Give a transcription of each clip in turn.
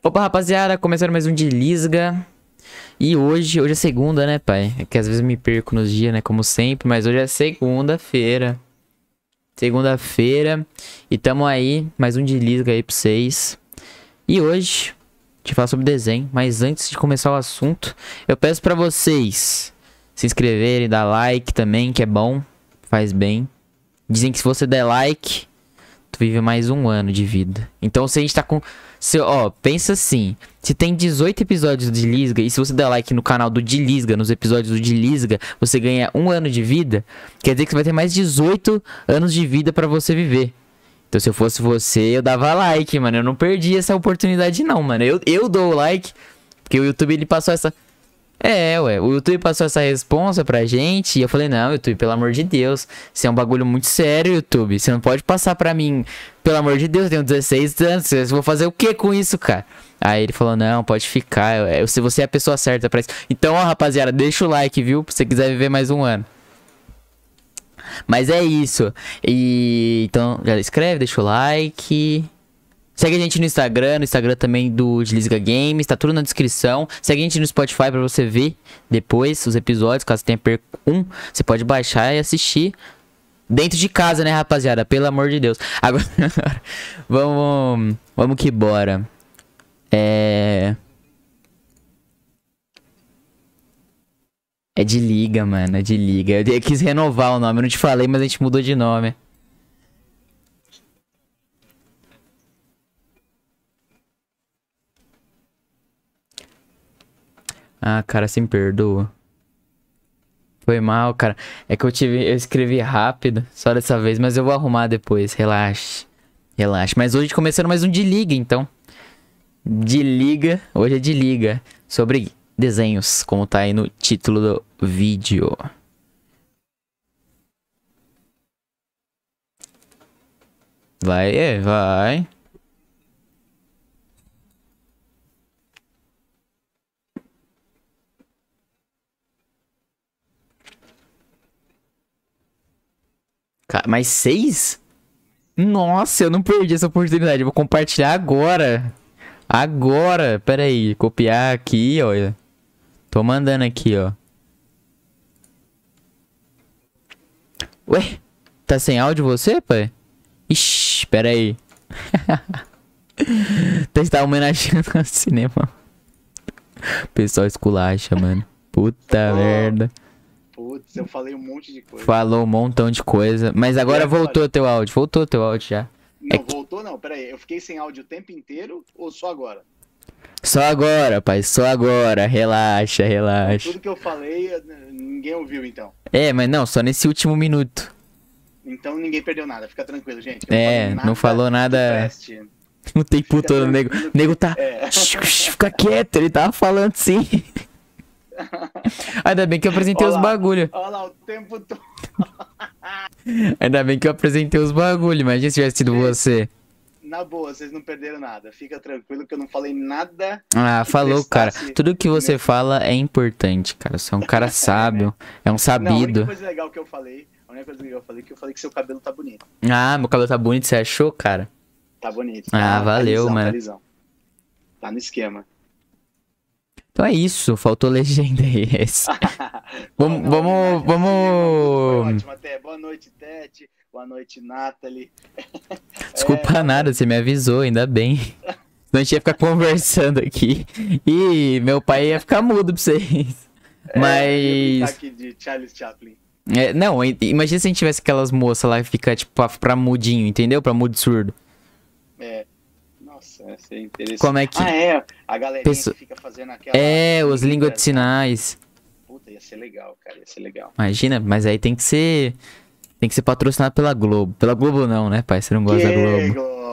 Opa, rapaziada, começando mais um de Lisga. E hoje, hoje é segunda, né, pai? É que às vezes eu me perco nos dias, né, como sempre, mas hoje é segunda-feira. Segunda-feira. E tamo aí, mais um de Lisga aí pra vocês. E hoje, a gente fala sobre desenho, mas antes de começar o assunto, eu peço pra vocês se inscreverem, dar like também, que é bom, faz bem. Dizem que se você der like, tu vive mais um ano de vida. Então se a gente tá com. Se, ó, pensa assim. Se tem 18 episódios de Lisga, e se você der like no canal do de Lisga, nos episódios do de Lisga, você ganha um ano de vida, quer dizer que você vai ter mais 18 anos de vida pra você viver. Então se eu fosse você, eu dava like, mano. Eu não perdi essa oportunidade, não, mano. Eu, eu dou like, porque o YouTube ele passou essa. É, ué, o YouTube passou essa responsa pra gente e eu falei, não, YouTube, pelo amor de Deus, isso é um bagulho muito sério, YouTube. Você não pode passar pra mim, pelo amor de Deus, eu tenho 16 anos, eu vou fazer o que com isso, cara? Aí ele falou, não, pode ficar, se você é a pessoa certa pra isso. Então, ó, rapaziada, deixa o like, viu? Se você quiser viver mais um ano. Mas é isso. E então, já escreve, deixa o like. Segue a gente no Instagram, no Instagram também do Desliga Games, tá tudo na descrição. Segue a gente no Spotify pra você ver depois os episódios, caso tenha perco um, você pode baixar e assistir. Dentro de casa, né, rapaziada? Pelo amor de Deus. Agora, vamos, vamos que bora. É... É de liga, mano, é de liga. Eu quis renovar o nome, eu não te falei, mas a gente mudou de nome. Ah, cara, se me perdoa. Foi mal, cara. É que eu tive, eu escrevi rápido, só dessa vez, mas eu vou arrumar depois. Relaxe. Relaxe. Mas hoje começando mais um de liga, então. De liga, hoje é de liga sobre desenhos, como tá aí no título do vídeo. Vai, é, vai. Mais seis? Nossa, eu não perdi essa oportunidade. Eu vou compartilhar agora. Agora. Pera aí. Copiar aqui, olha. Tô mandando aqui, ó. Ué? Tá sem áudio você, pai? Ixi, pera aí. Tá homenageando o cinema. O pessoal esculacha, mano. Puta oh. merda. Putz, eu falei um monte de coisa. Falou um montão de coisa. Mas agora voltou o teu áudio. Voltou teu áudio já. Não, é voltou não. Pera aí. Eu fiquei sem áudio o tempo inteiro ou só agora? Só agora, pai. Só agora. Relaxa, relaxa. Tudo que eu falei, ninguém ouviu então. É, mas não, só nesse último minuto. Então ninguém perdeu nada. Fica tranquilo, gente. Não é, não falou nada. O tempo todo, o nego, nego tá. É. Fica quieto, ele tava falando sim. Ainda bem que eu apresentei olha os bagulho. Olha lá, o tempo todo. Ainda bem que eu apresentei os bagulho. Imagina se tivesse sido você. Na boa, vocês não perderam nada. Fica tranquilo que eu não falei nada. Ah, falou, cara. Tudo que você fala é importante, cara. Você é um cara sábio. é um sabido. Não, a única coisa legal que eu falei. A única coisa que eu falei que eu falei que seu cabelo tá bonito. Ah, meu cabelo tá bonito, você achou, cara? Tá bonito. Ah, tá, valeu, tá mano. Tá no esquema. Então é isso, faltou legenda aí. vamos, não, vamos, vamos. Ótimo, até. Boa noite, Tete. Boa noite, Nathalie. Desculpa é... nada, você me avisou, ainda bem. Senão a gente ia ficar conversando aqui. E meu pai ia ficar mudo pra vocês. É, Mas. aqui de Charles Chaplin. É, não, imagina se a gente tivesse aquelas moças lá que fica, tipo, pra, pra mudinho, entendeu? Pra mudo surdo. É. Nossa, essa é interessante. Como é que. Ah, é. A galerinha Pesso... que fica fazendo aquela. É, os línguas de sinais. Puta, ia ser legal, cara. Ia ser legal. Imagina, mas aí tem que ser. Tem que ser patrocinado pela Globo. Pela Globo não, né, pai? Você não gosta que da Globo. Globo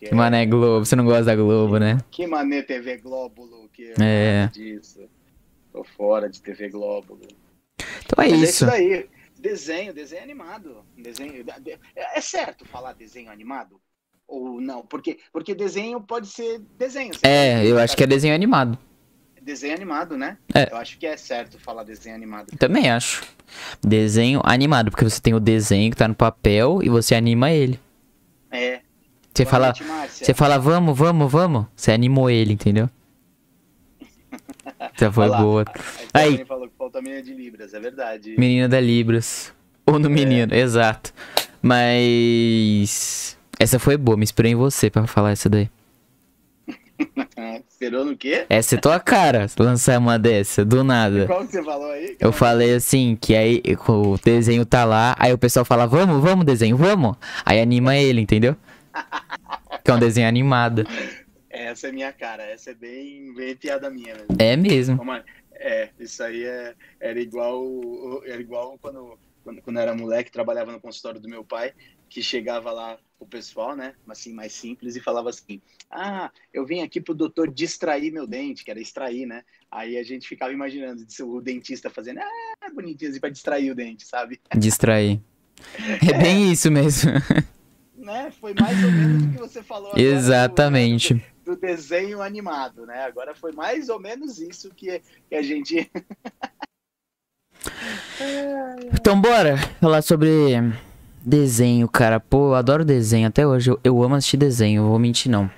que, que mané Globo, você não gosta da Globo, que, né? Que mané TV Glóbulo, que é. disso. Tô fora de TV Glóbulo. Então é mas isso. É isso aí. Desenho, desenho animado. Desenho. É certo falar desenho animado? Ou não? Porque, porque desenho pode ser desenho. É, eu acho que é desenho animado. Desenho animado, né? É. Eu acho que é certo falar desenho animado. Também acho. Desenho animado, porque você tem o desenho que tá no papel e você anima ele. É. Você Boa fala, noite, você fala, vamos, vamos, vamos. Você animou ele, entendeu? Essa foi Olha lá, boa. A Aí. Falou que falta a menina de Libras, é verdade. Menina da Libras. Ou É. no menino, exato. Mas. Essa foi boa, me inspirei em você pra falar essa daí. Esperou no quê? Essa é tua cara, lançar uma dessa, do nada. Qual que você falou aí? Eu falei assim, que aí o desenho tá lá, aí o pessoal fala, vamos, vamos, desenho, vamos. Aí anima ele, entendeu? Que é um desenho animado. Essa é minha cara, essa é bem, bem piada minha mesmo. É mesmo. É, isso aí é, era igual era igual quando, quando, quando eu era moleque, trabalhava no consultório do meu pai, que chegava lá o pessoal, né, assim, mais simples, e falava assim, ah, eu vim aqui pro doutor distrair meu dente, que era extrair, né, aí a gente ficava imaginando o dentista fazendo, ah, bonitinho, assim, pra distrair o dente, sabe? Distrair. É bem isso mesmo. Né, foi mais ou menos o que você falou agora do- Exatamente. do desenho animado, né? Agora foi mais ou menos isso que, que a gente. Então bora falar sobre desenho, cara. Pô, eu adoro desenho. Até hoje eu, eu amo assistir desenho, eu vou mentir não.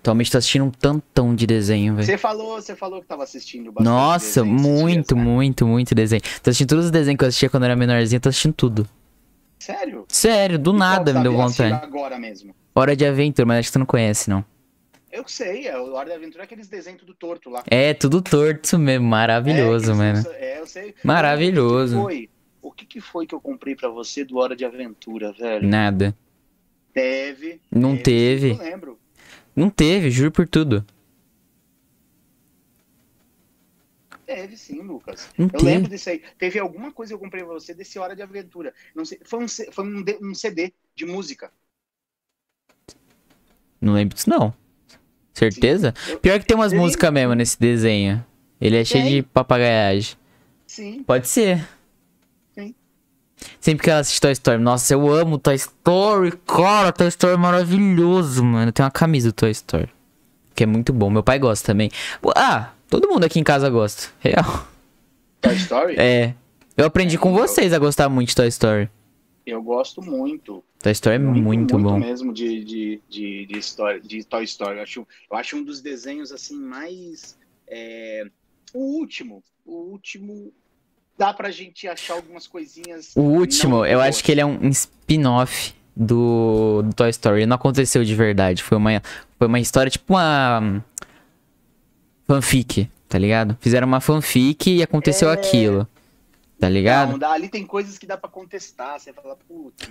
Atualmente tô assistindo um tantão de desenho, velho. Você falou, você falou que tava assistindo bastante Nossa, desenho muito, dias, muito, muito desenho. Tô assistindo todos os desenhos que eu assistia quando eu era menorzinho, tô assistindo tudo. Sério? Sério, do E nada me deu vontade. Agora mesmo. Hora de aventura, mas acho que você não conhece, não. Eu sei, é o Hora da Aventura é aqueles desenhos tudo torto lá. É, tudo torto mesmo, maravilhoso, é, mano. É, eu sei. Maravilhoso. Foi? O que, que foi que eu comprei pra você do Hora de Aventura, velho? Nada. Teve. Não teve. Eu lembro. Não teve, juro por tudo. Teve sim, Lucas. Não Eu teve. lembro disso aí. Teve alguma coisa que eu comprei pra você desse Hora de Aventura. Não sei, foi um, foi um, um CD de música. Não lembro disso, não. Certeza? Eu- Pior que tem umas músicas mesmo nesse desenho. Ele é cheio Tem. de papagaiagem. Sim. Pode ser. Sempre que ela assiste Toy Story. Nossa, eu amo Toy Story, cara. Toy Story é maravilhoso, mano. Tem uma camisa do Toy Story. Que é muito bom. Meu pai gosta também. Ah, todo mundo aqui em casa gosta. Real. Toy Story? É. Eu aprendi com eu- vocês a gostar muito de Toy Story. Eu gosto muito. Toy Story é muito, bom. mesmo de, de, de, de, história, de Toy Story. Eu acho, eu acho um dos desenhos assim mais. é, o último. O último. Dá pra gente achar algumas coisinhas. O último, eu acho que ele é um spin-off do, do Toy Story. Ele não aconteceu de verdade. Foi uma, foi uma história tipo uma hum, fanfic, tá ligado? Fizeram uma fanfic e aconteceu É. aquilo. Tá ligado? Não, ali tem coisas que dá pra contestar. Você fala, putz.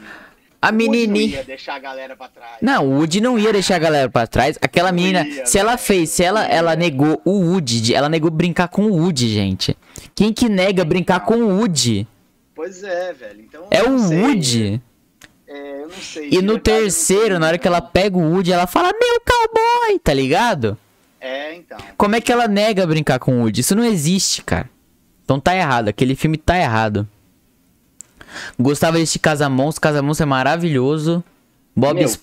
A Woody não menininha. ia deixar a galera pra trás. Não, o Woody não ia deixar a galera pra trás. Aquela menina, ia, se ela fez, se ela, ela negou o Woody, ela negou brincar com o Woody, gente. Quem que nega brincar com o Woody? Pois é, velho. Então, É o sei. Woody. É, eu não sei. E no verdade, terceiro, na hora que ela pega o Woody, ela fala, meu cowboy, tá ligado? É, então. Como é que ela nega brincar com o Woody? Isso não existe, cara. Então tá errado, aquele filme tá errado. Gostava desse Casa Monstro, Casa Monstro é maravilhoso. Bob Meu, Casa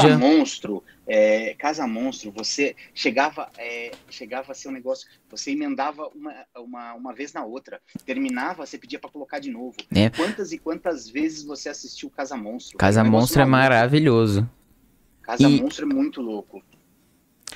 Esponja. Monstro, é, Casa Monstro, você chegava, é, chegava a ser um negócio, você emendava uma, uma, uma vez na outra, terminava, você pedia pra colocar de novo. É. Quantas e quantas vezes você assistiu Casa Monstro? Casa Um negócio Monstro é maluco. maravilhoso. Casa E- Monstro é muito louco.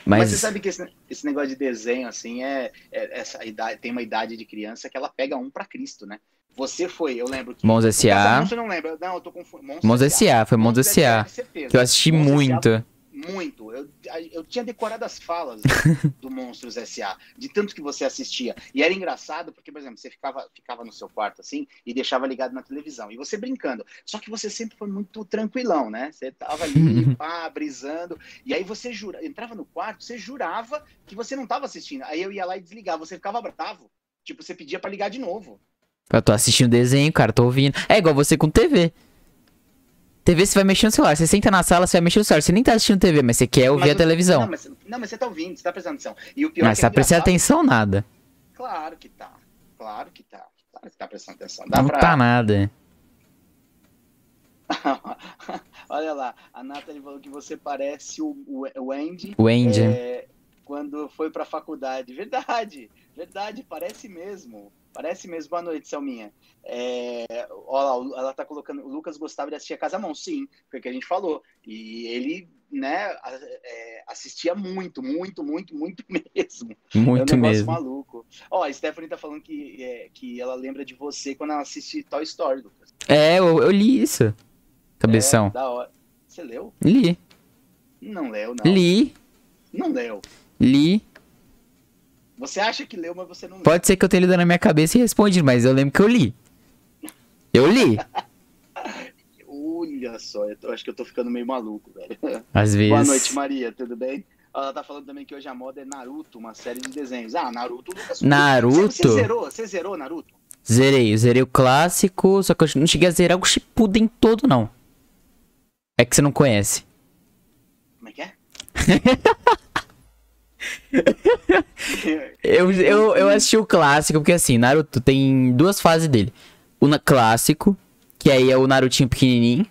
Mas, Mas você sabe que esse, esse negócio de desenho, assim, é, é- essa idade, tem uma idade de criança que ela pega um pra Cristo, né? Você foi, eu lembro que. Mons Casa S.A. Não lembro. Não, eu tô confundindo. Mons S.A. Foi Mons S.A. Que eu assisti muito. Muito. Eu, eu tinha decorado as falas do Monstros S.A., de tanto que você assistia. E era engraçado porque, por exemplo, você ficava, ficava no seu quarto assim e deixava ligado na televisão. E você brincando. Só que você sempre foi muito tranquilão, né? Você tava ali, pá, brisando. E aí você jura, entrava no quarto, você jurava que você não tava assistindo. Aí eu ia lá e desligava. Você ficava bravo. Tipo, você pedia pra ligar de novo. Eu tô assistindo desenho, cara, tô ouvindo. É igual você com TV. TV você vai mexer no celular. Você senta na sala, você vai mexer no celular. Você nem tá assistindo TV, mas você quer ouvir Mas a televisão. Não mas, não, mas você tá ouvindo, você tá prestando atenção. E o pior Mas é que tá é prestando atenção nada. Claro que tá. Claro que tá. Claro que tá prestando atenção. Dá Não pra... tá nada. Olha lá, a Nathalie falou que você parece o, o, o Andy O Andy. é, quando foi pra faculdade. Verdade, verdade, parece mesmo. Parece mesmo. Boa noite, Selminha. É, ó, ela tá colocando. O Lucas gostava de assistir a Casa Mão, sim, foi o que a gente falou. E ele, né, é, assistia muito, muito, muito, muito mesmo. Muito é um negócio mesmo. maluco. Ó, a Stephanie tá falando que, é, que ela lembra de você quando ela assiste Toy Story, Lucas. É, eu, eu li isso. Cabeção. É, da hora. Você leu? Li. Não leu, não. Li. Não leu. Li. Você acha que leu, mas você não leu. Pode ser que eu tenha lido na minha cabeça e respondido, mas eu lembro que eu li. Eu li. Olha só, eu acho que eu tô ficando meio maluco, velho. Às vezes. Boa noite, Maria, tudo bem? Ela tá falando também que hoje a moda é Naruto, uma série de desenhos. Ah, Naruto, Lucas. Naruto? Você, você zerou? Você zerou Naruto? Zerei, eu zerei o clássico, só que eu não cheguei a zerar o Shippuden todo, não. É que você não conhece. Como é que é? Eu, eu, eu assisti o clássico, porque assim, Naruto tem duas fases dele. O clássico, que aí é o Narutinho pequenininho,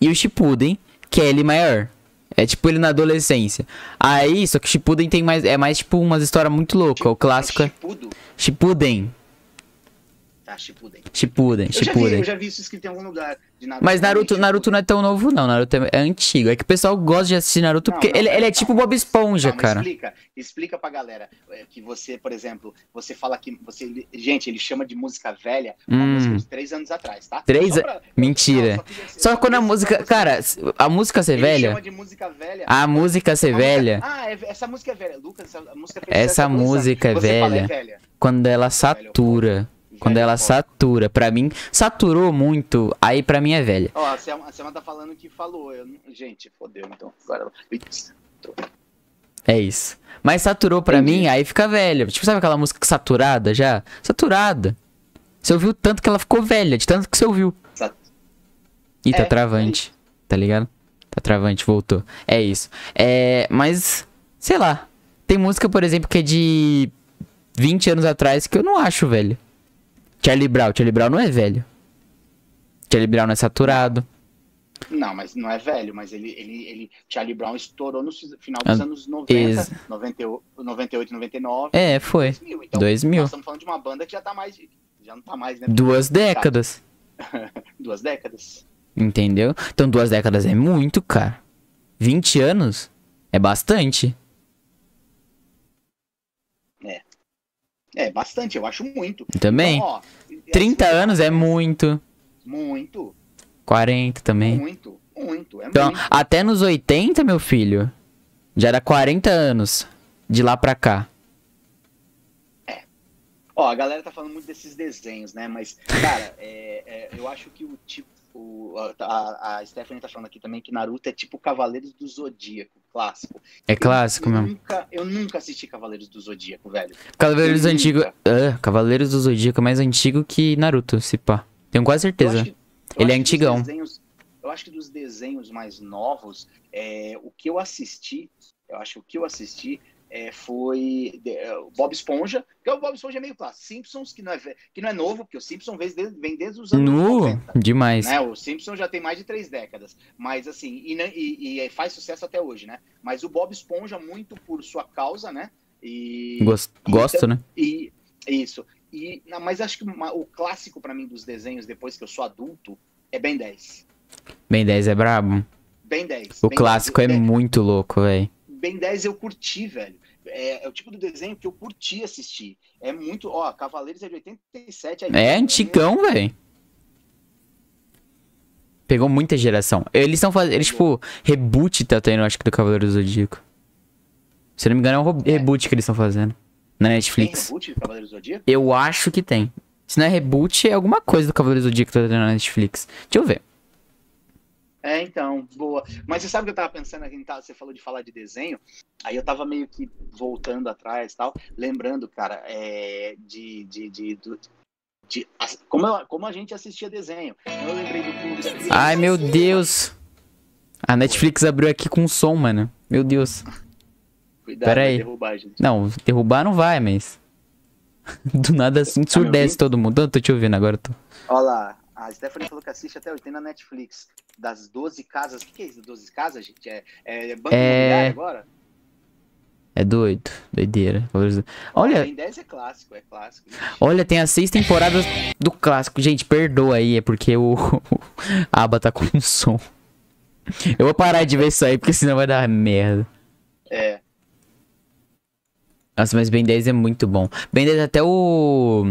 e o Shippuden, que é ele maior. É tipo ele na adolescência. Aí, só que o Shippuden tem mais, é mais tipo umas histórias muito loucas. O clássico é Shippuden. Shippuden. Tá, Shippuden. Shippuden, Eu já, vi, Shippuden. eu já vi isso escrito em algum lugar. De Naruto. Mas Naruto, Realmente, Naruto não é tão novo, não. Naruto é, é antigo. É que o pessoal gosta de assistir Naruto Não, porque não, ele, ele é não, tipo Bob Esponja, cara. Explica, explica pra galera é, que você, por exemplo, você fala que você, gente, ele chama de música velha, uma Hum. música de três anos atrás, tá? Três Só a- Mentira. Não, queria- Só quando a música. Cara, a música ser Ele velha. chama de música velha. A música ser Uma música- velha. Ah, é- essa música é velha. Lucas, essa música Essa sucesso há dois música é anos. Fala, velha. é velha. Quando ela satura. Quando Velha ela satura. Pra mim, saturou muito. Aí pra mim é velha. Ó, a Selma, a Selma tá falando que falou. eu gente, fodeu, então. Agora. É isso. Mas saturou pra Entendi. mim, aí fica velha. Tipo, sabe aquela música saturada já? Saturada. Você ouviu tanto que ela ficou velha, de tanto que você ouviu. Sat- Ih, tá É, travante. Tá ligado? Tá travante, voltou. É isso. É. Mas, sei lá. Tem música, por exemplo, que é de 20 anos atrás que eu não acho velho. Charlie Brown. Charlie Brown não é velho. Charlie Brown não é saturado. Não, mas não é velho, mas ele, ele, ele Charlie Brown estourou no final dos Ah, anos 90, ex- 98, 98, 99, É, foi. 2000. Então, 2000. nós estamos falando de uma banda que já tá mais já não tá mais, né? Duas décadas. Duas décadas. Entendeu? Então duas décadas é muito, cara. 20 anos é bastante. É, bastante, eu acho muito. Também. Então, ó, 30 assim, anos é muito. Muito, 40 também. muito, muito. É Então, muito. até nos 80, meu filho, já era 40 anos de lá pra cá. Ó, a galera tá falando muito desses desenhos, né? Mas, cara, é, é, eu acho que o tipo. O- a, a Stephanie tá falando aqui também que Naruto é tipo Cavaleiros do Zodíaco, clássico. É clássico eu mesmo. Nunca, eu nunca assisti Cavaleiros do Zodíaco, velho. Cavaleiros antigos. Ah, Cavaleiros do Zodíaco é mais antigo que Naruto, se pá. Tenho quase certeza. que- Ele é antigão. desenhos- eu acho que dos desenhos mais novos, é, o que eu assisti, eu acho que o que eu assisti é, foi é, Bob Esponja, que o Bob Esponja é meio clássico. Simpsons, que não é, que não é novo, porque o Simpsons vem desde, vem desde os anos Nu, 90. demais. Né? O Simpsons já tem mais de três décadas. Mas assim, e, e- e faz sucesso até hoje, né? Mas o Bob Esponja, muito por sua causa, né? E, Gosto, gosto, né? e isso. E, não, mas acho que uma- o clássico pra mim dos desenhos, depois que eu sou adulto, é Ben 10. Ben 10 é brabo. Ben 10. O Ben clássico 10, é Ben- muito louco, velho. Ben 10 eu curti, velho. É, é o tipo do desenho que eu curti assistir. É muito. Ó, Cavaleiros é de 87. aí- É antigão, velho. Pegou muita geração. Eles estão fazendo. Eles, tipo, reboot tá tendo, acho que, do Cavaleiro do Zodíaco. Se não me engano, é um É. reboot que eles estão fazendo. Na Tem Netflix. reboot do Cavaleiros do Zodíaco? Eu acho que tem. Se não é reboot, é alguma coisa do Cavaleiro do Zodíaco que tá tendo na Netflix. Deixa eu ver. É, então, boa. Mas você sabe o que eu tava pensando aqui? tá? Você falou de falar de desenho. Aí eu tava meio que voltando atrás e tal, lembrando, cara, é, de. de, de, de- as- como, eu- como a gente assistia desenho. Eu lembrei do Clube da Criança. Ai, meu Deus. A Netflix abriu aqui com som, mano. Meu Deus. Cuidado, Pera aí. derrubar, gente. Não, derrubar não vai, mas. Do nada assim, Tá surdece todo mundo. Eu tô te ouvindo agora. Tô... Olha lá, a Stephanie falou que assiste até hoje, tem na Netflix. Das 12 casas. O que, que é isso, 12 casas, gente? É, é banco É- agora? É doido, doideira. Olha, Ben 10 é clássico, é clássico. olha, tem as seis temporadas do clássico. Gente, perdoa aí, é porque o a aba tá com som. Eu vou parar de ver isso aí, porque senão vai dar merda. É. Nossa, mas Ben 10 é muito bom. Ben 10 até o.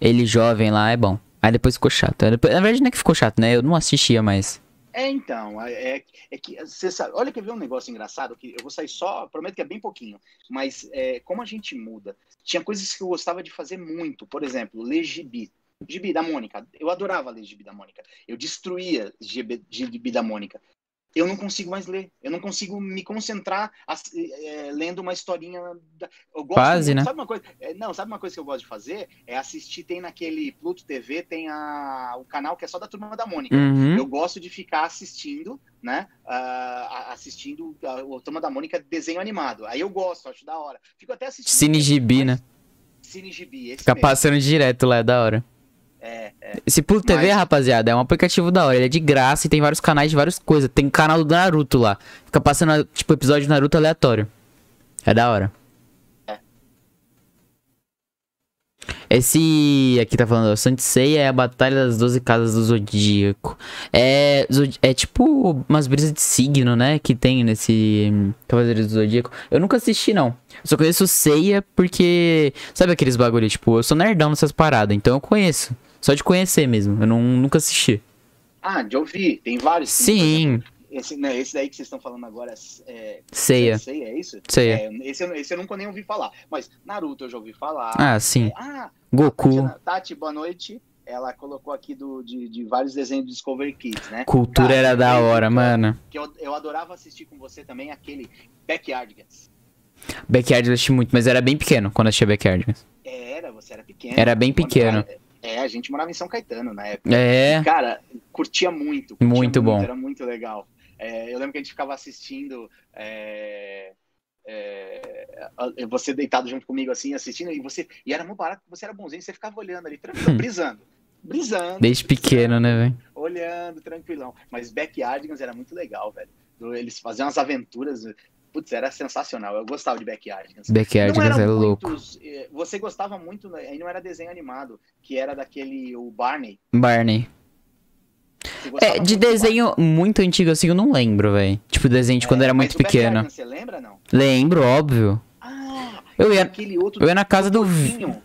Ele jovem lá é bom. Aí depois ficou chato. Depois- Na verdade não é que ficou chato, né? Eu não assistia mais. É, então, é, é- é que você sabe, olha que ver um negócio engraçado, que eu vou sair só, prometo que é bem pouquinho, mas é, como a gente muda, tinha coisas que eu gostava de fazer muito, por exemplo, ler gibi, gibi da Mônica, eu adorava ler gibi da Mônica, eu destruía gibi, gibi da Mônica, eu não consigo mais ler, eu não consigo me concentrar ass- é, lendo uma historinha, da, eu gosto Quase, muito- né? Sabe uma coisa, é, não, sabe uma coisa que eu gosto de fazer? É assistir, tem naquele Pluto TV, tem a, o canal que é só da Turma da Mônica, Uhum. eu gosto de ficar assistindo, né? ah, assistindo a, o Turma da Mônica desenho animado. Aí eu gosto, acho da hora. Fico até assistindo. Cine Gibi, né? Cine Gibi, esse Fica mesmo. passando direto lá, é da hora. É, é. Esse Pluto TV, Mas- rapaziada, é um aplicativo da hora. Ele é de graça e tem vários canais de várias coisas. Tem canal do Naruto lá. Fica passando, tipo, episódio de Naruto aleatório. É da hora. É. Esse aqui tá falando, Santisei é a Batalha das 12 Casas do Zodíaco. É, é tipo umas brisas de signo, né? Que tem nesse Cavaleiros do Zodíaco. Eu nunca assisti, não. Eu só conheço Seiya porque. Sabe aqueles bagulho? Tipo, eu sou nerdão nessas paradas, então eu conheço. Só de conhecer mesmo. Eu não, nunca assisti. Ah, de ouvir, tem vários. Sim, Esse, né, esse daí que vocês estão falando agora é. Seiya. Sei, é isso? Seiya. É, esse, eu, esse eu nunca nem ouvi falar. Mas Naruto eu já ouvi falar. Ah, sim. É, ah, Goku. Tati, boa noite. Ela colocou aqui do, de, de vários desenhos do Discovery Kids, né? Cultura era da hora, mano. Que eu, eu adorava assistir com você também aquele Backyardigans. Backyard eu assisti muito, mas era bem pequeno quando eu assistia Backyard. Era, você era pequeno. Era bem pequeno. É, a gente morava em São Caetano na época. É, Cara, curtia muito. curtia Muito bom. Era muito legal. É, eu lembro que a gente ficava assistindo. é, é, você deitado junto comigo assim, assistindo, e você. E era muito barato, você era bonzinho, você ficava olhando ali, tranquilo, brisando. Brisando. desde pequeno, né, velho? Olhando, tranquilão. Mas Backyardigans era muito legal, velho. Eles faziam as aventuras. Putz, era sensacional. Eu gostava de. Backyard Não era eram louco. muitos, eh, Você gostava muito, né, aí não era desenho animado, que era daquele, o Barney. Barney. É, de do desenho muito antigo assim, eu não lembro, velho. Tipo, desenho de Barney. quando eu era É, muito pequeno. Você lembra, não? Lembro, óbvio. Ah, Eu ia- Eu ia na casa do. Porquinho.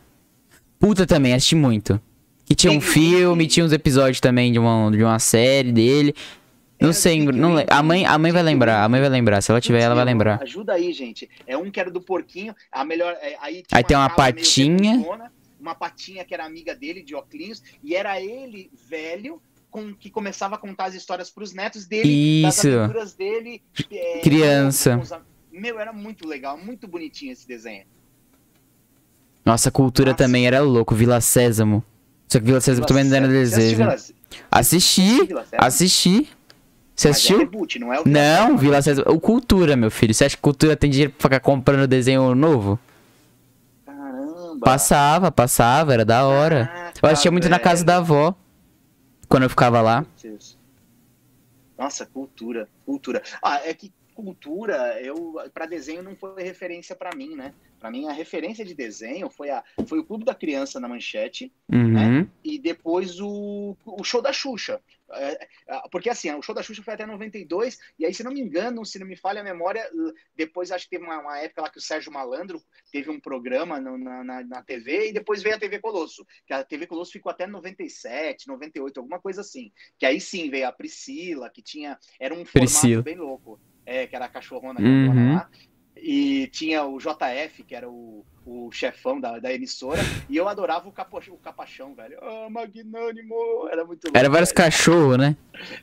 Puta também, assisti muito. Que tinha um filme, tinha uns episódios também de uma, de uma série dele. Não sei, não A mãe, a mãe vai lembrar, a mãe vai lembrar. Se ela tiver, ela vai lembrar. Ajuda aí, gente. É um que era do porquinho, a melhor. é, aí Aí tem uma patinha. uma patinha que era amiga dele, de óculos, e era ele, velho, com, que começava a contar as histórias pros netos dele, das Isso. aventuras dele. é, Criança. os Meu, era muito legal, muito bonitinho esse desenho. Nossa, a cultura Nossa. também era louco, Vila Sésamo. Só que Vila Sésamo também não era desejo. Vila- Assisti, Vila Sésamo? assisti. Você Mas é assistiu? reboot, não é o Não, Vila Sésamo. O Cultura, meu filho. Você acha que Cultura tem dinheiro pra ficar comprando desenho novo? Caramba. Passava, passava, era da hora. Caraca, Eu assistia muito na casa velho. da avó. Quando eu ficava lá. Nossa, cultura, cultura. Ah, é que cultura, eu para desenho não foi referência pra mim, né? Pra mim a referência de desenho foi a foi o Clube da Criança na Manchete Uhum. e depois o, o show da Xuxa. É, é, porque assim, o show da Xuxa foi até 92, e aí, se não me engano, se não me falha a memória, depois acho que teve uma, uma época lá que o Sérgio Malandro teve um programa no- na, na, na TV, e depois veio a TV Colosso, que a TV Colosso ficou até 97, 98, alguma coisa assim. Que aí sim veio a Priscila, que tinha. Era um formato Priscila. bem louco. É, que era a cachorrona Uhum. grandona lá. E tinha o JF, que era o, o chefão da, da emissora, e eu adorava o, capo, o capachão, velho. Ah, magnânimo! Era muito louco. Era vários cachorros, né?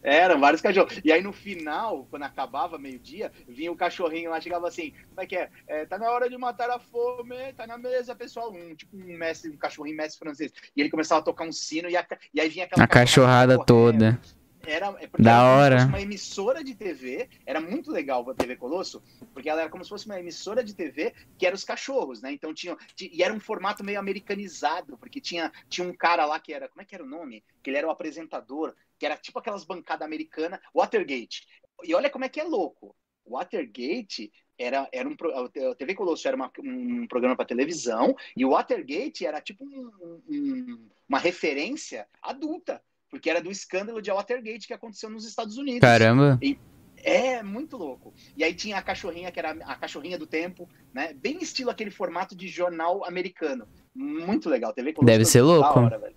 Eram vários cachorros. E aí no final, quando acabava meio-dia, vinha o cachorrinho lá, chegava assim: como é que é? É, Tá na hora de matar a fome, tá na mesa, pessoal. Um, tipo um mestre, um cachorrinho mestre francês. E ele começava a tocar um sino e, a e aí vinha aquela A cachorrada correndo. Era, é porque Da era hora. uma emissora de TV, era muito legal a TV Colosso, porque ela era como se fosse uma emissora de TV que era os cachorros, né? Então tinha, ti- e era um formato meio americanizado, porque tinha, tinha um cara lá que era, como é que era o nome? Que ele era o apresentador, que era tipo aquelas bancadas americanas, Watergate. E olha como é que é louco. Watergate era, era um, o TV Colosso era uma, um programa para televisão e o Watergate era tipo um, um, uma referência adulta, porque era do escândalo de Watergate que aconteceu nos Estados Unidos. Caramba! E, é, muito louco. E aí tinha a cachorrinha, que era a cachorrinha do tempo, né? Bem estilo aquele formato de jornal americano. Muito legal. TV Colosso Deve ser louco. Hora,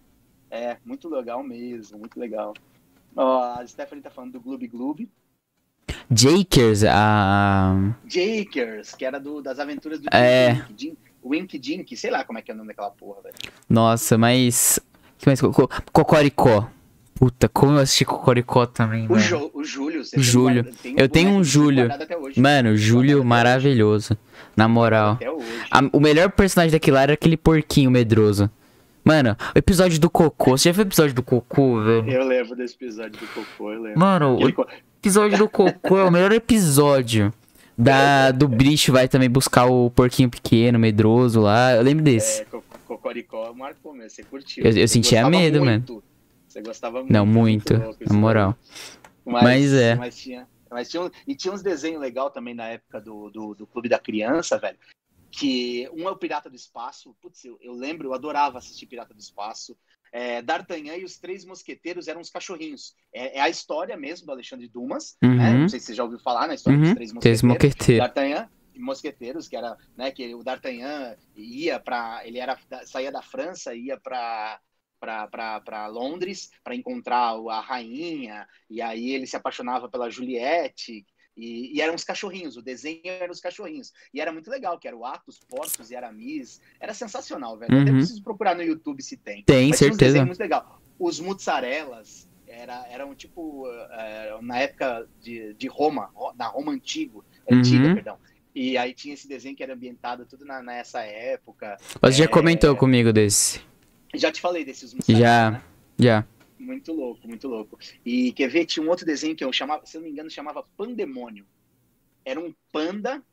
é, muito legal mesmo, muito legal. Ó, a Stephanie tá falando do Gloob Gloob. Jakers, a. Jakers, que era do, das aventuras do é. Dink, Wink Dink, sei lá como é que é o nome daquela porra, velho. Nossa, mas. que mais? Cocoricó. Puta, como eu assisti Cocoricó também, o, Ju, o Júlio. O Júlio. Tem eu tenho um Júlio. Mano, Júlio maravilhoso. Na moral. A, o melhor personagem daquilo era aquele porquinho medroso. Mano, o episódio do Cocô. Você já viu o episódio do Cocô, velho? Eu lembro desse episódio do Cocô, eu lembro. Mano, o episódio do Cocô é o melhor episódio. Da, do bicho vai também buscar o porquinho pequeno, medroso lá. Eu lembro desse. É, Cocoricó marcou mesmo, você curtiu. Eu, eu sentia medo, muito. mano. Você gostava muito. Não, muito, muito na moral. Mas, mas, é. Mas tinha, mas tinha, e tinha uns desenhos legais também na época do, do, do Clube da Criança, velho que um é o Pirata do Espaço. Putz, eu, eu lembro, eu adorava assistir Pirata do Espaço. É, D'Artagnan e os Três Mosqueteiros eram os cachorrinhos. É, é a história mesmo do Alexandre Dumas. Né? Uhum. Né? Não sei se você já ouviu falar na história uhum. dos Três Mosqueteiros. Mosqueteiros. D'Artagnan e Mosqueteiros, que era, né, que o D'Artagnan ia para, ele era saía da França, ia para para Londres para encontrar a rainha e aí ele se apaixonava pela Juliette e, e, eram os cachorrinhos, o desenho eram os cachorrinhos. E era muito legal, que era o Atos, Portos e Aramis. Era sensacional, velho. Uhum. Até preciso procurar no YouTube se tem. Tem, Mas certeza. Muito legal. Os mozzarelas era, eram tipo, uh, na época de, de Roma, na Roma antigo, antiga, uhum. perdão. E aí tinha esse desenho que era ambientado tudo na, nessa época. Você é... já comentou comigo desse. Já te falei desses Já, né? já. Muito louco, muito louco. E quer ver, tinha um outro desenho que eu chamava, se eu não me engano, chamava Pandemônio. Era um panda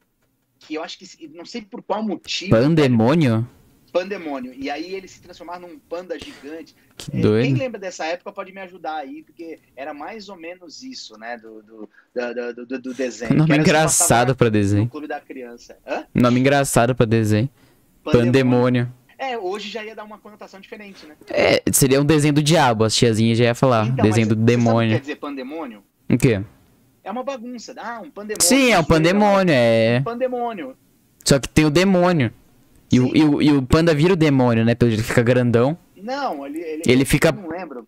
que eu acho que, não sei por qual motivo. Pandemônio? Pandemônio. E aí ele se transformava num panda gigante. Que é, doido. Quem lembra dessa época pode me ajudar aí, porque era mais ou menos isso, né? Do, do, do, do, do desenho. Nome engraçado pra desenho. No Clube da Criança. Hã? Nome engraçado pra desenho. Pandemônio. Pandemônio. É, hoje já ia dar uma conotação diferente, né? É, seria um desenho do diabo, as tiazinhas já ia falar. Então, desenho do demônio. quer dizer pandemônio? O quê? É uma bagunça. Ah, um pandemônio. Sim, é um pandemônio, é. Um pandemônio. Só que tem o demônio. E o, e, o, e o panda vira o demônio, né? Pelo jeito fica grandão. Não, ele. Ele, ele fica. não lembro.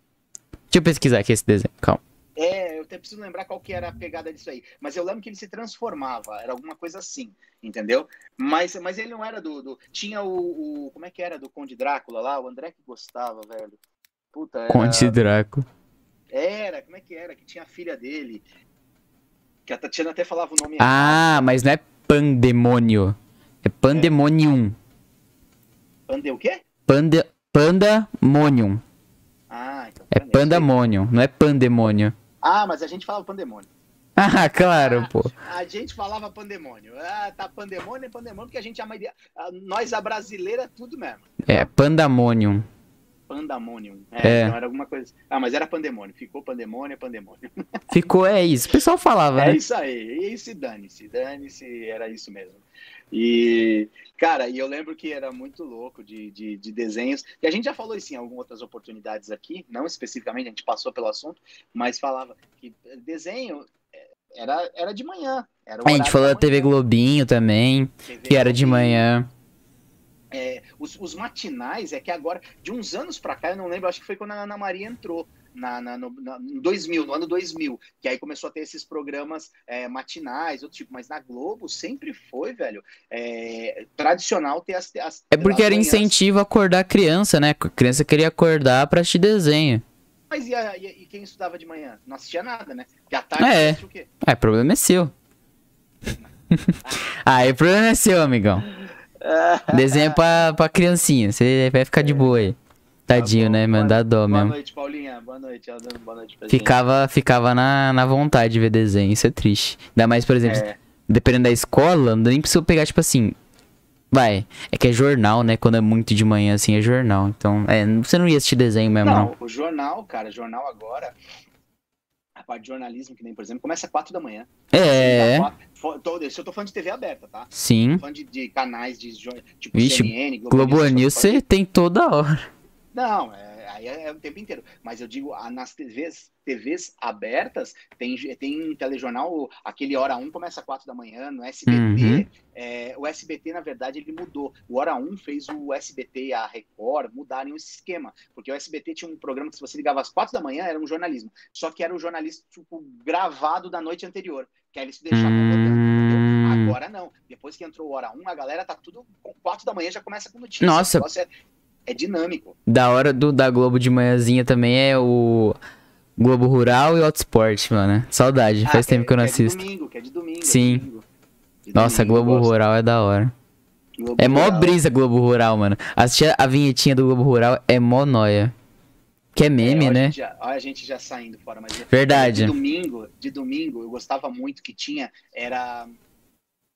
Deixa eu pesquisar aqui esse desenho, calma. É, eu até preciso lembrar qual que era a pegada disso aí. Mas eu lembro que ele se transformava, era alguma coisa assim, entendeu? Mas, mas ele não era do. do tinha o, o, Como é que era do Conde Drácula lá? O André que gostava, velho. Puta, era... Conde Drácula. Era, como é que era? Que tinha a filha dele. Que a Tatiana até falava o nome Ah, errado. mas não é Pandemônio. É Pandemonium. É. Pande o quê? Pandemonium. Ah, então. É Pandemonium, não é Pandemônio. Ah, mas a gente fala pandemônio. Ah, claro, pô. A gente falava pandemônio. Ah, tá pandemônio é pandemônio, porque a gente, a maioria, nós, a brasileira, é tudo mesmo. É, pandemônio. Pandemônio. É, é. Então era alguma coisa. Ah, mas era pandemônio. Ficou pandemônio, é pandemônio. Ficou, é isso. O pessoal falava, é né? É isso aí. E se dane-se, dane-se, era isso mesmo. E, cara, e eu lembro que era muito louco de, de, de, desenhos. E a gente já falou isso em algumas outras oportunidades aqui, não especificamente, a gente passou pelo assunto, mas falava que desenho é, era, era de manhã. Era a gente falou da TV Globinho também, TV que era de manhã. É, os, os, matinais é que agora, de uns anos para cá, eu não lembro, acho que foi quando a Ana Maria entrou na, na, no, na, no 2000, no ano 2000, que aí começou a ter esses programas é, matinais, outro tipo, mas na Globo sempre foi, velho, é, tradicional ter as, as É porque era incentivo a acordar a criança, né? A criança queria acordar pra assistir desenho. Mas e, a, e, quem estudava de manhã? Não assistia nada, né? Porque à tarde é. o quê? É, problema é seu. aí o problema é seu, amigão. Desenho pra, pra criancinha, você vai ficar de boa aí. Tadinho, tá né, mano? Dá dó mesmo. Boa noite, Paulinha. Boa noite. Boa noite pra ficava. Ficava na, na vontade de ver desenho, isso é triste. Ainda mais, por exemplo, é. dependendo da escola, não nem precisa pegar, tipo assim. Vai, é que é jornal, né? Quando é muito de manhã, assim, é jornal. Então, é, você não ia assistir desenho mesmo, não. Não, o jornal, cara, jornal agora. parte de jornalismo, que nem, por exemplo, começa às 4 da manhã. É. Tô- Isso eu tô falando de TV aberta, tá? Sim. Tô falando de, de canais de tipo Vixe, CNN, Globo News essas coisas. você tem toda hora. Não, é, aí é, é o tempo inteiro. Mas eu digo, nas TVs, TVs abertas, tem, tem telejornal, aquele Hora 1 começa às 4 da manhã, no SBT. Uhum. é, o SBT, na verdade, ele mudou. O Hora 1 fez o SBT e a Record mudarem esse esquema. Porque o SBT tinha um programa que, se você ligava às 4 da manhã, era um jornalismo. Só que era um jornalismo tipo, gravado da noite anterior. Que aí eles deixavam Hum. rodando, entendeu? Agora não. Depois que entrou o Hora 1, a galera tá tudo. com 4 da manhã já começa com notícia. Nossa. É, é dinâmico. Da hora do da Globo de manhãzinha também é o Globo Rural e o Autosport, mano. Saudade, faz Ah, tempo que eu não é assisto. De domingo, que é de domingo. Sim. É de domingo. De Nossa, domingo, Globo. Rural é da hora. Globo É mó Rural. brisa Globo Rural, mano. Assistir a vinhetinha do Globo Rural é mó noia. Que é meme, É, né? Já, olha a gente já saindo fora, mas Verdade. De domingo, de domingo, eu gostava muito que tinha era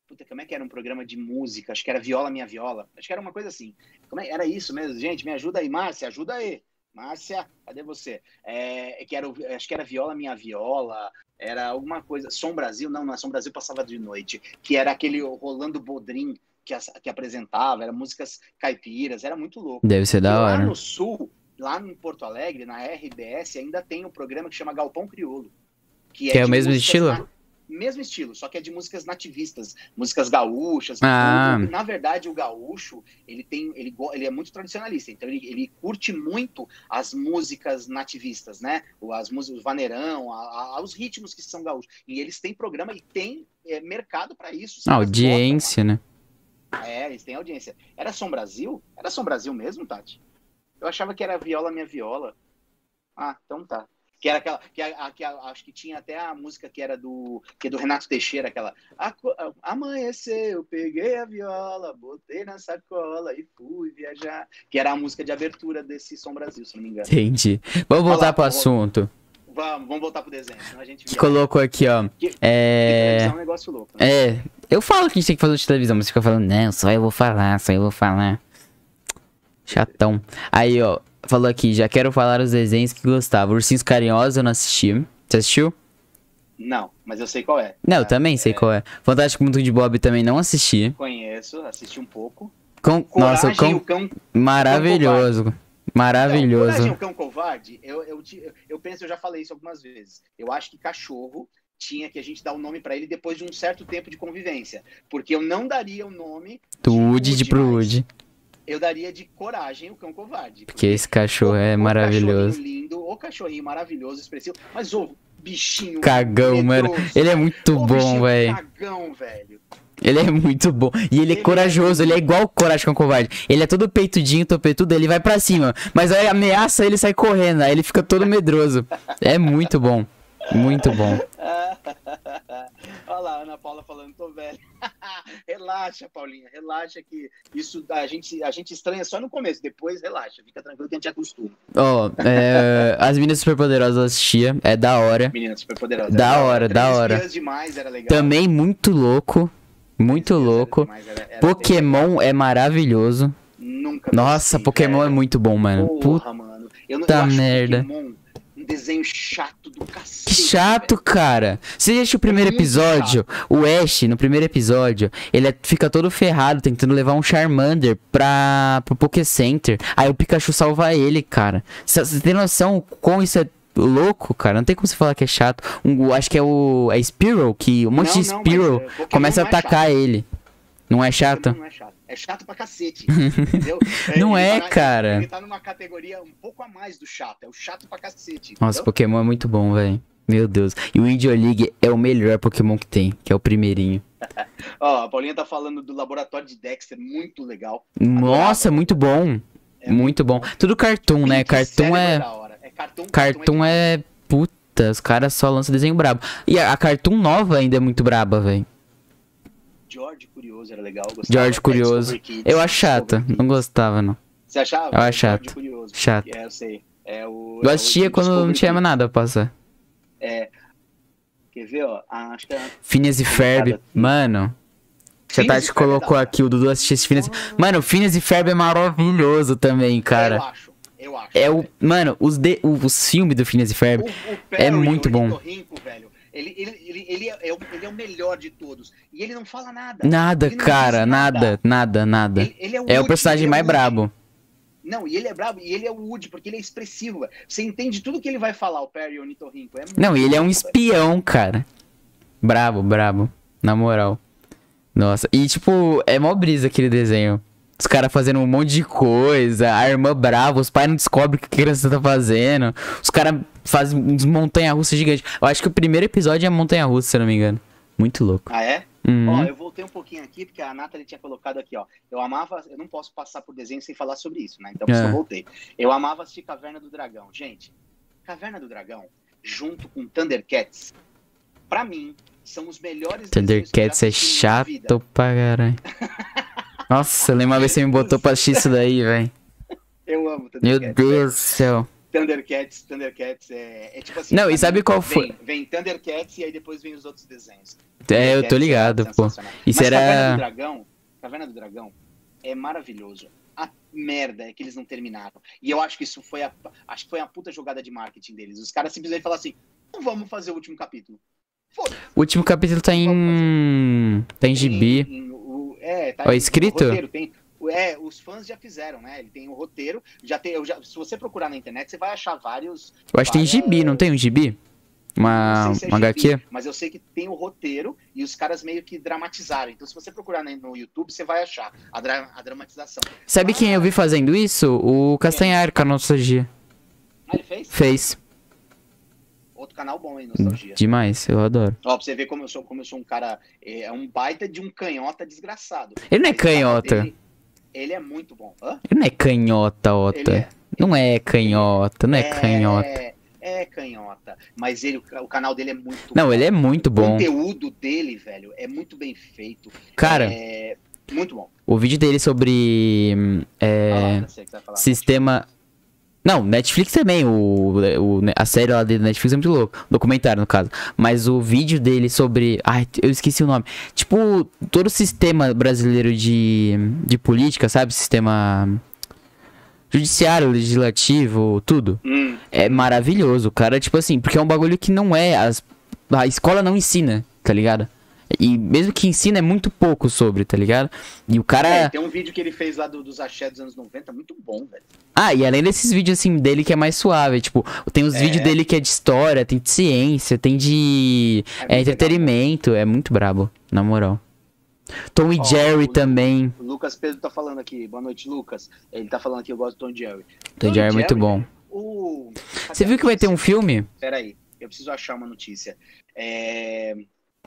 Puta, como é que era um programa de música? Acho que era Viola Minha Viola. Acho que era uma coisa assim. Como é- Era isso mesmo, gente. Me ajuda aí, Márcia, ajuda aí. Márcia, cadê você? É, que era, o- acho que era Viola Minha Viola, era alguma coisa. Som Brasil, não, não é Som Brasil passava de noite, que era aquele Rolando Bodrim que, as- que apresentava, era músicas caipiras, era muito louco. Deve ser da lá hora. no Sul, lá em Porto Alegre, na RBS, ainda tem um programa que chama Galpão Crioulo. Que é o de mesmo estilo? na- Mesmo estilo, só que é de músicas nativistas, músicas gaúchas. Ah. Na verdade, o gaúcho, ele tem, ele, ele é muito tradicionalista, então ele, ele curte muito as músicas nativistas, né? O- As músicas, o vaneirão, a- a- os ritmos que são gaúchos. E eles têm programa e tem é, mercado para isso. audiência, né? botam. É, eles têm audiência. Era Som Brasil? Era Som Brasil mesmo, Tati? Eu achava que era Viola Minha Viola. Ah, então tá. Que era aquela. Que, a, que a- acho que tinha até a música que era do. Que é do Renato Teixeira, aquela. "Aco- Amanheceu, peguei a viola, botei na sacola e fui viajar. Que era a música de abertura desse Som Brasil, se não me engano. Entendi. Vamos voltar pro assunto. Vamos, vamos voltar pro desenho, senão a gente viaja. colocou aqui, ó. Que- É. é um negócio louco. Né? É. Eu falo que a gente tem que fazer de televisão, mas fica falando, não, só eu vou falar, só eu vou falar. Chatão. Aí, ó, falou aqui, já quero falar os desenhos que gostava. Ursinhos Carinhosos eu não assisti. Você assistiu? Não, mas eu sei qual é. Não, eu também sei qual é. Fantástico Mundo de Bob também não assisti. Conheço, assisti um pouco. Com... Nossa, Coragem, com... o cão maravilhoso. Maravilhoso. coragem, o cão covarde, eu, eu, eu penso, eu já falei isso algumas vezes. Eu acho que cachorro tinha que a gente dar o nome pra ele depois de um certo tempo de convivência. Porque eu não daria o nome Do Woody de Woody. Eu daria de coragem o cão covarde. Porque esse cachorro é o maravilhoso. cachorrinho lindo, o cachorrinho maravilhoso, expressivo, mas o bichinho Cagão, mano. medroso, Ele é muito o bom, velho. Cagão, velho. Ele é muito bom. E ele é Ele é corajoso, ele é igual o Coragem com o Covarde. Ele é todo peitudinho, topetudo, ele vai pra cima. Mas aí ameaça ele sai correndo, aí ele fica todo medroso. É muito bom. Muito bom. Olha lá, Ana Paula falando, tô velho. relaxa, Paulinha, relaxa que isso a gente, a gente estranha só no começo, depois relaxa, fica tranquilo que a gente acostuma. Ó, é, as Minas Superpoderosas assistia, é da hora. Menina super poderosa. Da hora, da hora. demais. Também muito louco. Muito louco. demais, era- era Pokémon é maravilhoso. Nunca Nossa, gostei, Pokémon é velho. muito bom, mano. Puta Porra, mano. Eu, não- Puta eu merda. Pokémon um desenho chato do cacete. Que chato, velho. cara. Você assistiu o primeiro muito episódio? O Ash, no primeiro episódio, ele é- fica todo ferrado tentando levar um Charmander pra, pro Poké Center. Aí o Pikachu salva ele, cara. Você tem noção como isso é louco, cara? Não tem como você falar que é chato. Um, acho que é o é Spearow, que um monte Não, de não, mas, é, começa a é atacar ele. Não é chato? Não é chato. É chato pra cacete. entendeu? Não ele é, tá- cara. Ele tá numa categoria um pouco a mais do chato. É o chato pra cacete. Nossa, entendeu? Pokémon é muito bom, velho. Meu Deus. E o Indio League é o melhor Pokémon que tem, que é o primeirinho. Ó, a Paulinha tá falando do laboratório de Dexter, muito legal. Nossa, muito bom. É muito bom. Tudo cartoon, né? Cartoon é. É cartoon, Cartoon é. Puta, os caras só lançam desenho brabo. E a, a Cartoon nova ainda é muito braba, velho. George Curioso era legal. eu gostava. George É, Curioso. Kids, Eu acho chata, não gostava, não. Você achava? Eu acho chato. Curioso. Chato. É, eu sei. É o, Eu é o assistia quando não tinha mais Kids. nada pra passar. Quer ver, ó? Ah, acho que é... Phineas e Ferb, mano. Já e é da colocou hora. aqui, o Dudu assistia esse Phineas. Mano, o Phineas e Ferb é maravilhoso também, cara. Eu acho. Eu acho. É o. velho. Mano, os, de, o- os filmes do Phineas e Ferb. O, o é Perry, muito o bom. velho, ele, ele, ele, ele, é, é o, ele é o melhor de todos. E ele não fala nada. Nada, cara, diz nada, nada, nada. Ele, ele é o, É o Woody, personagem ele é mais brabo. Não, e ele é brabo, e ele é o Woody, porque ele é expressivo. Você entende tudo que ele vai falar, o Perry Ornitorrinco. É Não, e ele é um espião, cara. Brabo, brabo. Na moral. Nossa. E, tipo, é mó brisa aquele desenho. Os caras fazendo um monte de coisa, a irmã brava, os pais não descobrem o que a criança tá fazendo. Os caras uns montanha-russa gigantes. Eu acho que o primeiro episódio é montanha-russa, se não me engano. Muito louco. Ah, é? Uhum. Ó, eu voltei um pouquinho aqui, porque a Nathalie tinha colocado aqui, ó. Eu amava, eu não posso passar por desenho sem falar sobre isso, né? Então É. eu voltei. Eu amava assistir Caverna do Dragão. Gente, Caverna do Dragão, junto com Thundercats, pra mim, são os melhores Thundercats é chato pra caralho. Nossa, eu lembro uma vez que você me botou pra assistir isso daí, velho. Eu amo Meu Thundercats. Deus do céu. Thundercats, Thundercats é, é tipo assim. Não, e sabe qual foi? Vem, vem Thundercats e aí depois vem os outros desenhos. É, eu tô Thundercats ligado, é pô. Isso Mas Caverna do era. Dragão, Caverna do Dragão é maravilhoso. A merda é que eles não terminaram. E eu acho que isso foi a, acho que foi a puta jogada de marketing deles. Os caras simplesmente falaram assim: não vamos fazer o último capítulo. O último capítulo tá em. Tá em gibi. Em- em- o- é, tá Ó, escrito? roteiro, tem- é, os fãs já fizeram, né? Ele tem o roteiro, já tem, eu já, se você procurar na internet, você vai achar vários. Eu acho que tem várias- gibi, não tem um gibi? Uma, se é uma gibi, HQ? Mas eu sei que tem o roteiro e os caras meio que dramatizaram. Então, se você procurar no YouTube, você vai achar a, dra- a dramatização. Sabe quem eu vi fazendo isso? O Castanhar, com a Nostalgia. Ah, ele fez? Fez. Outro canal bom, hein, Nostalgia. Demais, eu adoro. Ó, pra você ver como eu sou, como eu sou um cara. É um baita de um canhota desgraçado. Ele não é Mas canhota. dele, Ele é muito bom. Hã? Ele não é canhota, Ota. é. Não é canhota, não é canhota. É, é canhota. Mas ele, o canal dele é muito Não, bom. ele é muito O bom. conteúdo dele, velho, é muito bem feito. Cara, É muito bom. o vídeo dele sobre. hum, É. Fala lá, o falar. Sistema. Não, Netflix também. O, o, a série lá dele da Netflix é muito louco. O documentário, no caso. Mas o vídeo dele sobre. Ai, eu esqueci o nome. Tipo, todo o sistema brasileiro de, de política, sabe? Sistema. Judiciário, legislativo, tudo. Hum, É maravilhoso, cara. Tipo assim, porque é um bagulho que não é. As, a escola não ensina, tá ligado? E mesmo que ensina, é muito pouco sobre, tá ligado? E o cara. é, tem um vídeo que ele fez lá do- dos axé dos anos 90, muito bom, velho. Ah, e além desses vídeos assim dele que é mais suave, tipo, tem os É. vídeos dele que é de história, tem de ciência, tem de É é, entretenimento, é muito brabo, na moral. Tom e Jerry o- também. O Lucas Pedro tá falando aqui. Boa noite, Lucas. Ele tá falando aqui, eu gosto do Tom e Jerry. Tom e Jerry é muito bom. O... Você viu que vai ter um filme? Peraí, eu preciso achar uma notícia. É...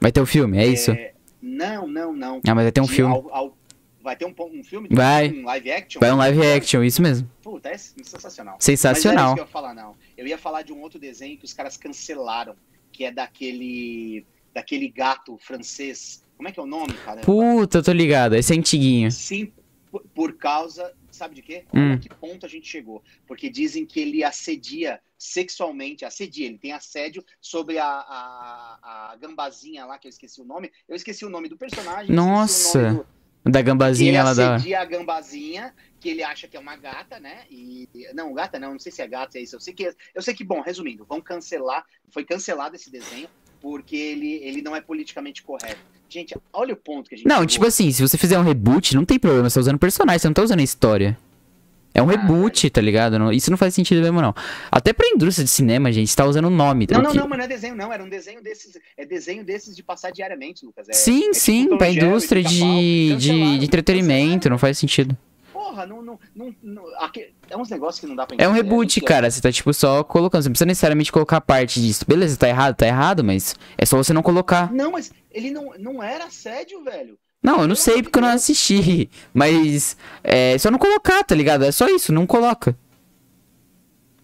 Vai ter um filme, é isso? é, Não, não, não. Ah, mas vai ter um De filme. ao- ao- Vai ter um, um filme? Vai. Um live action? Vai um live action, isso mesmo. Puta, é sensacional. Mas não era isso Sensacional. que eu ia falar, não. Eu ia falar de um outro desenho que os caras cancelaram, que é daquele daquele gato francês. Como é que é o nome, cara? Puta, eu tô ligado, esse é antiguinho. Sim, por causa, sabe de quê? Hum. Olha que ponto a gente chegou. Porque dizem que ele assedia sexualmente, assedia, ele tem assédio sobre a, a, a gambazinha lá, que eu esqueci o nome. Eu esqueci o nome do personagem. Nossa, Da ele gambazinha lá da. assedia a gambazinha, que ele acha que é uma gata, né? E não, gata não, não sei se é gata, é isso. Eu sei que eu sei que bom, resumindo, vão cancelar, foi cancelado esse desenho porque ele ele não é politicamente correto. Gente, olha o ponto que a gente Não, tipo assim, se você fizer um reboot, não tem problema, você tá usando personagem, você não tá usando a história. É um Ah, reboot, tá ligado? Não- Isso não faz sentido mesmo, não. Até pra indústria de cinema, gente, tá usando o nome. Não, o não, não, mas não é desenho, não. Era um desenho desses. É desenho desses de passar diariamente, Lucas. É, Sim, é tipo sim, Tom pra indústria de, de, Cancelaram, de entretenimento, não faz sentido. Porra, não, não, não, não- aqui- é uns negócios que não dá pra É um entender, reboot, gente, é- cara. Você tá, tipo, só colocando. Você não precisa necessariamente colocar parte disso. Beleza, tá errado, tá errado, mas é só você não colocar. Não, mas ele não, não era assédio, velho. Não, eu não sei porque eu não assisti. Mas é só não colocar, tá ligado? É só isso, não coloca.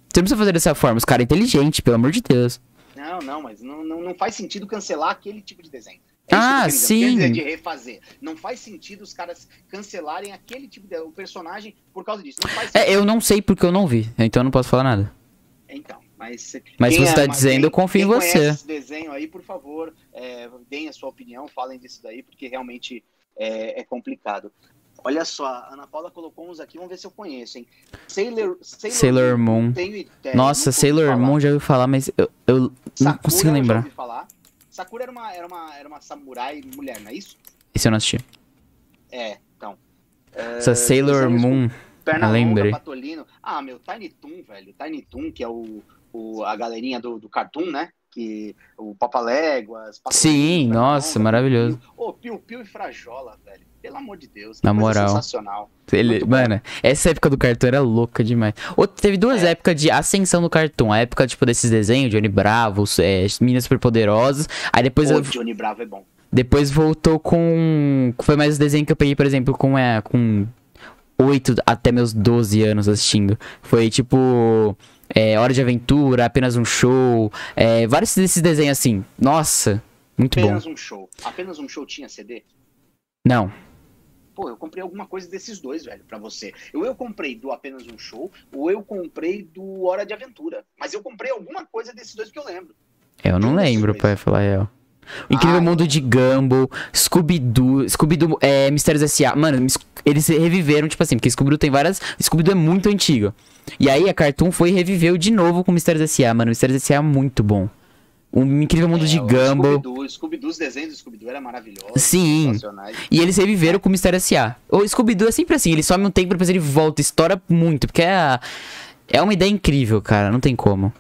Você não precisa fazer dessa forma. Os caras inteligentes, pelo amor de Deus. Não, não, mas não, não, não faz sentido cancelar aquele tipo de desenho. É Ah, querendo dizer. Sim. de refazer. Não faz sentido os caras cancelarem aquele tipo de o personagem por causa disso. Não. É, eu não sei porque eu não vi. Então eu não posso falar nada. Então, mas. Mas se você é- tá dizendo, quem- eu confio em você. Esse desenho aí, por favor, é, deem a sua opinião, falem disso daí, porque realmente é, é complicado. Olha só, a Ana Paula colocou uns aqui, vamos ver se eu conheço, hein? Sailor, Sailor, Sailor Moon. Tenho ideia, Nossa, Sailor falar. Moon já ouvi falar, mas eu, eu não consigo eu já lembrar. ouvi falar. Sakura era uma, era, uma, era uma samurai mulher, não é isso? Esse eu não assisti. É, então. Essa Sailor desenhos com Moon. Perna longa, patolino. Ah, meu, Tiny Toon, velho. Tiny Toon, que é o, o, a galerinha do, do Cartoon, né? Que o Papaléguas. Sim, nossa, maravilhoso. Ô, Piu Piu e Frajola, velho. Pelo amor de Deus. Na moral. Sensacional. Ele, mano, essa época do cartoon era louca demais. Outra, teve duas É. épocas de ascensão do cartoon. A época, tipo, desses desenhos, Johnny Bravo, é, Meninas Superpoderosas. Aí depois, Pô, eu- Johnny Bravo é bom. depois voltou com... Foi mais o desenho que eu peguei, por exemplo, com, é, com 8 até meus 12 anos assistindo. Foi, tipo... É, Hora de Aventura, Apenas um Show. é, vários desses desenhos assim. Nossa, muito bom. Apenas um show. Apenas um show tinha CD? Não, Pô, eu comprei alguma coisa desses dois, velho, pra você. Eu, eu comprei do Apenas um Show, ou eu comprei do Hora de Aventura. Mas eu comprei alguma coisa desses dois que eu lembro. eu não lembro, pra falar real. O Incrível Ah, Mundo de Gumball, Scooby-Doo, Scooby-Doo, é, Mistérios S.A. Mano, eles reviveram, tipo assim, porque Scooby-Doo tem várias... Scooby-Doo é muito antigo. E aí a Cartoon foi e reviveu de novo com Mistérios S.A. Mano, Mistérios S.A. é muito bom. O Incrível Mundo É, de o Gumball. Scooby-Doo, os desenhos do Scooby-Doo eram maravilhosos. Sim. E eles reviveram com Mistério S.A. O Scooby-Doo é sempre assim, ele some um tempo, depois ele volta, estoura muito, porque é... É uma ideia incrível, cara, não tem como.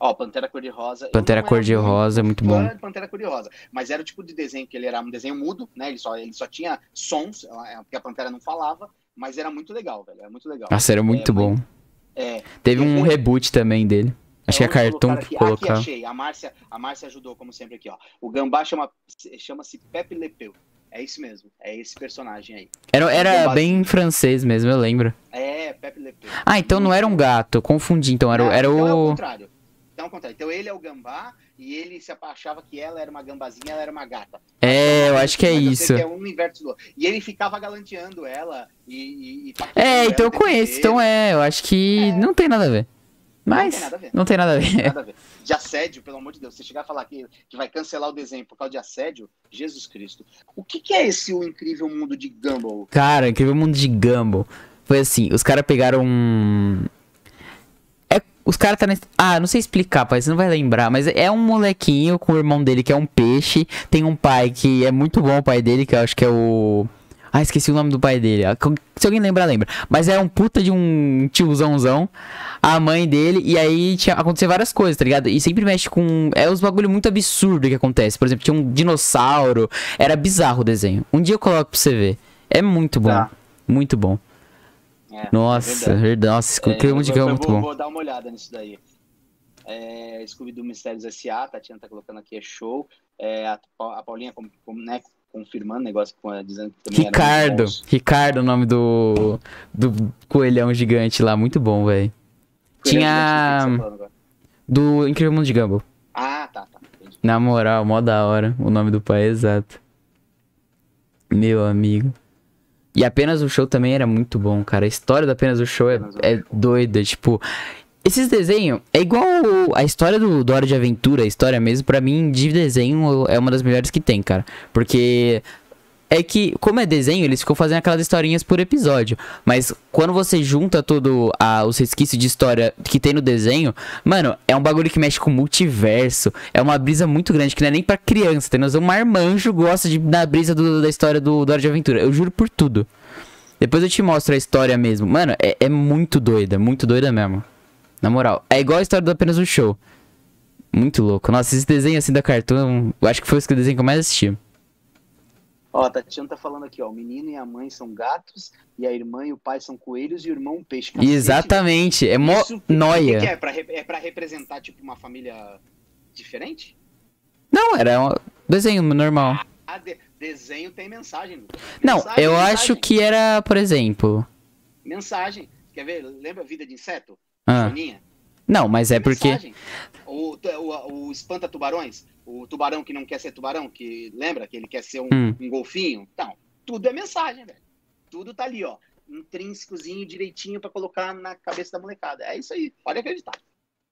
Ó, Pantera Cor-de-Rosa. Pantera Cor-de-Rosa é muito bom. de Pantera Cor-de-Rosa. Mas era o tipo de desenho que ele era um desenho mudo, né? Ele só, ele só tinha sons, ela- porque a Pantera não falava, mas era muito legal, velho. Era muito legal. Nossa, era muito É, bom. É, Teve um reboot também dele. Acho que a É, onde Cartoon colocaram aqui? achei. A Márcia, a Márcia ajudou, como sempre, aqui, ó. O Gambá chama, chama-se Pepe Le Pew. É isso mesmo. É esse personagem aí. Era, era bem francês mesmo, eu lembro. É, Pepe Le Pew. Ah, então não era um gato, confundi. Então era, o- Não, era então é o o. contrário. Então é o contrário. Então ele é o gambá e ele se achava que ela era uma gambazinha, ela era uma gata. É, eu acho que é isso. que é um inverso do outro. E ele ficava galanteando ela e. e, e É, então eu conheço. Então é, eu acho que É. não tem nada a ver. Mas. tem nada a ver. Não tem nada a Não tem ver. nada a ver. De assédio, pelo amor de Deus. Você chegar a falar que, que vai cancelar o desenho por causa de assédio, Jesus Cristo. O que, que é esse o incrível mundo de Gumball? Cara, Incrível Mundo de Gumball. Foi assim, os caras pegaram um. É, os caras tá nesse... Ah, não sei explicar, pai, você não vai lembrar, mas é um molequinho com o irmão dele que é um peixe. Tem um pai que é muito bom, o pai dele, que eu acho que é o. Ah, esqueci o nome do pai dele. Ah, Se alguém lembrar, lembra. Mas é um puta de um tiozãozão. A mãe dele. E aí tinha acontecer várias coisas, tá ligado? E sempre mexe com. É uns bagulho muito absurdo que acontece. Por exemplo, tinha um dinossauro. Era bizarro o desenho. Um dia eu coloco pra você ver. É muito bom. Tá. Muito bom. É, Nossa, é verdade. Nossa, É, de Gumball é eu muito vou, bom. vou dar uma olhada nisso daí. É, Scooby-Doo Mistérios S.A., a Tatiana tá colocando aqui, é show. É, a, a Paulinha com- com- né, confirmando o negócio, com- dizendo que também Ricardo. Ricardo, o nome do. Do coelhão gigante lá. Muito bom, velho. Tinha- tá? Do Incrível Mundo de Gumball. Ah, tá, tá. entendi. Na moral, mó da hora. O nome do pai é exato. Meu amigo. E apenas o show também era muito bom, cara. A história do apenas o show é, é doida. Tipo, esses desenhos é igual a história do, do Hora de Aventura, a história mesmo. Pra mim, de desenho é uma das melhores que tem, cara. Porque é que, como é desenho, eles ficam fazendo aquelas historinhas por episódio. Mas quando você junta todo a, os resquícios de história que tem no desenho, mano, é um bagulho que mexe com o multiverso. É uma brisa muito grande, que não é nem pra criança. Tem noção? Um marmanjo gosta de, da brisa do- da história do, do Hora de Aventura. Eu juro por tudo. Depois eu te mostro a história mesmo. Mano, é, é muito doida, muito doida mesmo. Na moral, é igual a história do apenas um show. Muito louco. Nossa, esse desenho assim da Cartoon, eu acho que foi esse desenho que eu mais assisti. Ó, a Tatiana tá falando aqui, ó. O menino e a mãe são gatos, e a irmã e o pai são coelhos, e o irmão um peixe. Cacete, Exatamente, é mó Isso, O que, noia. que é? Pra, é pra representar, tipo, uma família diferente? Não, era um desenho normal. Ah, de- desenho tem mensagem. Lucas. Não, Mensagem, eu mensagem, acho que era, por exemplo. Mensagem. Quer ver? Lembra Vida de Inseto? Ah, Joaninha? não, mas é porque. O, o, o espanta tubarões, o tubarão que não quer ser tubarão, que lembra que ele quer ser um, Hum. um golfinho? Então, tudo é mensagem, velho. Tudo tá ali, ó. Intrínsecozinho, direitinho pra colocar na cabeça da molecada. É isso aí, pode acreditar.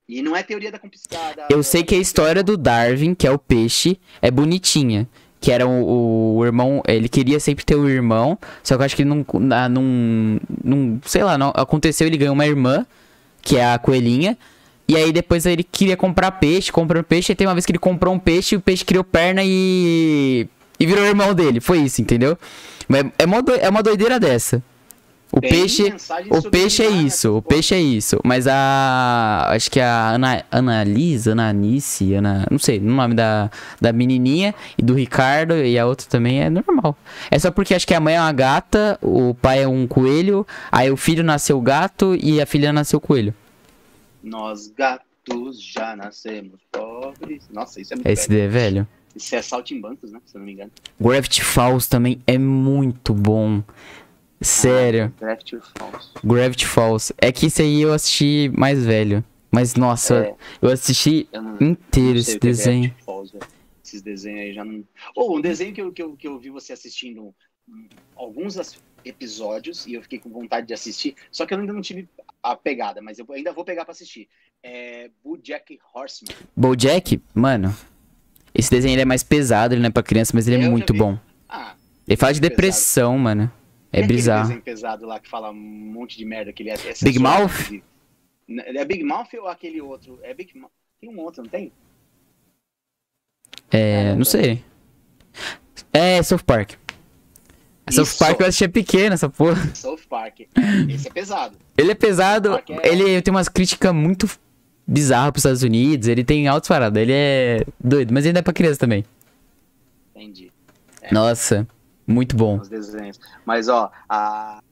E não é teoria da complicada. Eu sei que a história do Darwin, que é o peixe, é bonitinha. Que era o, o irmão. Ele queria sempre ter o irmão. Só que eu acho que ele não. não, não sei lá, não, aconteceu, ele ganhou uma irmã, que é a coelhinha. E aí depois ele queria comprar peixe, comprou peixe, e tem uma vez que ele comprou um peixe e o peixe criou perna e. E virou irmão dele. Foi isso, entendeu? É uma, é uma doideira dessa. O Tem peixe. O peixe é isso, o peixe é isso. Mas a. Acho que a Ana, Analisa, Ananice, Ana. Não sei, o nome da, da menininha e do Ricardo e a outra também é normal. É só porque acho que a mãe é uma gata, o pai é um coelho, aí o filho nasceu gato e a filha nasceu coelho. Nós gatos já nascemos pobres. Nossa, isso é muito Esse velho. é velho. Isso é Saltimbancos, né? Se eu não me engano. Gravity Falls também é muito bom. Sério, Draft Falls. Gravity Falls. É que esse aí eu assisti mais velho. Mas nossa, É. eu assisti Eu não, inteiro não esse é desenho. Gravity Falls. Esses desenhos aí já não. Ou um desenho que eu, que, eu, que eu vi você assistindo alguns episódios e eu fiquei com vontade de assistir, só que eu ainda não tive a pegada, mas eu ainda vou pegar pra assistir. É Bojack Horseman. Bojack, mano. Esse desenho ele é mais pesado, ele não é pra criança, mas ele é muito bom. Ah, Ele fala de pesado. depressão, mano. E É aquele bizarro. desenho pesado lá que fala um monte de merda que ele é. é Big Mouth? É Big Mouth ou aquele outro? É Big Mouth. Tem um outro, não tem? É, não sei. É, South Park. South Isso. Park eu assistia pequeno, essa porra. South Park. Esse é pesado. Ele é pesado, South é- ele tem umas críticas muito bizarras pros Estados Unidos, ele tem altas paradas, ele é doido, mas ainda é pra criança também. Entendi. Nossa, muito bom. Os desenhos. Mas, ó, a...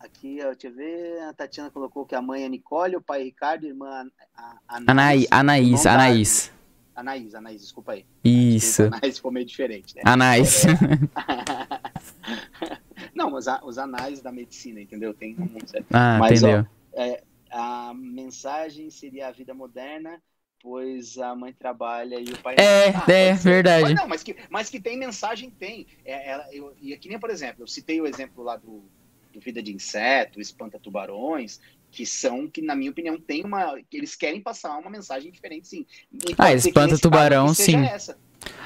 aqui, ó, deixa eu ver, a Tatiana colocou que a mãe é Nicole, o pai é Ricardo, a irmã a, a, Anaí, Anaís, da- Anaís. Anaís, Anaís, desculpa aí. Isso. Anaís ficou meio diferente, né? Anaís. Não, mas a- os anais da medicina, entendeu? Tem um monte Ah, Mas, entendeu. A mensagem seria a vida moderna, pois a mãe trabalha e o pai É. Ah, é, verdade. Mas, não, mas que, mas que tem mensagem, tem. É, ela, eu, e que nem, por exemplo, eu citei o exemplo lá do, do Vida de Inseto, Espanta Tubarões, que são, que na minha opinião, tem uma. que eles querem passar uma mensagem diferente, sim. E Ah, Espanta Tubarão, aqui sim. Essa.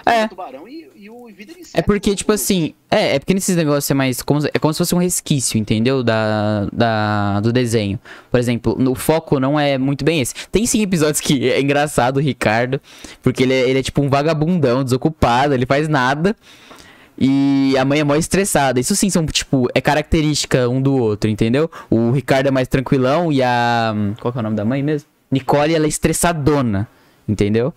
É. Espanta Tubarão e, e o Vida de Inseto. É porque, tipo assim, é, é porque nesses negócios é mais. Como, é como se fosse um resquício, entendeu? Da, da, do desenho. Por exemplo, no foco não é muito bem esse. Tem sim episódios que é engraçado o Ricardo, porque ele é, ele é tipo um vagabundão, desocupado, ele faz nada. E a mãe é mó estressada. Isso sim são, tipo, é característica um do outro, entendeu? O Ricardo é mais tranquilão e a. Qual que é o nome da mãe mesmo? Nicole, ela é estressadona, entendeu?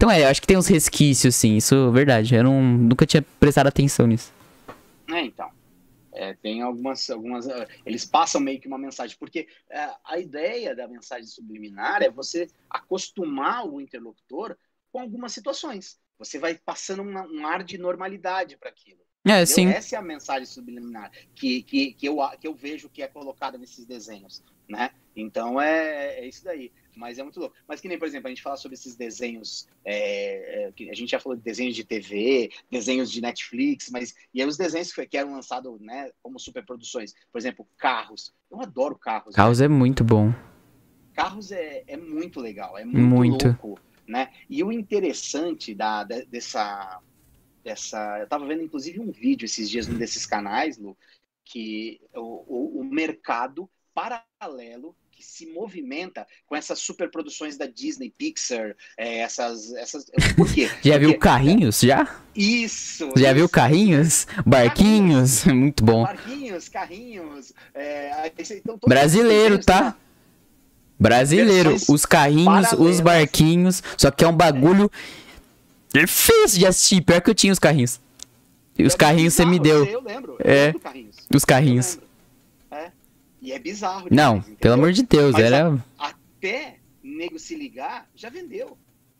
Então é, acho que tem uns resquícios, sim, isso é verdade. Eu não, nunca tinha prestado atenção nisso. É, então. É, tem algumas, algumas. ah, Eles passam meio que uma mensagem, porque ah, a ideia da mensagem subliminar é você acostumar o interlocutor com algumas situações. Você vai passando uma- um ar de normalidade para aquilo. É, sim. Essa é a mensagem subliminar que, que, que, eu, que eu vejo que é colocada nesses desenhos, né? Então é, é isso daí. Mas é muito louco. Mas que nem, por exemplo, a gente fala sobre esses desenhos. é, é, que a gente já falou de desenhos de TV, desenhos de Netflix, mas e aí os desenhos que, eram lançados né, como superproduções. Por exemplo, carros. Eu adoro carros. né? Caos é muito bom. Carros é, é muito legal, é muito, Muito. louco, né? E o interessante da, de- dessa, dessa... Eu tava vendo, inclusive, um vídeo esses dias num desses canais, Lu, que o, o, o mercado paralelo que se movimenta com essas superproduções da Disney, Pixar, é, essas, essas... Por quê? Já viu Porque- Carrinhos? Já? Isso! Já viu isso. Carrinhos? Barquinhos? Muito bom. Barquinhos, carrinhos... é, então, Brasileiro, tá? Brasileiro. Os carrinhos, os barquinhos. Só que é um bagulho difícil de assistir. Pior que eu tinha os carrinhos. E os É carrinhos você me bizarro, deu. Eu lembro. É. Eu lembro do carrinhos. Os carrinhos. Lembro. É. E é bizarro. Não, demais, entendeu? pelo amor de Deus. Mas, Era. Até nego se ligar, já vendeu.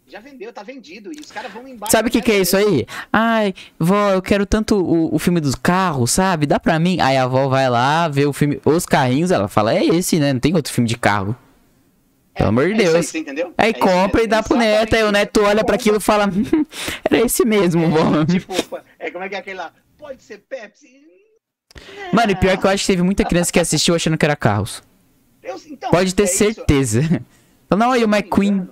Já vendeu, tá vendido. E os caras vão embaixo. Sabe o que, que é isso aí? Ai, vó, eu quero tanto o, o filme dos carros, sabe? Dá pra mim. Aí a avó vai lá, vê o filme, os carrinhos, ela fala, é esse, né? Não tem outro filme de carro. Pelo amor de É isso aí, Deus. você entendeu? Aí É compra e dá pro neto, aí o neto olha pra aquilo e fala, "Hum, era esse mesmo, vó. Tipo, é como é que é aquele lá? Pode ser Pepsi? Mano, e pior que eu acho que teve muita criança que assistiu achando que era carros. Eu- então, Pode ter é isso. certeza. Não, aí o McQueen.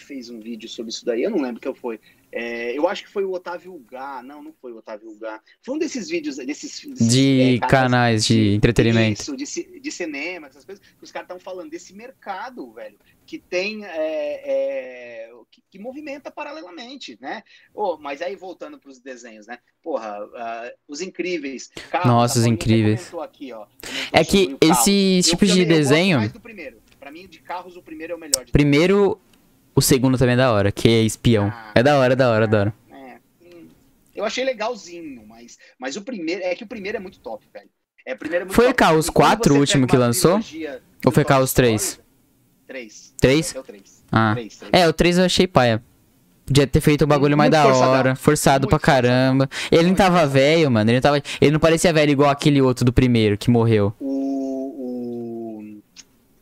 Fez um vídeo sobre isso daí? Eu não lembro quem foi. É, eu acho que foi o Otávio Gá. Não, não foi o Otávio Gá. Foi um desses vídeos, desses. desses De é, canais de entretenimento. Isso, de, de cinema, essas coisas. que Os caras estão falando desse mercado, velho, que tem. é, é, que, que movimenta paralelamente, né? Oh, mas aí voltando para os desenhos, né? Porra, ah, os incríveis. Carros, Nossa, a os Incríveis. Aqui, ó, É que sobre o carro. esses Eu tipos de eu desenho. mais do primeiro. Pra mim, de carros, o primeiro é o melhor de Primeiro, o segundo também é da hora, que é espião. Ah. É da hora, é da hora, é da hora. É, eu achei legalzinho, mas, mas o primeiro. É que o primeiro é muito top, velho. É, o primeiro é muito Foi top. Quando 4 o último que lançou? Ou foi Story, 3? Três. Três? É o três. Ah. Três, três. É, o 3 eu achei paia. Podia ter feito o bagulho mais da hora, forçado Muito pra caramba. Ele não tava velho, mano. Ele não, tava... ele não parecia velho igual aquele outro do primeiro que morreu. O-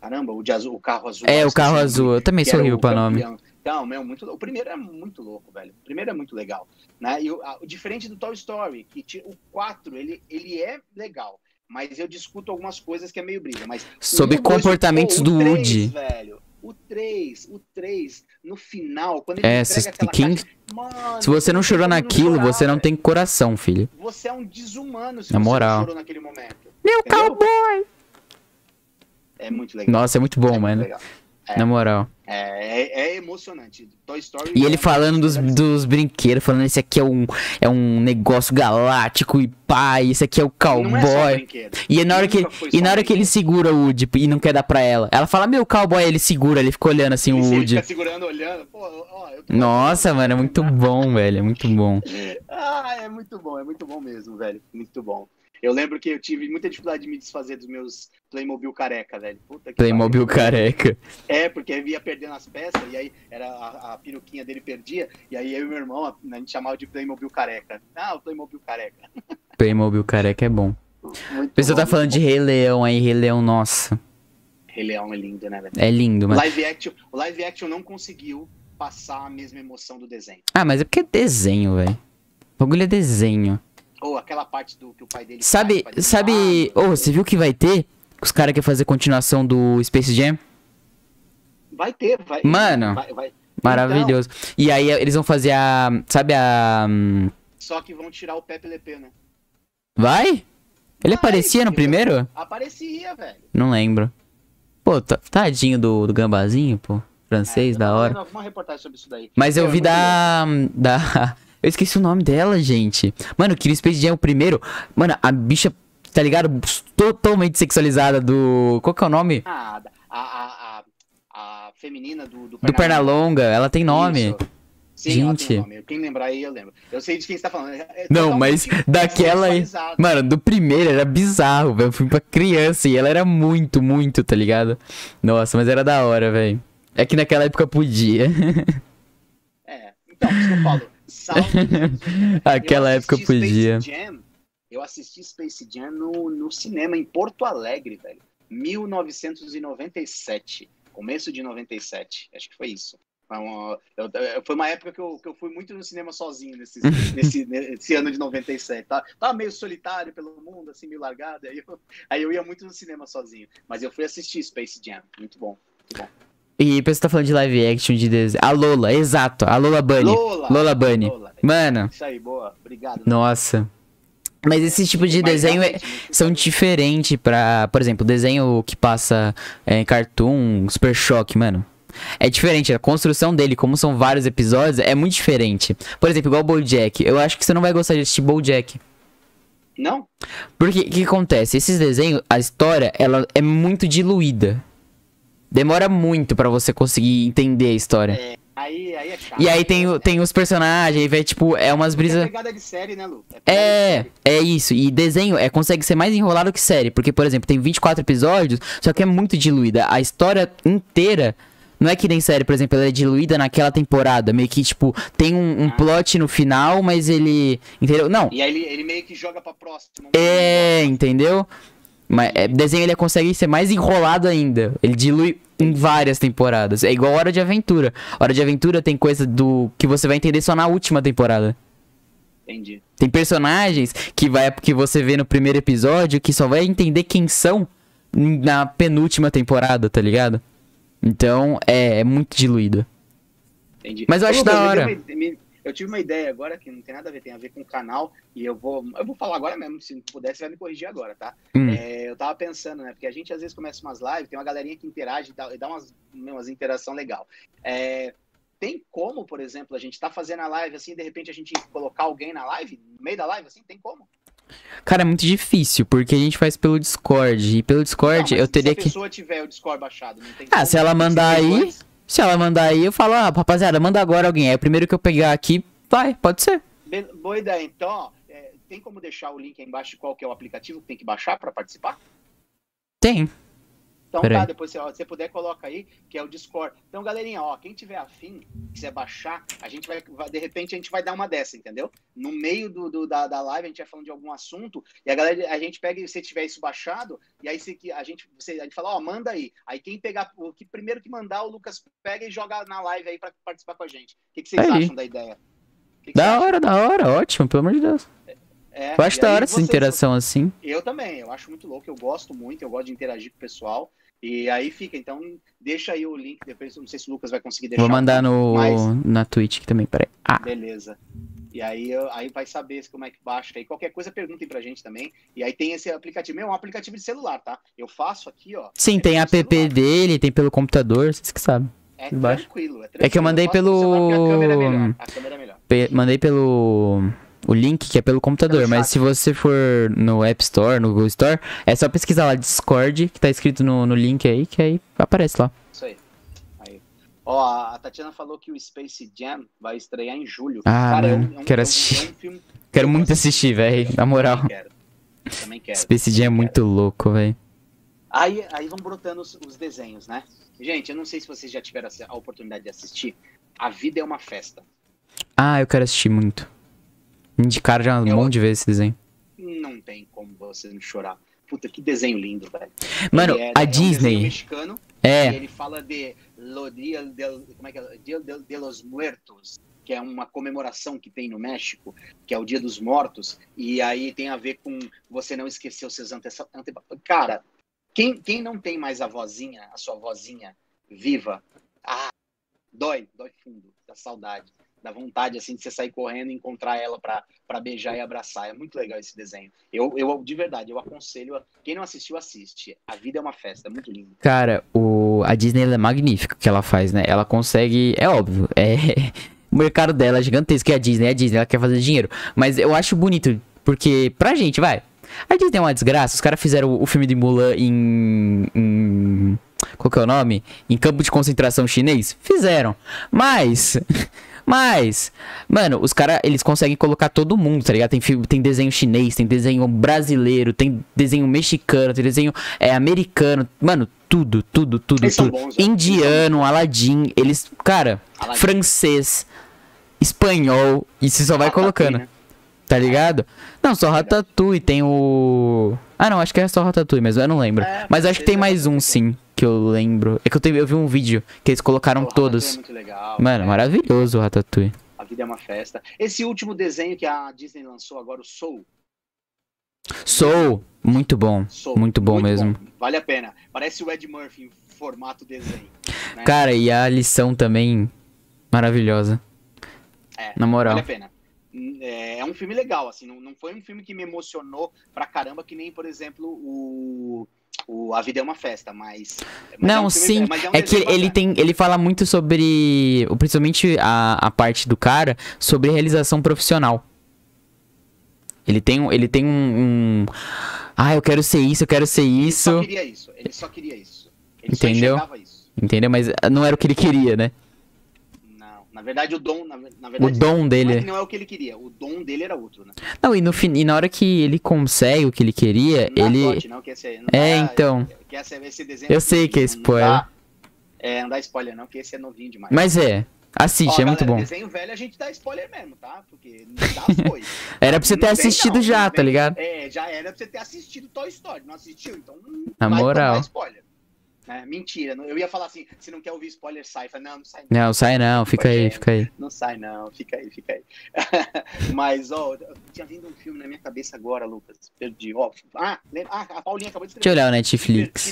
Caramba, o, de azul, o carro azul. É, o carro esqueci azul. Eu também sou horrível pra nome. Não, meu, muito, o primeiro é muito louco, velho. O primeiro é muito legal. Né? E a- diferente do Toy Story, que o 4, ele, ele é legal. Mas eu discuto algumas coisas que é meio briga. Mas Sobre um, dois, comportamentos pô, o do Woody. velho. O 3, o 3, no final, quando ele É, entrega se, aquela quem- caixa, Mano, se você não chorou naquilo, chorar, você não tem coração, filho. Você é um desumano se Na você moral. não chorou naquele momento. Meu Entendeu? cowboy! É muito legal. Nossa, é muito é bom, muito mano. legal. Na moral. É, é, é emocionante. Toy Story. E ele é- falando dos, dos brinquedos, falando esse aqui é um, é um negócio galáctico e pá, esse aqui é o é cowboy. E na hora que, e na hora que ele segura o Woody e não quer dar pra ela, ela fala, meu cowboy, ele segura, ele fica olhando assim o Ele Woody. fica segurando, olhando. Pô, ó, Nossa, mano, é muito bom, velho, é muito bom. Ah, é muito bom, é muito bom mesmo, velho. Muito bom. Eu lembro que eu tive muita dificuldade de me desfazer dos meus Playmobil careca, velho. Puta que Playmobil pariu. careca. É, porque eu ia perdendo as peças, e aí era a, a peruquinha dele perdia, e aí eu e meu irmão, a, a gente chamava de Playmobil careca. Ah, o Playmobil careca. Playmobil careca é bom. Muito A pessoa bom, tá falando de Rei Leão aí, Rei Leão, nossa. Rei Leão é lindo, né, velho? É lindo, O mano. live action, o live action não conseguiu passar a mesma emoção do desenho. Ah, mas é porque é desenho, velho. O bagulho é desenho. Ou aquela parte do que o pai dele Sabe, faz, sabe. Ô, você viu que vai ter? Os caras querem fazer continuação do Space Jam? Vai ter, vai. Mano. vai- vai. Maravilhoso. E aí eles vão fazer a. Sabe a. hum, Só que vão tirar o Pepe Le Pew, né? Vai? Ele Vai, aparecia no primeiro? Aparecia, velho. Não lembro. Pô, tadinho do, do gambazinho, pô. Francês, É, da eu hora. Uma reportagem sobre isso daí. Mas eu Meu, é vi da. Da. Eu esqueci o nome dela, gente. Mano, o Space Jam é o primeiro. Mano, a bicha, tá ligado? Totalmente sexualizada do. Qual que é o nome? Ah, a, a, a, a feminina do, do, Do Pernalonga. Ela tem nome. Isso. Sim, Gente. nome. Quem lembrar aí, eu lembro. Eu sei de quem você tá falando. É- é Não, mas daquela aí. Mano, do primeiro era bizarro, velho. Eu fui pra criança e ela era muito, muito, tá ligado? Nossa, mas era da hora, velho. É que naquela época podia. É, então, isso que eu falo. Salve. Aquela Eu época Space podia. Jam, eu assisti Space Jam no, no cinema em Porto Alegre, velho. 1997. Começo de 97. Acho que foi isso. Foi uma, eu- eu- foi uma época que eu, que eu fui muito no cinema sozinho nesse, nesse, nesse ano de 97. Tá? Tava meio solitário pelo mundo, assim, meio largado. Aí eu, aí eu ia muito no cinema sozinho. Mas eu fui assistir Space Jam. Muito bom. E depois você tá falando de live action de desenho. A Lola, exato. A Lola Bunny. Lola! Lola Bunny. Lola. Mano, Isso aí, boa. Obrigado. nossa. Mas esse tipo de Mas desenho é- são diferentes pra. Por exemplo, desenho que passa é, em Cartoon, Super Choque, mano. É diferente, a construção dele, como são vários episódios, é muito diferente. Por exemplo, igual o Bojack. Eu acho que você não vai gostar de assistir Bojack. Não? Porque o que acontece? Esses desenhos, a história, ela é muito diluída. Demora muito pra você conseguir entender a história. Aí, aí é chato. E aí tem, o- tem os personagens, aí vai tipo, é umas É brisas. pegada de série, né, Lu? É, série. é isso. E desenho é, consegue ser mais enrolado que série. Porque, por exemplo, tem 24 episódios, só que é muito diluída. A história inteira. Não é que nem série, por exemplo, ela é diluída naquela temporada. Meio que, tipo, tem um, um Ah. plot no final, mas ele. Entendeu? Não. E aí ele, ele meio que joga pra próxima. É, entendeu? Mas é, desenho ele consegue ser mais enrolado ainda. Ele dilui em várias temporadas. É igual Hora de Aventura. Hora de Aventura tem coisa do que você vai entender só na última temporada. Entendi. Tem personagens que vai que você vê no primeiro episódio que só vai entender quem são na penúltima temporada, tá ligado? Então é, é muito diluído. Entendi. Mas eu acho Ô, da me hora. me- eu tive uma ideia agora que não tem nada a ver, tem a ver com o canal, e eu vou. Eu vou falar agora mesmo, se puder, você vai me corrigir agora, tá? Hum. É, eu tava pensando, né? Porque a gente às vezes começa umas lives, tem uma galerinha que interage e dá, e dá umas, umas interação legal. É, tem como, por exemplo, a gente tá fazendo a live assim, de repente a gente colocar alguém na live, no meio da live, assim, tem como? Cara, é muito difícil, porque a gente faz pelo Discord. E pelo Discord Não, eu teria se a que. pessoa tiver o Discord baixado, não tem Ah, se ela que mandar aí-. Se ela mandar aí, eu falo, ah, rapaziada, manda agora alguém. Aí o primeiro que eu pegar aqui, vai, pode ser. Boa ideia. Então, é, tem como deixar o link aí embaixo de qual que é o aplicativo que tem que baixar para participar? Tem. Então tá, depois se você puder, coloca aí, que é o Discord. Então, galerinha, ó, quem tiver afim, quiser baixar, a gente vai, vai- de repente, a gente vai dar uma dessa, entendeu? No meio do, do- da, da live, a gente vai falando de algum assunto, e a galera, a gente pega, e se tiver isso baixado, e aí se, a, gente, você, a gente fala, ó, manda aí. Aí quem pegar, o que primeiro que mandar, o Lucas pega e joga na live aí para participar com a gente. O que, que vocês Aí. acham da ideia? Que que Da hora, da hora, ótimo, pelo amor de Deus. É, Eu acho e da hora essa interação assim. Eu também, eu acho muito louco, eu gosto muito, eu gosto de interagir com o pessoal. E aí fica, então deixa aí o link, depois eu não sei se o Lucas vai conseguir deixar. Vou mandar no, Mas- na Twitch aqui também, peraí. Ah, Beleza. E aí, eu- aí vai saber como é que baixa. Aí qualquer coisa perguntem pra gente também. E aí tem esse aplicativo. Meu, é um aplicativo de celular, tá? Eu faço aqui, ó. sim, é tem pelo app celular. dele, tem pelo computador, vocês que sabem. É tranquilo, é É que eu tranquilo. mandei faço pelo celular porque pelo- A câmera é melhor. A câmera é melhor. Pe- mandei pelo o link que é pelo computador, Pelo mas se você for no App Store, no Google Store, é só pesquisar lá Discord, que tá escrito no, no link aí, que aí aparece lá. Isso aí. aí. Ó, a Tatiana falou que o Space Jam vai estrear em julho. Ah, é um- mano, é um- quero é assistir. é um Quero muito assistir, velho, na moral. Também quero. Também quero. Space Jam é muito louco, velho. Aí, aí vão brotando os, os desenhos, né? Gente, eu não sei se vocês já tiveram a oportunidade de assistir. A vida é uma festa. Ah, eu quero assistir muito. Indicaram já um Eu- monte de vezes esse desenho. Não tem como você não chorar. Puta, que desenho lindo, velho. Mano, é- a é um Disney, mexicano, é, ele fala de Lo Dia del, como é que é? Dia de, de los Muertos, que é uma comemoração que tem no México, que é o Dia dos Mortos, e aí tem a ver com você não esquecer os seus antepassados. Cara, quem, quem não tem mais a vozinha, a sua vozinha viva, ah, dói, dói fundo, da saudade, da vontade assim de você sair correndo e encontrar ela pra beijar e abraçar. É muito legal esse desenho. Eu, eu de verdade, eu aconselho, quem não assistiu, assiste. A vida é uma festa, é muito lindo. cara, o, a Disney é magnífica que ela faz, né? Ela consegue, é óbvio, é... O mercado dela é gigantesco, é a Disney, é a Disney, ela quer fazer dinheiro. Mas eu acho bonito, porque pra gente, vai. A Disney é uma desgraça, os caras fizeram o filme de Mulan em, em. Qual que é o nome? Em campo de concentração chinês? Fizeram. Mas. Mas, mano, os caras, eles conseguem colocar todo mundo, tá ligado? Tem, filme, tem desenho chinês, tem desenho brasileiro, tem desenho mexicano, tem desenho é, americano. Mano, tudo, tudo, tudo, Eles tudo. bons, né? Indiano, Aladdin, eles, cara, Aladdin. francês, espanhol, e você só vai colocando. né? Tá ligado? Não, só Ratatouille, tem o. Ah, não, acho que é só Ratatouille mesmo, eu não lembro. É, Mas acho que tem é mais um sim, que eu lembro. É que eu, teve, eu vi um vídeo que eles colocaram todos. É muito legal. Mano, é. maravilhoso o Ratatouille. A vida é uma festa. Esse último desenho que a Disney lançou agora, o Soul. Soul, muito bom. Soul Muito bom mesmo. Vale a pena. Parece o Ed Murphy em formato desenho. né? Cara, e a lição também maravilhosa. É, Na moral. Vale a pena. É, é um filme legal, assim, não, não foi um filme que me emocionou pra caramba, que nem, por exemplo, o, o A Vida é uma Festa, mas. mas Não, é um filme- sim, mas um é que desenho ele bacana. tem, ele fala muito sobre, principalmente a, a parte do cara, sobre realização profissional. Ele tem, um- ele tem um, um, ah, eu quero ser isso, eu quero ser Ele só isso, queria isso. Ele só queria isso. Ele Entendeu? isso. entendeu? Mas não era o que ele queria, né? Não, na verdade, o dom. Na, na O verdade, dom não é, dele. que não é o que ele queria. O dom dele era outro, né? Não, e no e na hora que ele consegue o que ele queria, Não ele não, que esse, não É, dá- então. Que esse, esse desenho Eu sei que é não spoiler. dá- é, não dá spoiler, não, que esse é novinho demais. Mas é, assiste, Ó, é muito galera, bom. Desenho velho a gente dá spoiler mesmo, tá? Porque não dá foi. Era pra você ter Não assistido não, já, não tá ligado? É, já era pra você ter assistido Toy Story. Não assistiu, então. não Na moral. spoiler. Né? Mentira. Eu ia falar assim: se não quer ouvir spoiler, sai. Fala, não, não sai não. Não, sai não, fica aí, fica aí. Não sai, não. Fica aí, fica aí. Mas, ó, tinha vindo um filme na minha cabeça agora, Lucas. Perdi. Ó, ah, lembra- ah, a Paulinha acabou de Deixa eu escrever. olhar o Netflix.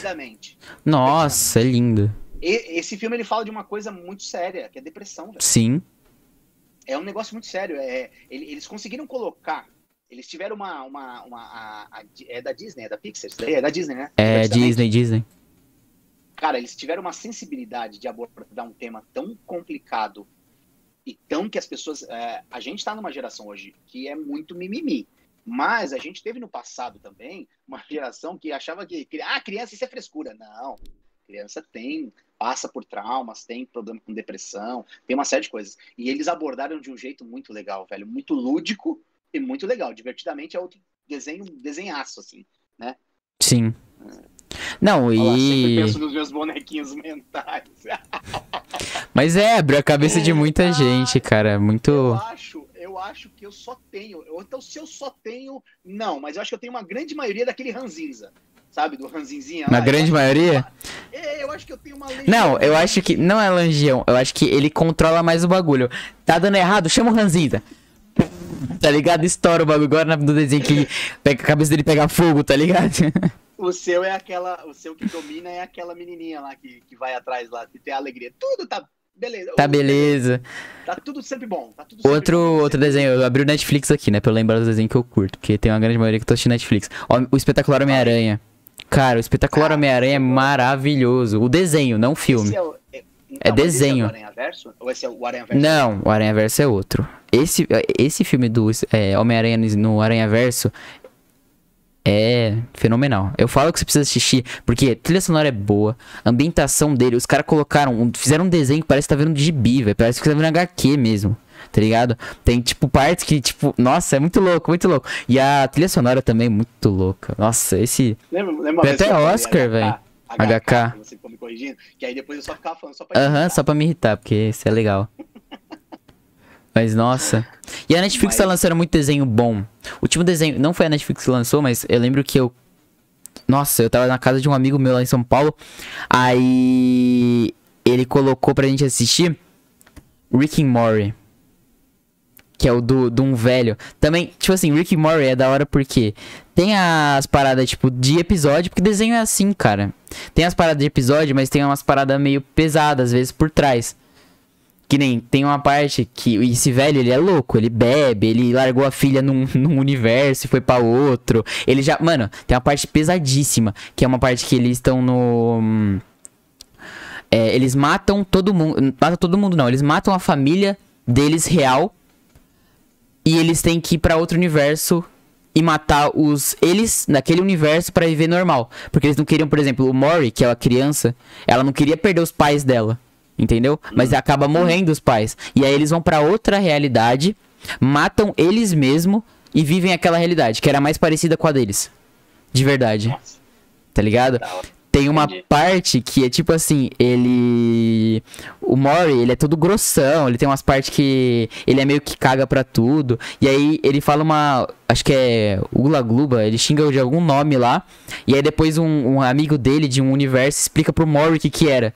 Nossa, é lindo. E- esse filme ele fala de uma coisa muito séria, que é depressão, velho. Sim. É um negócio muito sério. É, ele- eles conseguiram colocar. Eles tiveram uma. uma, uma a- a- é da Disney, é da Pixar? É da Disney, né? É. Disney, Disney. Cara, eles tiveram uma sensibilidade de abordar um tema tão complicado e tão que as pessoas. é, a gente está numa geração hoje que é muito mimimi. Mas a gente teve no passado também uma geração que achava que. Ah, criança, isso é frescura. Não. Criança tem. Passa por traumas, tem problema com depressão, tem uma série de coisas. E eles abordaram de um jeito muito legal, velho. Muito lúdico e muito legal. Divertidamente é outro desenho, desenhaço, assim. Sim. Não, Olha lá, sempre e. penso nos meus bonequinhos mentais. Mas é, abriu a cabeça de muita Ah, gente, cara. Eu Muito. acho, eu acho que eu só tenho. Ou então, se eu só tenho. Não, mas eu acho que eu tenho uma grande maioria daquele ranzinza. Sabe? Do ranzinzinha Na grande eu eu maioria? uma- É, eu acho que eu tenho uma legião. Não, eu acho que. Não é Langião. Eu acho que ele controla mais o bagulho. Tá dando errado? Chama o Ranzinza. Tá ligado? Estoura o bagulho. Agora no desenho que pega, a cabeça dele pega fogo, tá ligado? O seu é aquela. O seu que domina é aquela menininha lá que, que vai atrás lá, que tem a alegria. Tudo tá. Beleza. Tá beleza. Tá tudo sempre bom. Tá tudo sempre Outro, bom. outro desenho, eu abri o Netflix aqui, né? Pra eu lembrar dos desenhos que eu curto. Porque tem uma grande maioria que eu tô assistindo Netflix. Ó, O Espetacular Homem-Aranha. Cara, o Espetacular Ah, Homem-Aranha é maravilhoso. O desenho, não o filme. É, o, é, É mas esse desenho. É o? Ou esse é o Aranha Verso? Não, o Aranha Verso é outro. Esse, esse filme do é, Homem-Aranha no Aranha Verso é fenomenal. Eu falo que você precisa assistir, porque a trilha sonora é boa, a ambientação dele, os caras colocaram, fizeram um desenho que parece que tá vendo gibi, velho. Parece que tá vendo HQ mesmo. Tá ligado? Tem, tipo, partes que, tipo, nossa, é muito louco, muito louco. E a trilha sonora também é muito louca. Nossa, esse. Lembra, lembra até Oscar, velho. HK, HK. Você ficou me corrigindo, que aí depois eu só ficava falando só pra Aham, só pra me irritar, porque esse é legal. Mas nossa. E a Netflix Mas- tá lançando muito desenho bom. O último desenho, não foi a Netflix que lançou, mas eu lembro que eu. Nossa, eu tava na casa de um amigo meu lá em São Paulo. Aí ele colocou pra gente assistir Rick and Morty. Que é o do, de um velho. Também, tipo assim, Rick and Morty é da hora porque tem as paradas, tipo, de episódio, porque desenho é assim, cara. Tem as paradas de episódio, mas tem umas paradas meio pesadas, às vezes, por trás. Que nem, tem uma parte que esse velho, ele é louco, ele bebe, ele largou a filha num, num universo e foi pra outro. Ele já, mano, tem uma parte pesadíssima, que é uma parte que eles estão no... é, eles matam todo mundo, matam todo mundo não, eles matam a família deles real e eles têm que ir pra outro universo e matar os eles naquele universo pra viver normal, porque eles não queriam, por exemplo, o Mori, que é a criança, ela não queria perder os pais dela, entendeu? Mas acaba morrendo os pais. E aí eles vão pra outra realidade, matam eles mesmo e vivem aquela realidade que era mais parecida com a deles. De verdade, tá ligado? Tem uma parte que é tipo assim, ele. O Mori, ele é todo grossão, ele tem umas partes que ele é meio que caga pra tudo. E aí ele fala uma. Acho que é Ula Gluba, ele xinga de algum nome lá. E aí depois um, um amigo dele de um universo explica pro Mori o que que era.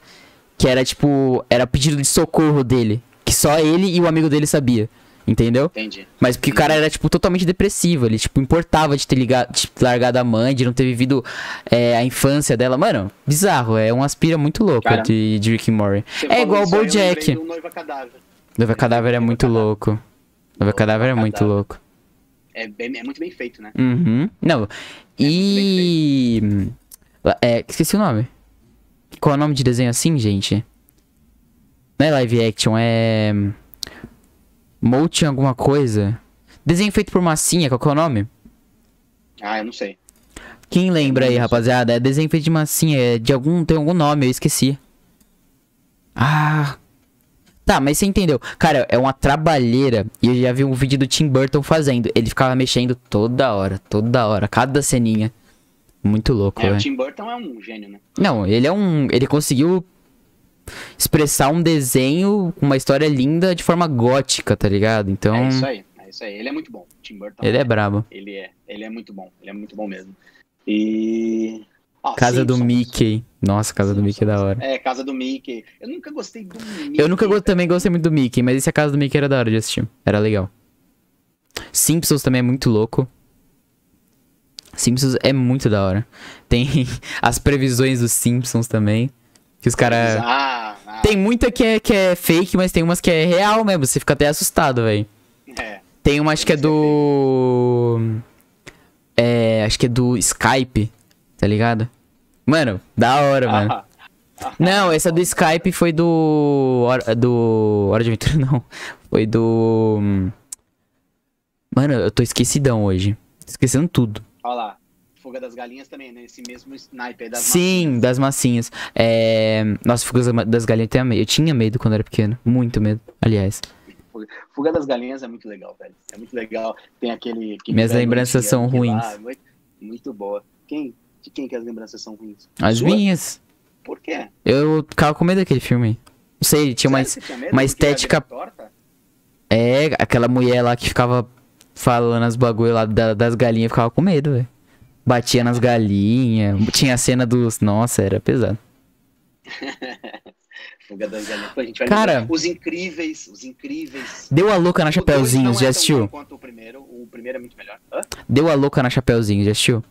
Que era tipo. Era pedido de socorro dele. Que só ele e o amigo dele sabia. Entendeu? Entendi. Mas porque o cara era, tipo, totalmente depressivo. Ele, tipo, importava de ter ligado, de ter largado a mãe, de não ter vivido é, a infância dela. Mano, bizarro. É uma aspira muito louca Cara, de, de Rick and Morty. É igual o Bojack. Noiva Cadáver. Noiva Cadáver é muito louco. Noiva Cadáver é muito Cadáver. louco. É, bem- é muito bem feito, né? Uhum. Não. E. É, esqueci o nome. Qual é o nome de desenho assim, gente? Não é live action, é. Motion alguma coisa. Desenho feito por massinha, qual que é o nome? Ah, eu não sei. Quem lembra aí, rapaziada? É desenho feito de massinha, é de algum. Tem algum nome, eu esqueci. Ah. Tá, mas você entendeu. Cara, é uma trabalheira. E eu já vi um vídeo do Tim Burton fazendo. Ele ficava mexendo toda hora, toda hora, cada ceninha. Muito louco, É, o velho. Tim Burton é um gênio, né? Não, ele é um. Ele conseguiu expressar um desenho com uma história linda de forma gótica, tá ligado? Então. É isso aí, é isso aí. Ele é muito bom. Tim Burton. Ele é brabo. Ele é, ele é muito bom. Ele é muito bom mesmo. E. Ah, Casa do Simpsons. Mickey. Nossa, Casa do Mickey é da hora. É, Casa do Mickey. Eu nunca gostei do Mickey. Eu nunca go- também gostei muito do Mickey, mas esse A Casa do Mickey era da hora de assistir. Era legal. Simpsons também é muito louco. Simpsons é muito da hora. Tem as previsões dos Simpsons também. Que os caras. Ah, ah, Tem muita que é, que é fake, mas tem umas que é real mesmo. Você fica até assustado, velho. é. Tem uma, acho que é do. É, acho que é do Skype, tá ligado? Mano, da hora, mano. Ah, Não, essa do Skype foi do. Do. Hora de Aventura, não. Foi do. Mano, eu tô esquecidão hoje. Tô esquecendo tudo. Olha lá. Fuga das galinhas também, né? Esse mesmo sniper das Sim, das massinhas. É. Nossa, Fuga das Galinhas tinha medo. Eu tinha medo quando era pequeno. Muito medo, aliás. Fuga- das galinhas é muito legal, velho. É muito legal. Tem aquele. aquele Minhas lembranças são ruins. lá, é muito, muito boa. Quem? De quem que as lembranças são ruins? As Sua? minhas. Por quê? Eu ficava com medo daquele filme. Não sei, tinha Sério, mais. tinha uma estética-? É, aquela mulher lá que ficava falando as bagulho lá da- das galinhas, eu ficava com medo, velho. Batia nas galinhas, tinha a cena dos. Nossa, era pesado. Fuga das galinhas. Pô, a gente vai Cara-. Os incríveis, os incríveis. Deu a louca na Chapeuzinho, é já assistiu? bom Quanto o primeiro. O primeiro é muito melhor. Hã? Deu a louca na Chapeuzinho, já assistiu?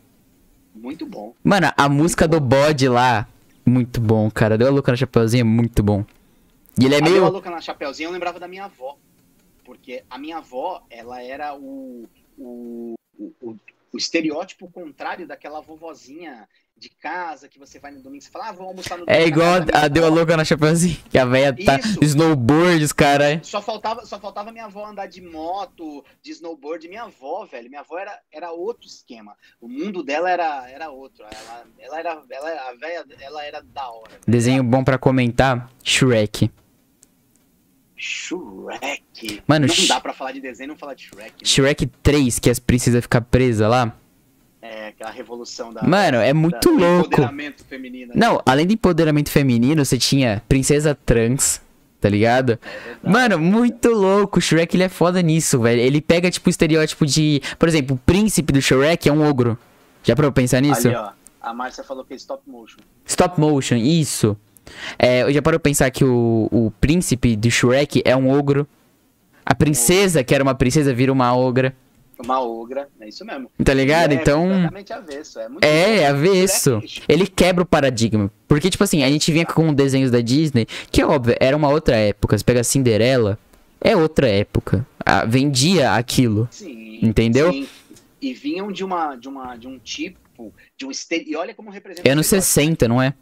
Muito bom. Mano, a música do bode lá, muito bom, cara. Deu a louca na Chapeuzinho, é muito bom. E ele é A Deu a meio. louca na Chapeuzinho, eu lembrava da minha avó. Porque a minha avó, ela era o, o, o, o- estereótipo contrário daquela vovozinha de casa que você vai no domingo e fala, ah, vou almoçar no É domingo na igual minha a Deu a louca na Chapeuzinho, que a velha tá Isso. snowboard, os caras. Só faltava, só faltava minha avó andar de moto, de snowboard. Minha avó, velho, minha avó era, era outro esquema. O mundo dela era, era outro. Ela, ela era, ela, a velha, ela era da hora. Desenho bom pra comentar: Shrek. Shrek. Mano, não dá pra falar de desenho e não falar de Shrek. né? Shrek 3, que as princesas ficam presas lá. É, aquela revolução da. Mano, é muito da- louco. empoderamento feminino. Não, além do empoderamento feminino, você tinha princesa trans, tá ligado? É verdade. Mano, muito louco. O Shrek ele é foda nisso, velho. Ele pega, tipo, o estereótipo de. Por exemplo, o príncipe do Shrek é um ogro. Já pra eu pensar nisso? Ali, ó. A Márcia falou que é stop motion. Stop motion, isso. É, eu já parou pensar que o, o príncipe do Shrek é um ogro. A princesa, que era uma princesa, vira uma ogra. Uma ogra, é isso mesmo. Tá ligado? É então. completamente avesso. É, muito É, louco. avesso. Shrek- Ele quebra o paradigma. Porque, tipo assim, a gente vinha com desenhos da Disney, que óbvio, era uma outra época. Você pega a Cinderela, é outra época. Ah, vendia aquilo. Sim. Entendeu? sim. E vinham de uma, de uma, de um tipo, de um este... E olha como representa. É anos esse negócio. 60, não é? É, é.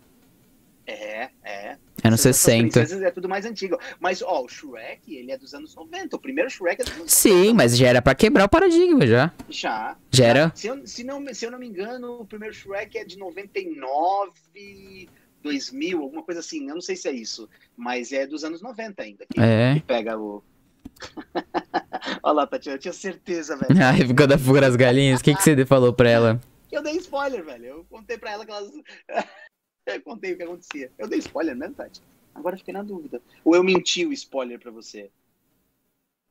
Anos Essas 60. princesas É tudo mais antigo. Mas, ó, o Shrek, ele é dos anos 90. O primeiro Shrek é dos anos Sim, mas já era pra quebrar o paradigma, já. Já. Já era? Se eu, se, não, se eu não me engano, o primeiro Shrek é de 99, 2000, alguma coisa assim. Eu não sei se é isso. Mas é dos anos 90 ainda. Que, É. que pega o. Olha lá, Tatiana, eu tinha certeza, velho. A época da fuga das galinhas, o que, que você falou pra ela? Eu dei spoiler, velho. Eu contei pra ela que elas. Eu contei o que acontecia. Eu dei spoiler mesmo, Tati? Agora eu fiquei na dúvida. Ou eu menti o spoiler pra você?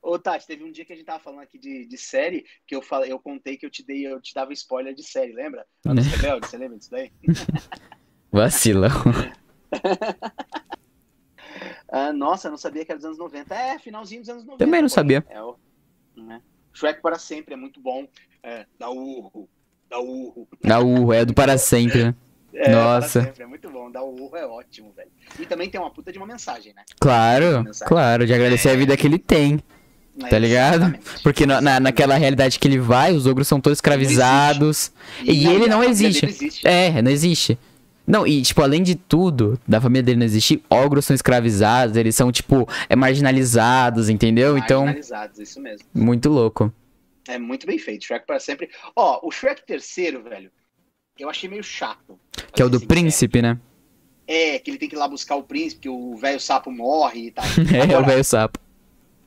Ô, Tati, teve um dia que a gente tava falando aqui de, de série, que eu, falei, eu contei que eu te dei, eu te dava spoiler de série, lembra? Anos Rebeldes, você lembra disso daí? Vacilão. Ah, nossa, eu não sabia que era dos anos 90. É, finalzinho dos anos 90. Também não pô. sabia. É o, né? Shrek para sempre é muito bom. É, dá urro, dá urro. Da U, é do para sempre, né? É, Nossa. sempre, é muito bom. Dar o urro é ótimo, velho. E também tem uma puta de uma mensagem, né? Claro, Mensagem. claro, de agradecer a vida que ele tem. Tá ligado? Exatamente. Porque na, na- naquela realidade que ele vai, os ogros são todos escravizados. E, a- ele não existe. existe. É, não existe. Não, e tipo, além de tudo, da família dele não existir, ogros são escravizados, eles são, tipo, é marginalizados, entendeu? Então, Marginalizados, isso mesmo. muito louco. É muito bem feito. Shrek para sempre. Ó, o Shrek terceiro, velho, eu achei meio chato. Que é o do sincero. príncipe, né? É, que ele tem que ir lá buscar o príncipe, que o velho sapo morre e tal. É, o Agora, velho sapo.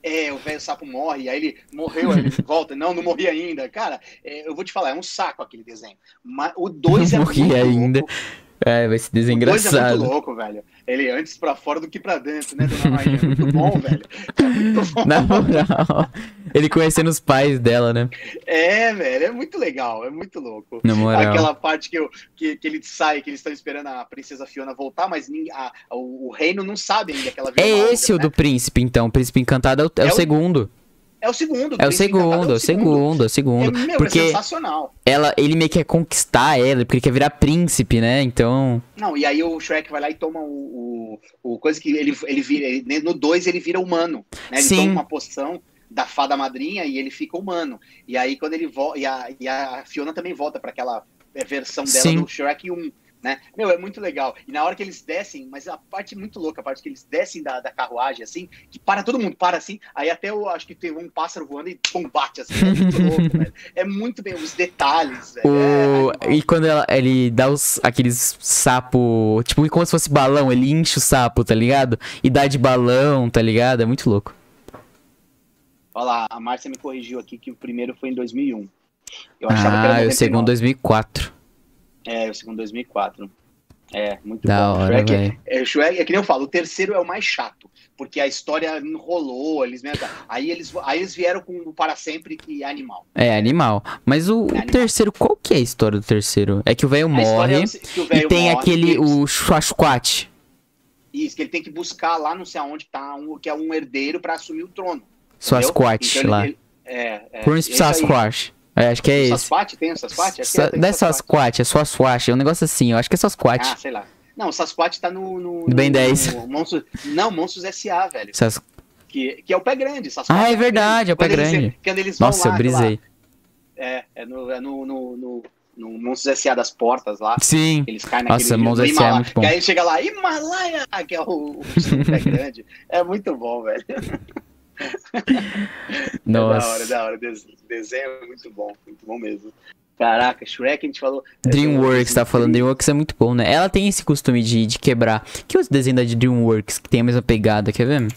É, o velho sapo morre, aí ele morreu, aí ele volta. Não, não morri ainda. Cara, é, eu vou te falar, é um saco aquele desenho. Mas o 2 é morri muito ainda. louco. É, vai ser O 2 é muito desengraçado. louco, velho. Ele antes pra fora do que pra dentro, né, dona Maria? É muito bom, velho. É muito bom. Na moral. Ele conhecendo os pais dela, né? É, velho, é muito legal, é muito louco. Na moral. Aquela parte que, eu, que, que ele sai, que eles estão esperando a princesa Fiona voltar, mas ninguém, a- o, o reino não sabe ainda que ela É esse o né? do príncipe, então. O príncipe encantado é o, é o É o- segundo. É o segundo. É o segundo, é o segundo, é o segundo. É, meu, porque é sensacional. ela, ele meio que quer conquistar ela, porque ele quer virar príncipe, né? Então. Não, e aí o Shrek vai lá e toma o. o, o coisa que ele, ele vira. Ele, no 2 ele vira humano. Né? Ele Sim. toma uma poção da fada madrinha e ele fica humano. E aí quando ele volta. E a, e a Fiona também volta para aquela é, versão dela Sim. do Shrek 1. Né? Meu, é muito legal. E na hora que eles descem, mas a parte muito louca, a parte que eles descem da, da carruagem, assim, que para todo mundo, para assim, aí até eu acho que tem um pássaro voando e pum, bate assim. É muito louco, velho. É muito bem, os detalhes, velho. É O... animal. E quando ela- ele dá os, aqueles sapo, tipo, como se fosse balão, ele enche o sapo, tá ligado? E dá de balão, tá ligado? É muito louco. Olha lá, a Márcia me corrigiu aqui que o primeiro foi em 2001. Eu achava que era Ah, o 99. segundo 2004. É, o segundo 2004. É, muito Da bom. hora, Shrek, velho. é, Shrek, é que nem eu falo, o terceiro é o mais chato, porque a história enrolou, eles aí eles aí eles vieram com o para sempre que é animal. É, animal. Mas o, o animal. terceiro, qual que é a história do terceiro? É que o velho morre é o- o e tem morre, aquele, que- o Squatch. Isso, que ele tem que buscar lá não sei aonde tá um, que é um herdeiro pra assumir o trono. Sasquatch Então ele- lá. ele- é, é. Príncipe esse aí. É, acho que é esse. Sasquatch? Tem o Sasquatch? Sa- tem Não é Sasquatch. É Sasquatch. É um negócio assim, eu acho que é Sasquatch. Ah, sei lá. Não, o Sasquatch tá no. no no- 10. no Monstros- não, Monstros S.A., velho. Sas- Que, que é o pé grande. Sasquatch Ah, é o verdade, é o pé Quando eles- grande. Quando eles Nossa, lá, eu brisei. É, é no, é no, no, no, no Monstros S.A. das portas lá. Sim. Eles caem Nossa, naquele Monstros no S.A. é muito bom. Que aí chega lá, Himalaia, que é o, o pé grande. É muito bom, velho. É da hora, Nossa. da hora. Des- Desenho é muito bom, muito bom mesmo. Caraca, Shrek, a gente falou. Dreamworks, tá falando. Dreamworks é muito bom, né? Ela tem esse costume de, de quebrar. Que outro desenho da de Dreamworks que tem a mesma pegada, quer ver?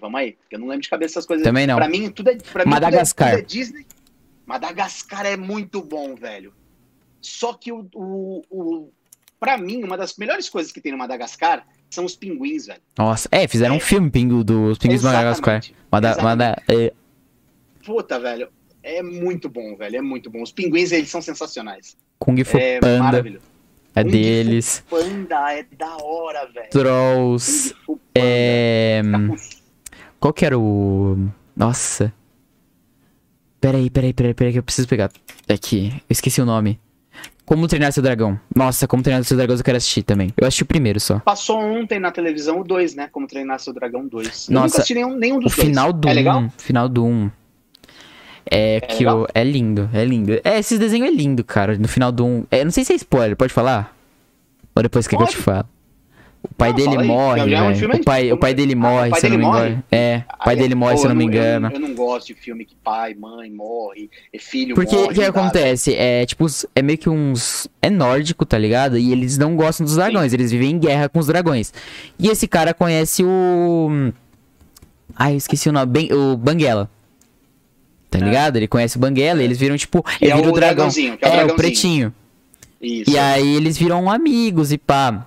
Vamos aí, porque eu não lembro de cabeça essas coisas. Também não. Pra mim, tudo é. Pra mim, Madagascar. Tudo é, tudo é Disney. Madagascar é muito bom, velho. Só que o, o, o. Pra mim, uma das melhores coisas que tem no Madagascar são os pinguins, velho. Nossa, é, fizeram um filme pingo dos Pinguins do Madagascar. Mada. Mada, é, Puta, velho. É muito bom, velho. É muito bom. Os pinguins, eles são sensacionais. Kung Fu É Panda maravilhoso. é Kung Fu deles. Panda é da hora, velho. Trolls. Fu. É. Capuz- Qual que era o. Nossa. Peraí, peraí, peraí, peraí, que eu preciso pegar. Aqui, eu esqueci o nome. Como treinar seu dragão. Nossa, como treinar seu dragão eu quero assistir também. Eu assisti o primeiro só. Passou ontem na televisão o 2, né? Como treinar seu dragão 2. Eu Nossa, nunca assisti nenhum, nenhum O dos dois. final do É 1. legal? Final do 1. É, que legal? o. É lindo, é lindo. É, esse desenho é lindo, cara. No final do 1. É, não sei se é spoiler, pode falar? Ou depois que, que eu te falo? O pai Não, dele aí. morre, já é um filme o, pai, o pai dele Ah, morre, pai se eu não dele me engano. É, o pai Aí, dele morre, pô, se eu não me engano. Eu, eu não gosto de filme que pai, mãe morre, filho Porque o que acontece? É tipo, é meio que uns. É nórdico, tá ligado? E eles não gostam dos dragões, eles vivem em guerra com os dragões. E esse cara conhece o. Ai, eu esqueci o nome. Ben- o Banguela. Tá ligado? Ele conhece o Banguela e eles viram, tipo. Ele é vira o dragão. dragãozinho, que é o É, o pretinho. Isso. E aí eles viram amigos e pá.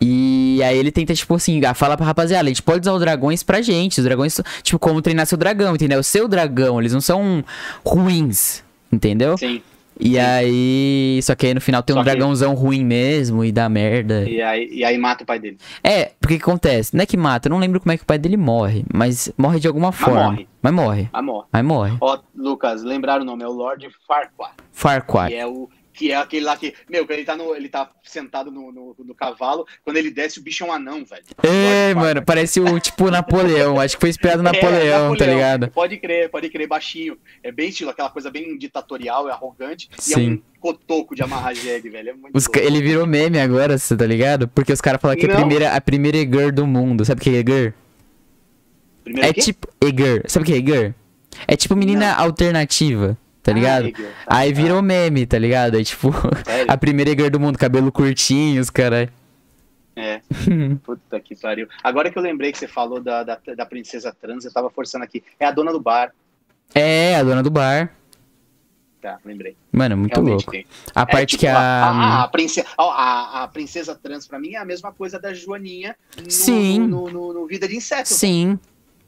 E aí ele tenta, tipo assim, ah, fala pra rapaziada, a gente pode usar os dragões pra gente. Os dragões, tipo, como treinar seu dragão, entendeu? O seu dragão, eles não são ruins, entendeu? Sim. E aí. Só que aí no final tem um Só que- dragãozão ruim mesmo e dá merda. E aí, e aí mata o pai dele. É, porque o que acontece? Não é que mata, eu não lembro como é que o pai dele morre, mas morre de alguma forma. morre. Mas morre. Ah, morre. Mas morre. Ó, Lucas, lembraram o nome, é o Lord Farquaad. Farquaad. Que é o. Que é aquele lá que. Meu, ele tá, no, ele tá sentado no, no, no cavalo, quando ele desce, o bicho é um anão, velho. É, mano, parece o tipo Napoleão. Acho que foi inspirado no É, Napoleão, tá ligado? Pode crer, pode crer, baixinho. É bem estilo, aquela coisa bem ditatorial, é arrogante. E Sim. é um cotoco de amarrar jegue, velho. É muito Os ele virou meme agora, você tá ligado? Porque os caras falam que é a Não. primeira, a primeira Eger do mundo. Sabe o que é Eger? Primeiro É quê? tipo. Eger. Sabe o que é Eger? É tipo menina alternativa, tá Ah, ligado? Igor, tá. Aí virou meme, tá ligado? Aí tipo, Sério? a primeira Eger do mundo, cabelo curtinho, os caras. É. Puta que pariu. Agora que eu lembrei que você falou da, da, da princesa trans, eu tava forçando aqui. É a dona do bar. É, a dona do bar. Tá, lembrei. Mano, muito Realmente louco. tem. A É, parte tipo, que a. A, a, princesa, a, a princesa trans, pra mim, é a mesma coisa da Joaninha no, Sim. no, no- no Vida de Inseto. Sim.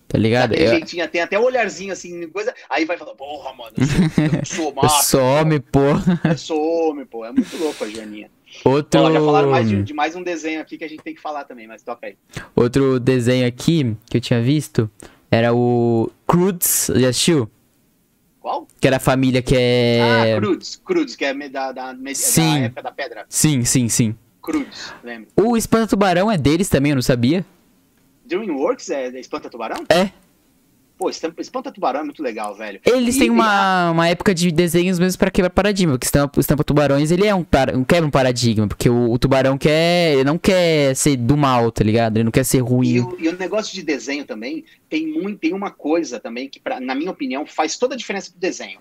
Tá ligado? Eu, jeitinho, tem até o olharzinho assim, coisa. Aí vai falar, porra, mano, eu sou, eu sou eu macho. some, pô. Eu sou homem, pô. É muito louco a Joaninha. Outro. Ó, já falaram mais de, de mais um desenho aqui que a gente tem que falar também, mas toca aí. Outro desenho aqui que eu tinha visto Era o Crudes, já assistiu? Qual? Que era a família que é. Ah, Crudes. Crudes, que é da, da, me- Sim. da época da pedra. Sim, sim, sim. Crudes, lembro. O Espanta Tubarão é deles também, eu não sabia. DreamWorks é é Espanta Tubarão? É. Pô, Espanta Tubarão é muito legal, velho. Eles E- têm e uma, uma época de desenhos mesmo pra quebrar paradigma. Porque Estampa, Estampa Tubarões, ele é um, para- um quebra um paradigma. Porque o, o tubarão quer. Ele não quer ser do mal, tá ligado? Ele não quer ser E ruim. o, e o negócio de desenho também tem muito, tem uma coisa também que, pra, na minha opinião, faz toda a diferença do desenho.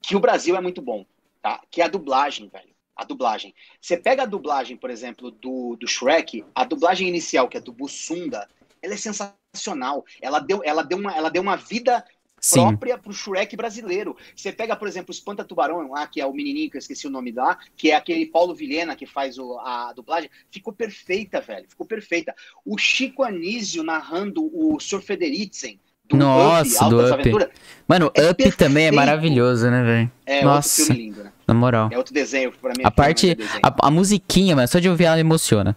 Que o Brasil é muito bom, tá? Que é a dublagem, velho. A dublagem. Você pega a dublagem, por exemplo, do, do Shrek, a dublagem inicial, que é do Bussunda, ela é sensacional. Ela deu, ela deu, uma, ela deu uma vida Sim. própria pro Shrek brasileiro. Você pega, por exemplo, o Espanta Tubarão lá, que é o menininho que eu esqueci o nome lá, que é aquele Paulo Vilhena que faz o- a dublagem, ficou perfeita, velho. Ficou perfeita. O Chico Anísio narrando o Sr. Federitzen do Nossa, Up, do Up. Mano, é Up também é perfeito. maravilhoso, né, velho? é Nossa. outro filme lindo, né? Na moral. É outro desenho, pra mim. A é parte. é. A, a musiquinha, mano, só de ouvir ela emociona.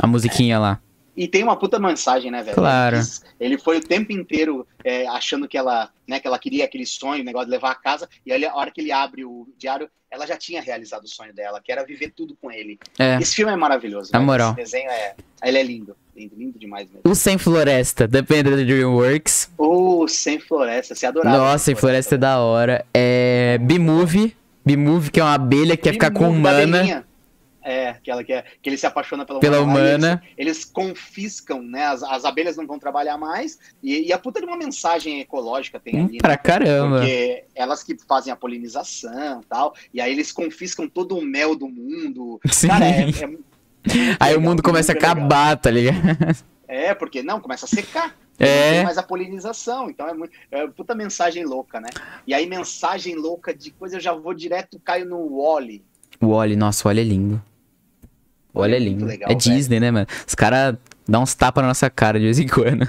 A musiquinha lá. E tem uma puta mensagem, né, velho? Claro. Ele, foi o tempo inteiro é, achando que ela, né, que ela queria aquele sonho, o negócio de levar a casa, e aí, a hora que ele abre o diário, ela já tinha realizado o sonho dela, que era viver tudo com ele. É. Esse filme é maravilhoso. Na velho. moral. Esse desenho é. Ele é lindo. Lindo, lindo demais mesmo. O Sem Floresta, depende do Dreamworks. Ou Sem Floresta, você adorava. Nossa, Sem Floresta é da hora. É. B-Movie. B-Movie, que é uma abelha que quer ficar com da humana. É, aquela que, é, que ele se apaixona pela, Pela e humana. Eles, eles confiscam, né? As, as abelhas não vão trabalhar mais. E, e a puta de uma mensagem ecológica tem Hum, ali. pra né? caramba. Porque elas que fazem a polinização e tal. E aí eles confiscam todo o mel do mundo. Sim. Cara, é, é- Aí o legal, mundo começa a muito legal. acabar, tá ligado? É, porque não, começa a secar. É. Não tem mais a polinização. Então é muito. É puta mensagem louca, né? E aí, mensagem louca de coisa, eu já vou direto, caio no Wally. O Wally, nossa, o Wally é lindo. O Wally é lindo. legal, é. Disney, né, mano? Os caras dão uns tapas na nossa cara de vez em quando.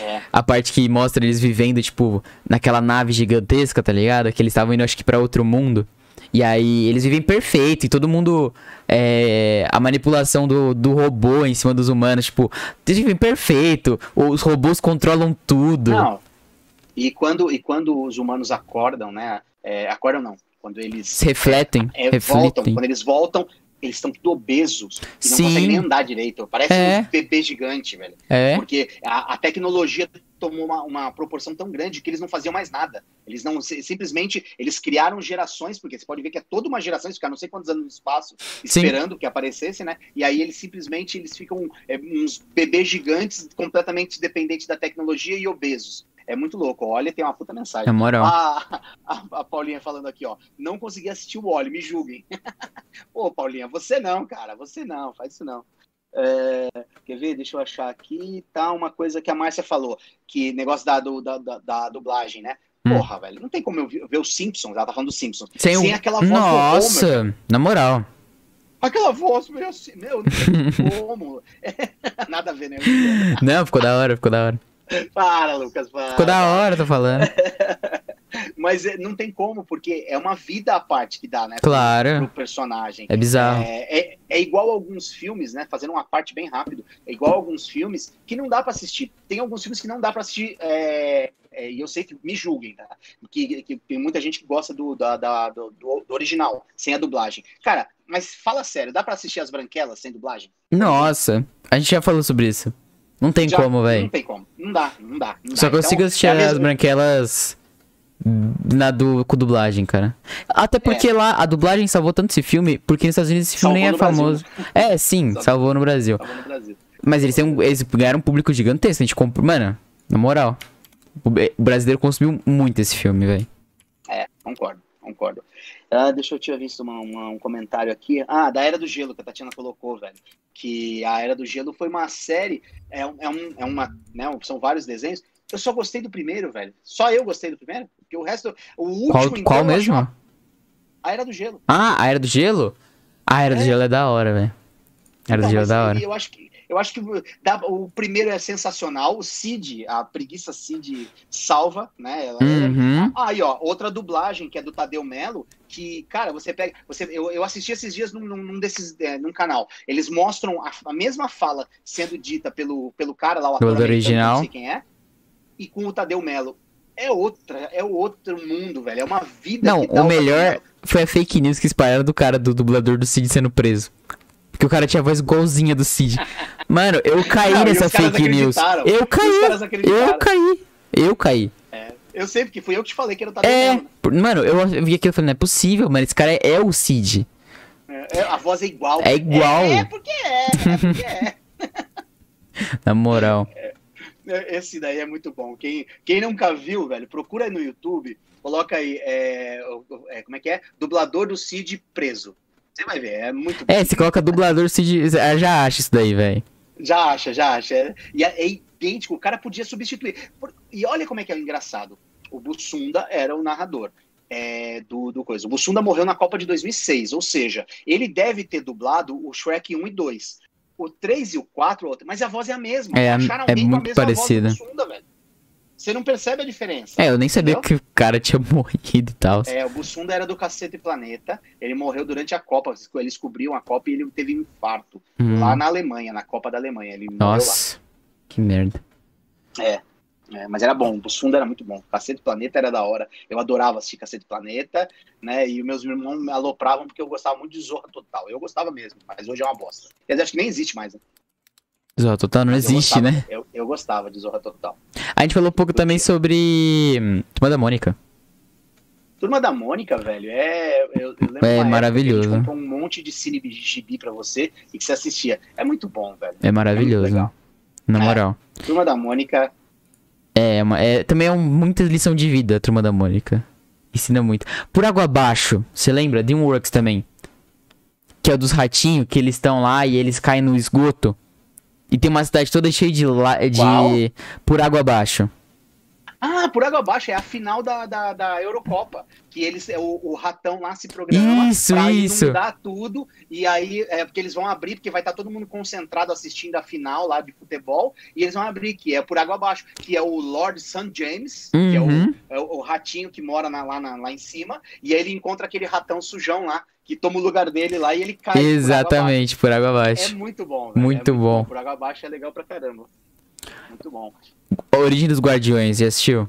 É. A parte que mostra eles vivendo, tipo, naquela nave gigantesca, tá ligado? Que eles estavam indo, acho que, pra outro mundo. E aí eles vivem perfeito e todo mundo. É, a manipulação do, do robô em cima dos humanos, tipo, eles vivem perfeito. Os robôs controlam tudo. Não. E quando, e quando os humanos acordam, né? é, acordam não. Quando eles Se refletem. é, voltam, refletem. quando eles voltam, eles estão tudo obesos e não Sim. conseguem nem andar direito. Parece É. um bebê gigante, velho. É. Porque a, a tecnologia tomou uma, uma proporção tão grande que eles não faziam mais nada. Eles não si- simplesmente eles criaram gerações, porque você pode ver que é toda uma geração, eles ficaram não sei quantos anos no espaço Sim. esperando que aparecesse, né? E aí eles simplesmente eles ficam é, uns bebês gigantes, completamente dependentes da tecnologia e obesos. É muito louco. Olha, tem uma puta mensagem. Na moral. A, a, a Paulinha falando aqui, ó. Não consegui assistir o Wally, me julguem. Ô, Paulinha, você não, cara. Você não, faz isso não. É, quer ver? Deixa eu achar aqui. Tá uma coisa que a Márcia falou. Que negócio da, do- da, da, da dublagem, né? Hum. Porra, velho. Não tem como eu ver, ver os Simpsons. Ela tá falando dos Simpsons. Sem, o- aquela voz do Homer. Nossa, na moral. Aquela voz, meu, meu, não tem como. Nada a ver, né? Não, ficou da hora, ficou da hora. Para, Lucas, para. Ficou da hora, tô falando. Mas é, não tem como, porque é uma vida à parte que dá, né? Claro. Pro personagem. É bizarro. É, é, é igual alguns filmes, né? Fazendo uma parte bem rápido. É igual alguns filmes que não dá pra assistir. Tem alguns filmes que não dá pra assistir. é, é, e eu sei que me julguem, tá? Que, que tem muita gente que gosta do, da- da- do, do- do original, sem a dublagem. Cara, mas fala sério, dá pra assistir as branquelas sem dublagem? Nossa, a gente já falou sobre isso. Não tem Já- como, Não velho. tem como. Não dá, não dá. Não Só dá. consigo Então, assistir é as mesma- branquelas na do, com dublagem, cara. Até porque lá a dublagem salvou tanto esse filme, porque nos Estados Unidos esse filme Salvou nem é no Brasil. famoso. É, sim, Salvou. salvou no Brasil. Tava no Brasil. Mas eles, têm um, eles ganharam um público gigantesco. A gente comprou. Mano, na moral. O, o brasileiro consumiu muito esse filme, velho. É, concordo, concordo. Ah, deixa eu tinha visto uma- uma- um comentário aqui. Ah, da Era do Gelo, que a Tatiana colocou, velho. Que a Era do Gelo foi uma série, é, um- é, um, é uma, né, são vários desenhos. Eu só gostei do primeiro, velho. Só eu gostei do primeiro. Porque o resto, o último, Qual, então, qual mesmo? A Era do Gelo. Ah, a Era do Gelo? A Era do É. Gelo é da hora, velho. Era do Então, Gelo é da hora. Eu acho que Eu acho que dá, o primeiro é sensacional, o Cid, a preguiça Cid salva, né? Ela, Uhum. Ah, Aí, ó, outra dublagem que é do Tadeu Melo, que, cara, você pega. Você, eu, eu assisti esses dias num, num desses, é, num canal. Eles mostram a, a mesma fala sendo dita pelo, pelo cara lá, o ator original. não sei quem é, e com o Tadeu Melo. É outra, é outro mundo, velho. É uma vida. Não, o melhor foi a fake news que espalharam do cara, do dublador do Cid sendo preso. Porque o cara tinha a voz igualzinha do Cid. Mano, eu caí Não, nessa fake news. Eu caí, eu caí, eu caí. Eu sei, porque fui eu que te falei que era o É, né? mano, eu vi aquilo e falei, não é possível, mano, esse cara é, é o Cid. É, é, a voz é igual. É igual. É, é porque é, é porque é. Na moral. É, Esse daí é muito bom. Quem, quem nunca viu, velho, procura aí no YouTube, coloca aí, é, é, como é que é? Dublador do Cid preso. Você vai ver, é muito bom. É, você coloca dublador Cid, ah, já acha isso daí, velho. Já acha, já acha. É, e é, é idêntico, o cara podia substituir. E olha como é que é engraçado. O Bussunda era o narrador. é, do, do coisa. O Bussunda morreu na Copa de 2006, ou seja, ele deve ter dublado o Shrek 1 e 2. O 3 e o 4, outra, mas a voz é a mesma. É, Acharam é muito mesma voz do parecida. Bussunda, velho. Você não percebe a diferença. É, eu nem sabia Entendeu? que o cara tinha morrido e tal. É, o Bussunda era do Cacete Planeta. Ele morreu durante a Copa. Eles cobriam a Copa e ele teve um infarto. Hum, Lá na Alemanha, na Copa da Alemanha. Ele. Nossa, que merda. É, mas era bom, o Bussunda era muito bom. Cacete Planeta era da hora. Eu adorava assistir Cacete Planeta, né? E os meus irmãos me alopravam porque eu gostava muito de Zorra Total. Eu gostava mesmo, mas hoje é uma bosta. Quer dizer, acho que nem existe mais, né? Zorra Total não Mas eu existe, gostava- né? Eu, eu gostava de Zorra Total. A gente falou um pouco também sobre hum, Turma da Mônica. Turma da Mônica, velho, é. Eu, eu lembro É época que a maravilhoso. gente um monte de cine gibi pra você e que você assistia. É muito bom, velho. É maravilhoso. legal. Na É. moral. Turma da Mônica, É, uma- é, também é um, muita lição de vida, a Turma da Mônica. Ensina muito. Por Água Abaixo, você lembra? Dreamworks também. Que é o dos ratinhos, que eles estão lá e eles caem no esgoto. E tem uma cidade toda cheia de... De por Água Abaixo. Ah, por água abaixo, é a final da, da, da Eurocopa. Que eles, é, o, o ratão lá se programa Isso, pra isso. inundar tudo. E aí, é porque eles vão abrir, porque vai estar todo mundo concentrado assistindo a final lá de futebol. E eles vão abrir, que é por água abaixo, que é o Lord St. James, que é o, Uhum. é o ratinho que mora na- lá, na- lá em cima. E aí ele encontra aquele ratão sujão lá, que toma o lugar dele lá e ele cai. por água Exatamente, por Água abaixo. É muito bom, velho. Muito é bom. Por água abaixo é legal pra caramba. Muito bom. A Origem dos Guardiões, já assistiu?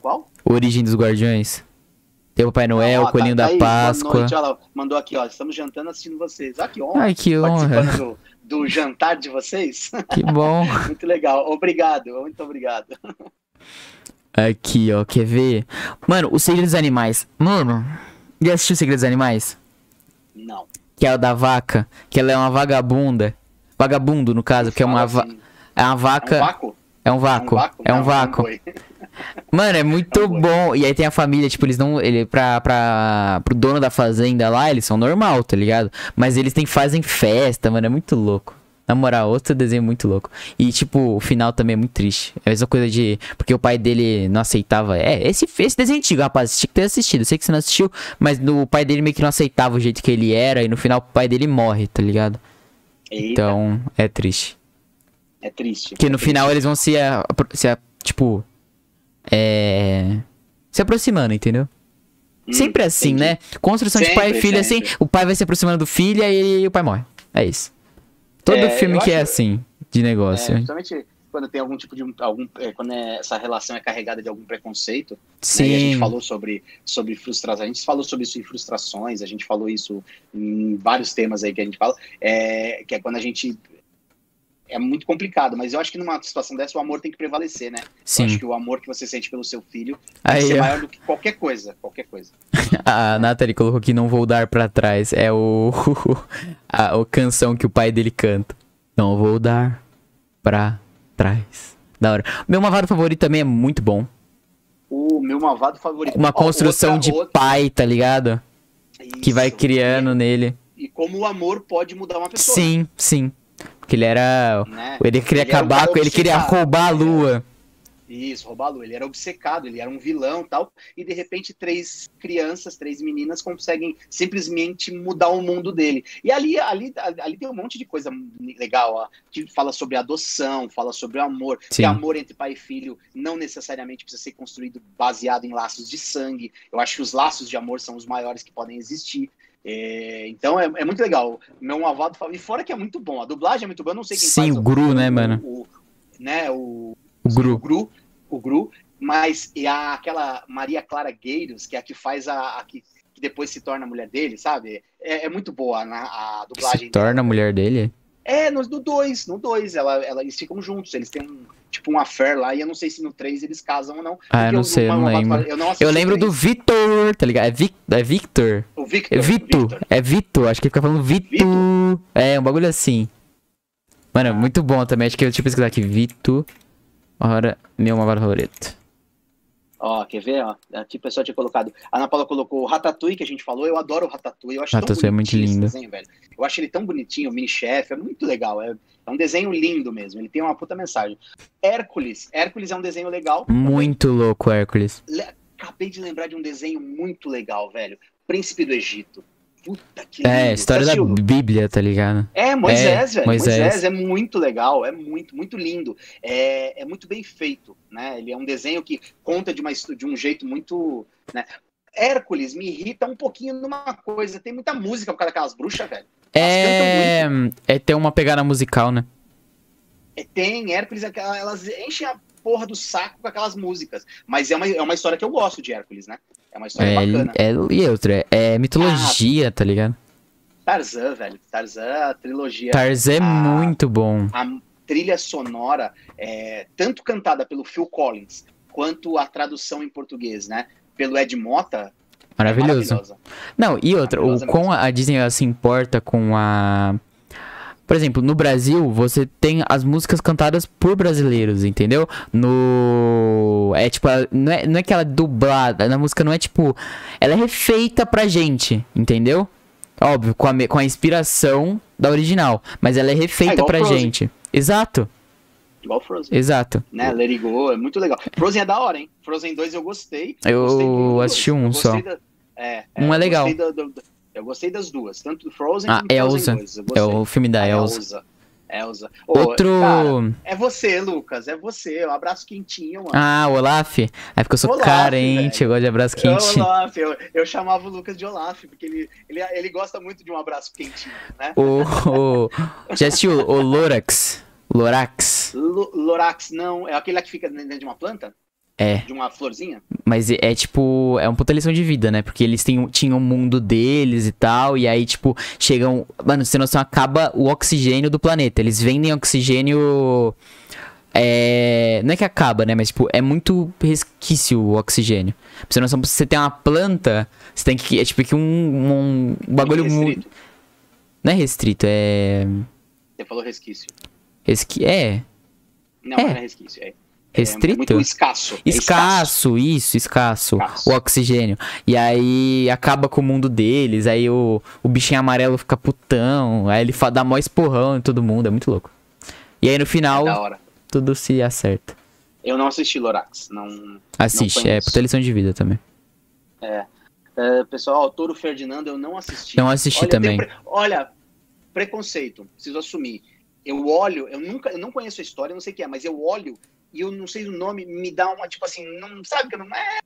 Qual? Origem dos Guardiões. Tem o Papai Noel, Ó, o Coelhinho tá- da tá aí, boa Páscoa. noite, mandou aqui, ó. Estamos jantando assistindo vocês. Ah, que honra. Ai, que honra. Do, do jantar de vocês. Que bom. muito legal. Obrigado, muito obrigado. Aqui, ó, quer ver? Mano, o Segredo dos Animais. Mano, já assistiu o Segredo dos Animais? Não. Que é o da vaca. Que ela é uma vagabunda. Vagabundo, no caso, que é uma, va assim, é uma É um vaca. vácuo? É um vácuo. É um vácuo. não foi. Mano, é muito É um bom. E aí tem a família, tipo, eles não. Ele, pra, pra, pro dono da fazenda lá, eles são normal, tá ligado? Mas eles tem, fazem festa, mano. É muito louco. Na moral, outro desenho muito louco. E, tipo, o final também é muito triste. É a mesma coisa de. Porque o pai dele não aceitava. É, esse, esse desenho é antigo, rapaz. Você tinha que ter assistido. Eu sei que você não assistiu, mas no, o pai dele meio que não aceitava o jeito que ele era. E no final o pai dele morre, tá ligado? Eita, Então, é triste. é triste. Porque no É triste. final eles vão se, a- se a- tipo, é, se aproximando, entendeu? Hum, sempre assim, entendi. né? Construção de pai e Sempre, filho assim, sempre. o pai vai se aproximando do filho e o pai morre. É isso. Todo É, filme que é acho- assim, de É, negócio. principalmente quando tem algum tipo de algum é, quando é- essa relação é carregada de algum preconceito. né? E a gente Sim. falou sobre sobre frustrações. A gente falou sobre isso em frustrações. A gente falou isso em vários temas aí que a gente fala. É, que é quando a gente é muito complicado, mas eu acho que numa situação dessa o amor tem que prevalecer, né? Eu acho Sim. que o amor que você sente pelo seu filho tem que Aí, ser maior do que qualquer coisa, qualquer coisa. a Nathalie colocou que não vou dar pra trás. É o a, o canção que o pai dele canta. Não vou dar pra trás. Da hora. Meu mavado favorito também é muito bom. O meu malvado favorito. Uma construção outra- de outra- pai, tá ligado? Que vai Isso. criando nele. E como o amor pode mudar uma pessoa. Sim, sim. Porque ele era. Né? Ele queria Ele acabar com. Ele queria roubar a lua. Isso, Robalu. Ele era obcecado, ele era um vilão tal. E de repente, três crianças, três meninas conseguem simplesmente mudar o mundo dele. E ali, ali, ali tem um monte de coisa legal. Ó, que fala sobre adoção, fala sobre o amor. Sim. Que amor entre pai e filho não necessariamente precisa ser construído baseado em laços de sangue. Eu acho que os laços de amor são os maiores que podem existir. É, então é, é, muito legal. Meu malvado E fora que é muito bom. A dublagem é muito boa. Eu não sei quem Sim, faz o Gru, o, né, mano? O, né, o, O Gru. o Gru, o Gru, mas e a, aquela Maria Clara Gueiros, que é a que faz a, a que, que depois se torna a mulher dele, sabe? É, é muito boa na, a Que dublagem. se torna a mulher dele? É, no 2, no 2, ela, ela, eles ficam juntos, eles têm um, tipo um affair lá, e eu não sei se no 3 eles casam ou não. Ah, eu não sei, eu não lembro. Eu, não Eu lembro do. Vitor, tá ligado? É, Vic, é Victor. O Victor. É Vito. Victor. É Vito. Acho que ele fica falando Vito. Vito? É, um bagulho assim. Mano, é muito bom também. Acho que eu deixa eu pesquisar aqui. Vito. Ora, meu malvado favorito. Ó, quer ver? Ó, aqui o pessoal tinha colocado. A Ana Paula colocou o Ratatouille, que a gente falou. Eu adoro o Ratatouille. Eu acho Ratatouille tão é muito lindo. desenho, velho. Eu acho ele tão bonitinho, o mini-chefe. É muito legal. É, é um desenho lindo mesmo. Ele tem uma puta mensagem. Hércules. Hércules é um desenho legal. Muito louco, Hércules. Le- Acabei de lembrar de um desenho muito legal, velho. Príncipe do Egito. Puta que É, lindo. história Você da? Bíblia, tá ligado? É, Moisés, É, velho. Moisés. Moisés. é muito legal, é muito, muito lindo. É, é muito bem feito, né? Ele é um desenho que conta de, uma, de um jeito muito. Né? Hércules me irrita um pouquinho numa coisa. Tem muita música por causa daquelas bruxas, velho. É. É ter uma pegada musical, né? É, tem, Hércules, elas enchem a porra do saco com aquelas músicas. Mas é uma, é uma história que eu gosto de Hércules, né? É uma história É, bacana. é, e outra, é mitologia, tá ligado? Tarzan, velho. Tarzan, a trilogia. Tarzan é Ah. muito bom. a trilha sonora, é, tanto cantada pelo Phil Collins, quanto a tradução em português, né? Pelo Ed Mota. É Maravilhoso. Não, e outra, o como a Disney ela se importa com a. Por exemplo, no Brasil, você tem as músicas cantadas por brasileiros, entendeu? No. É tipo, não é, não é que ela é dublada, na música não é tipo. Ela é refeita pra gente, entendeu? Óbvio, com a, com a inspiração da original. Mas ela é É refeita igual pra Frozen. gente. Exato, Igual Frozen. exato. Né? Let It Go, é muito legal. Frozen é da hora, hein? Frozen 2 eu gostei. Eu gostei dois. assisti um Eu só. da- é, Um é eu legal. gostei da- do- eu gostei das duas, tanto do Frozen Ah, quanto do Frozen Elsa. 2. Eu É gostei. o filme da A Elsa. Elsa. Elsa. Ô, Outro. cara, é você, Lucas. É você. Um abraço quentinho, mano. Ah, o Olaf? É porque eu sou Olaf, carente, velho. eu gosto de abraço quentinho. Olaf, eu, eu chamava o Lucas de Olaf, porque ele, ele, ele gosta muito de um abraço quentinho, né? O, o, já assistiu o Lorax? Lorax? Lo- Lorax, não, é aquele lá que fica dentro de uma planta? É, De uma florzinha? mas é, é tipo, é uma puta lição de vida, né? Porque eles têm, tinham o mundo deles e tal, e aí, tipo, chegam. Mano, você tem noção, acaba o oxigênio do planeta. Eles vendem oxigênio. É. Não é que acaba, né? Mas, tipo, é muito resquício o oxigênio. Pra você noção, você ter uma planta, você tem que. É tipo que um, um, um bagulho muito. Restrito. Não é restrito, é. Você falou resquício. Resqui... É. Não, É. não é resquício. É, Restrito? muito escasso. é Escasso, isso, escasso, Escasso. O oxigênio. E aí acaba com o mundo deles. Aí o, o bichinho amarelo fica putão. Aí ele dá mó esporrão em todo mundo. É muito louco. E aí no É final, hora. tudo se acerta. Eu não assisti Lorax. Não, Assiste, é conheço. puta lição de vida também. é, pessoal, Toro Ferdinando eu não assisti. Não assisti olha, também. pre- Olha, preconceito, preciso assumir. Eu olho, eu nunca, eu não conheço a história, não sei o que é, mas eu olho e eu não sei o nome, me dá uma, tipo assim, não sabe que eu não. É,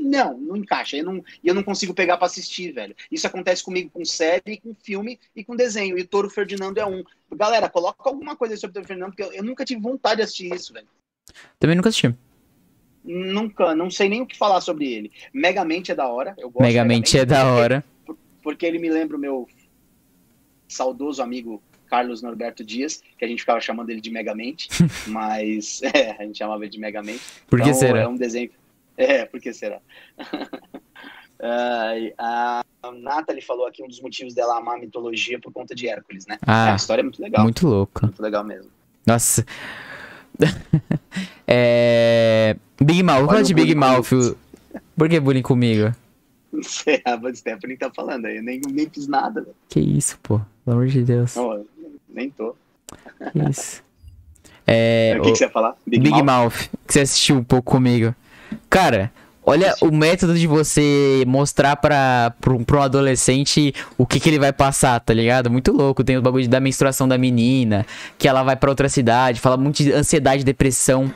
não, não encaixa. Eu não, e eu não consigo pegar pra assistir, velho. Isso acontece comigo com série, com filme e com desenho. E o Toro Ferdinando é um. Galera, coloca alguma coisa sobre o Toro Ferdinando, porque eu, eu nunca tive vontade de assistir isso, velho. Também nunca assisti. Nunca, não sei nem o que falar sobre ele. Megamente é da hora. Eu gosto de Megamente é da porque- hora. Porque ele me lembra o meu saudoso amigo Carlos Norberto Dias, que a gente ficava chamando ele de Megamente, mas é, a gente chamava ele de Megamente. Por que Então, será? É um desenho. É, por que será? Ai, a Nathalie falou aqui um dos motivos dela amar a mitologia por conta de Hércules, né? É, a Ah, história é muito legal. Muito, muito louco. legal mesmo. Nossa. é. Big Mouth, fala de Big Mouth. Por que bullying comigo? Não sei, a Bud Stephanie tá falando aí. Eu nem, nem fiz nada, velho. Que isso, pô. Pelo amor de Deus. Não, nem tô. Isso. É. o que, o- que você ia falar? Big, Mouth. que você assistiu um pouco comigo. Cara, olha o método de você mostrar pra, pra, um- pra um adolescente o que, que ele vai passar, tá ligado? Muito louco. Tem o bagulho da menstruação da menina, que ela vai pra outra cidade, fala muito de ansiedade, depressão.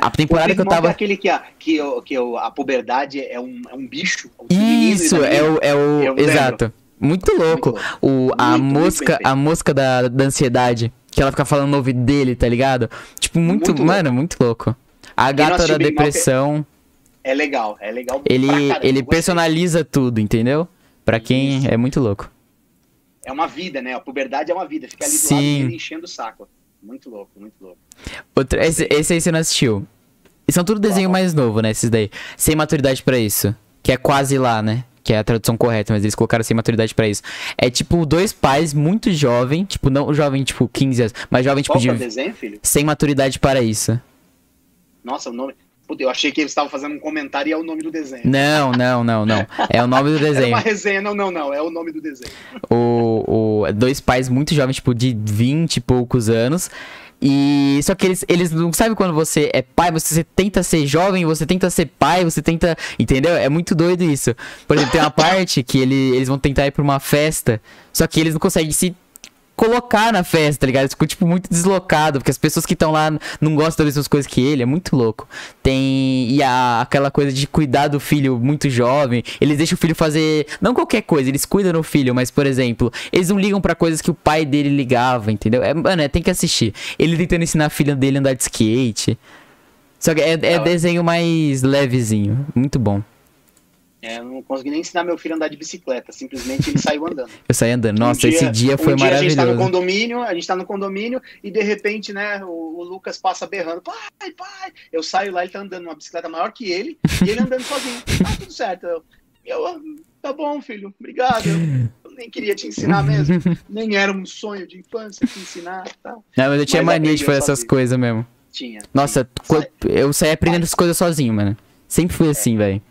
A temporada O que eu Big Mouth tava. É aquele que, a, que, o- que o- a puberdade é um, é um bicho. um Isso, da é o. É o Eu lembro. exato. Muito louco. louco. O, a Muito, muito mosca, bem a mosca da, da ansiedade. Que ela fica falando no ouvido dele, tá ligado? Tipo, muito. Muito mano, muito louco. A gata da depressão. É legal, é legal. Ele, pra caramba, ele personaliza tudo, entendeu? Pra quem Isso. é muito louco. É uma vida, né? A puberdade é uma vida. Fica ali do Sim. lado dele enchendo o saco. Muito louco, muito louco. Outro, esse, esse aí você não assistiu. E são tudo desenho mais novo, né? Esses daí. Sem maturidade pra isso. Que é quase lá, né? Que é a tradução correta, mas eles colocaram sem maturidade pra isso. É tipo dois pais muito jovem, tipo, não jovem, tipo, 15 anos, mas jovem, tipo, Qual é de. desenho, filho? Sem maturidade para isso. Nossa, o nome. Puta, eu achei que eles estavam fazendo um comentário e é o nome do desenho. Não, não, não, não. É o nome do desenho. uma resenha, não, não, não. É o nome do desenho. o, o- dois pais muito jovens, tipo, de 20 e poucos anos. E só que eles, eles não sabem quando você é pai, você tenta ser jovem, você tenta ser pai, você tenta. Entendeu? É muito doido isso. Por exemplo, tem uma parte que ele, eles vão tentar ir pra uma festa, só que eles não conseguem se colocar na festa, tá ligado? Ficam, tipo, muito deslocado, porque as pessoas que estão lá não gostam das mesmas coisas que ele, é muito louco. Tem. E a, aquela coisa de cuidar do filho muito jovem, eles deixam o filho fazer. Não qualquer coisa, eles cuidam do filho, mas, por exemplo, eles não ligam pra coisas que o pai dele ligava, entendeu? É, mano, é, tem que assistir. Ele tentando ensinar a filha dele a andar de skate. Só que é, é desenho mais levezinho. Muito bom. É, eu não consegui nem ensinar meu filho a andar de bicicleta. Simplesmente ele saiu andando. Eu saí andando. Nossa, Um esse dia foi um dia A gente tá no maravilhoso. condomínio, a gente tá no condomínio e de repente, né, o, o Lucas passa berrando, pai, pai. Eu saio lá, ele tá andando numa bicicleta maior que ele e ele andando sozinho. Tá tudo certo. Eu, eu, "Ah, tá bom, filho, obrigado. Eu, eu nem queria te ensinar mesmo. Nem era um sonho de infância te ensinar, tá? Não, mas eu tinha Mas mania de fazer essas coisas mesmo. Tinha. Nossa, co- eu saí aprendendo as coisas sozinho, mano. Sempre fui assim, velho.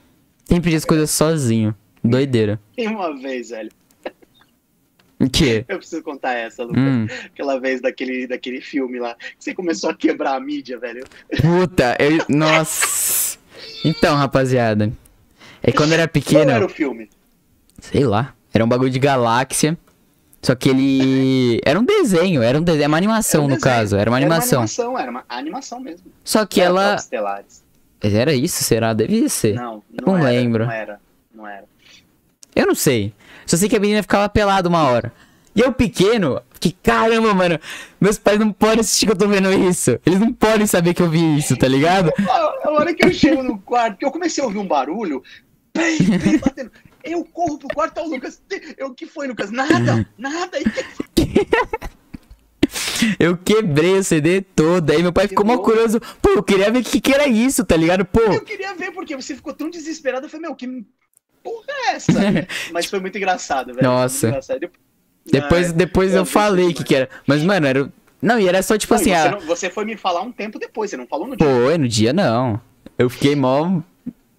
Sempre as coisas sozinho. Doideira. Tem uma vez, velho. O quê? Eu preciso contar essa, Lucas. Hum. Aquela vez daquele, daquele filme lá. Que você começou a quebrar a mídia, velho. Puta, eu. Nossa. Então, rapaziada. É quando eu era Qual pequeno. era o filme? Sei lá. Era um bagulho de galáxia. Só que ele. Era um desenho, era um desenho. É uma animação, um no desenho. caso. Era uma animação. Era uma animação, era uma animação mesmo. Só que era ela. Era isso? Será? Devia ser. Não, não, não era, lembro. Não era, não era. Eu não sei. Só sei que a menina ficava pelada uma hora. E eu pequeno, que caramba, mano. Meus pais não podem assistir que eu tô vendo isso. Eles não podem saber que eu vi isso, tá ligado? A hora que eu chego no quarto, que eu comecei a ouvir um barulho, pei, pei, batendo. Eu corro pro quarto, tá o Lucas. Eu, o que foi, Lucas? Nada, nada. Eu quebrei o CD todo. Aí meu pai ficou Quebrou. curioso. Pô, eu queria ver o que, que era isso, tá ligado? Pô. Eu queria ver porque você ficou tão desesperado. Eu falei, meu, que porra é essa? Mas foi muito engraçado, velho. Nossa. Foi engraçado. Dep- Depois, depois eu eu falei o que, demais. que era. Mas, mano, era. Não, e era só tipo Não, assim, você, ah. não- você foi me falar um tempo depois, você não falou no dia. Pô, no dia não. Eu fiquei mó.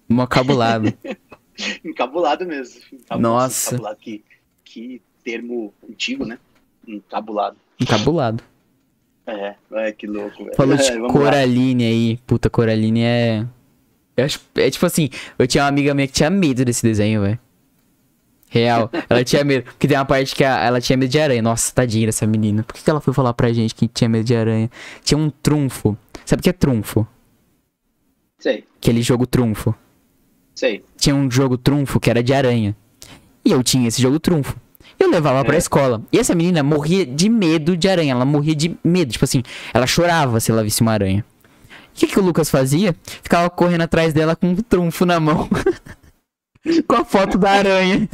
mó cabulado. Encabulado mesmo. Encabulado, Nossa. Encabulado, que, que termo antigo, né? Encabulado. Encabulado. É, é que louco, velho. Falou de É, vamos lá. Coraline aí. Puta, Coraline é. Eu acho, é tipo assim, eu tinha uma amiga minha que tinha medo desse desenho, velho. Real. Ela tinha medo. Porque tem uma parte que a- ela tinha medo de aranha. Nossa, tadinha dessa menina. Por que, que ela foi falar pra gente que tinha medo de aranha? Tinha um trunfo. Sabe o que é trunfo? Sei, Aquele jogo trunfo. sei. Tinha um jogo trunfo que era de aranha. E eu tinha esse jogo trunfo. Eu levava pra É. escola. E essa menina morria de medo de aranha. Ela morria de medo. Tipo assim, ela chorava se ela visse uma aranha. O que, que o Lucas fazia? Ficava correndo atrás dela com um trunfo na mão. com a foto da aranha.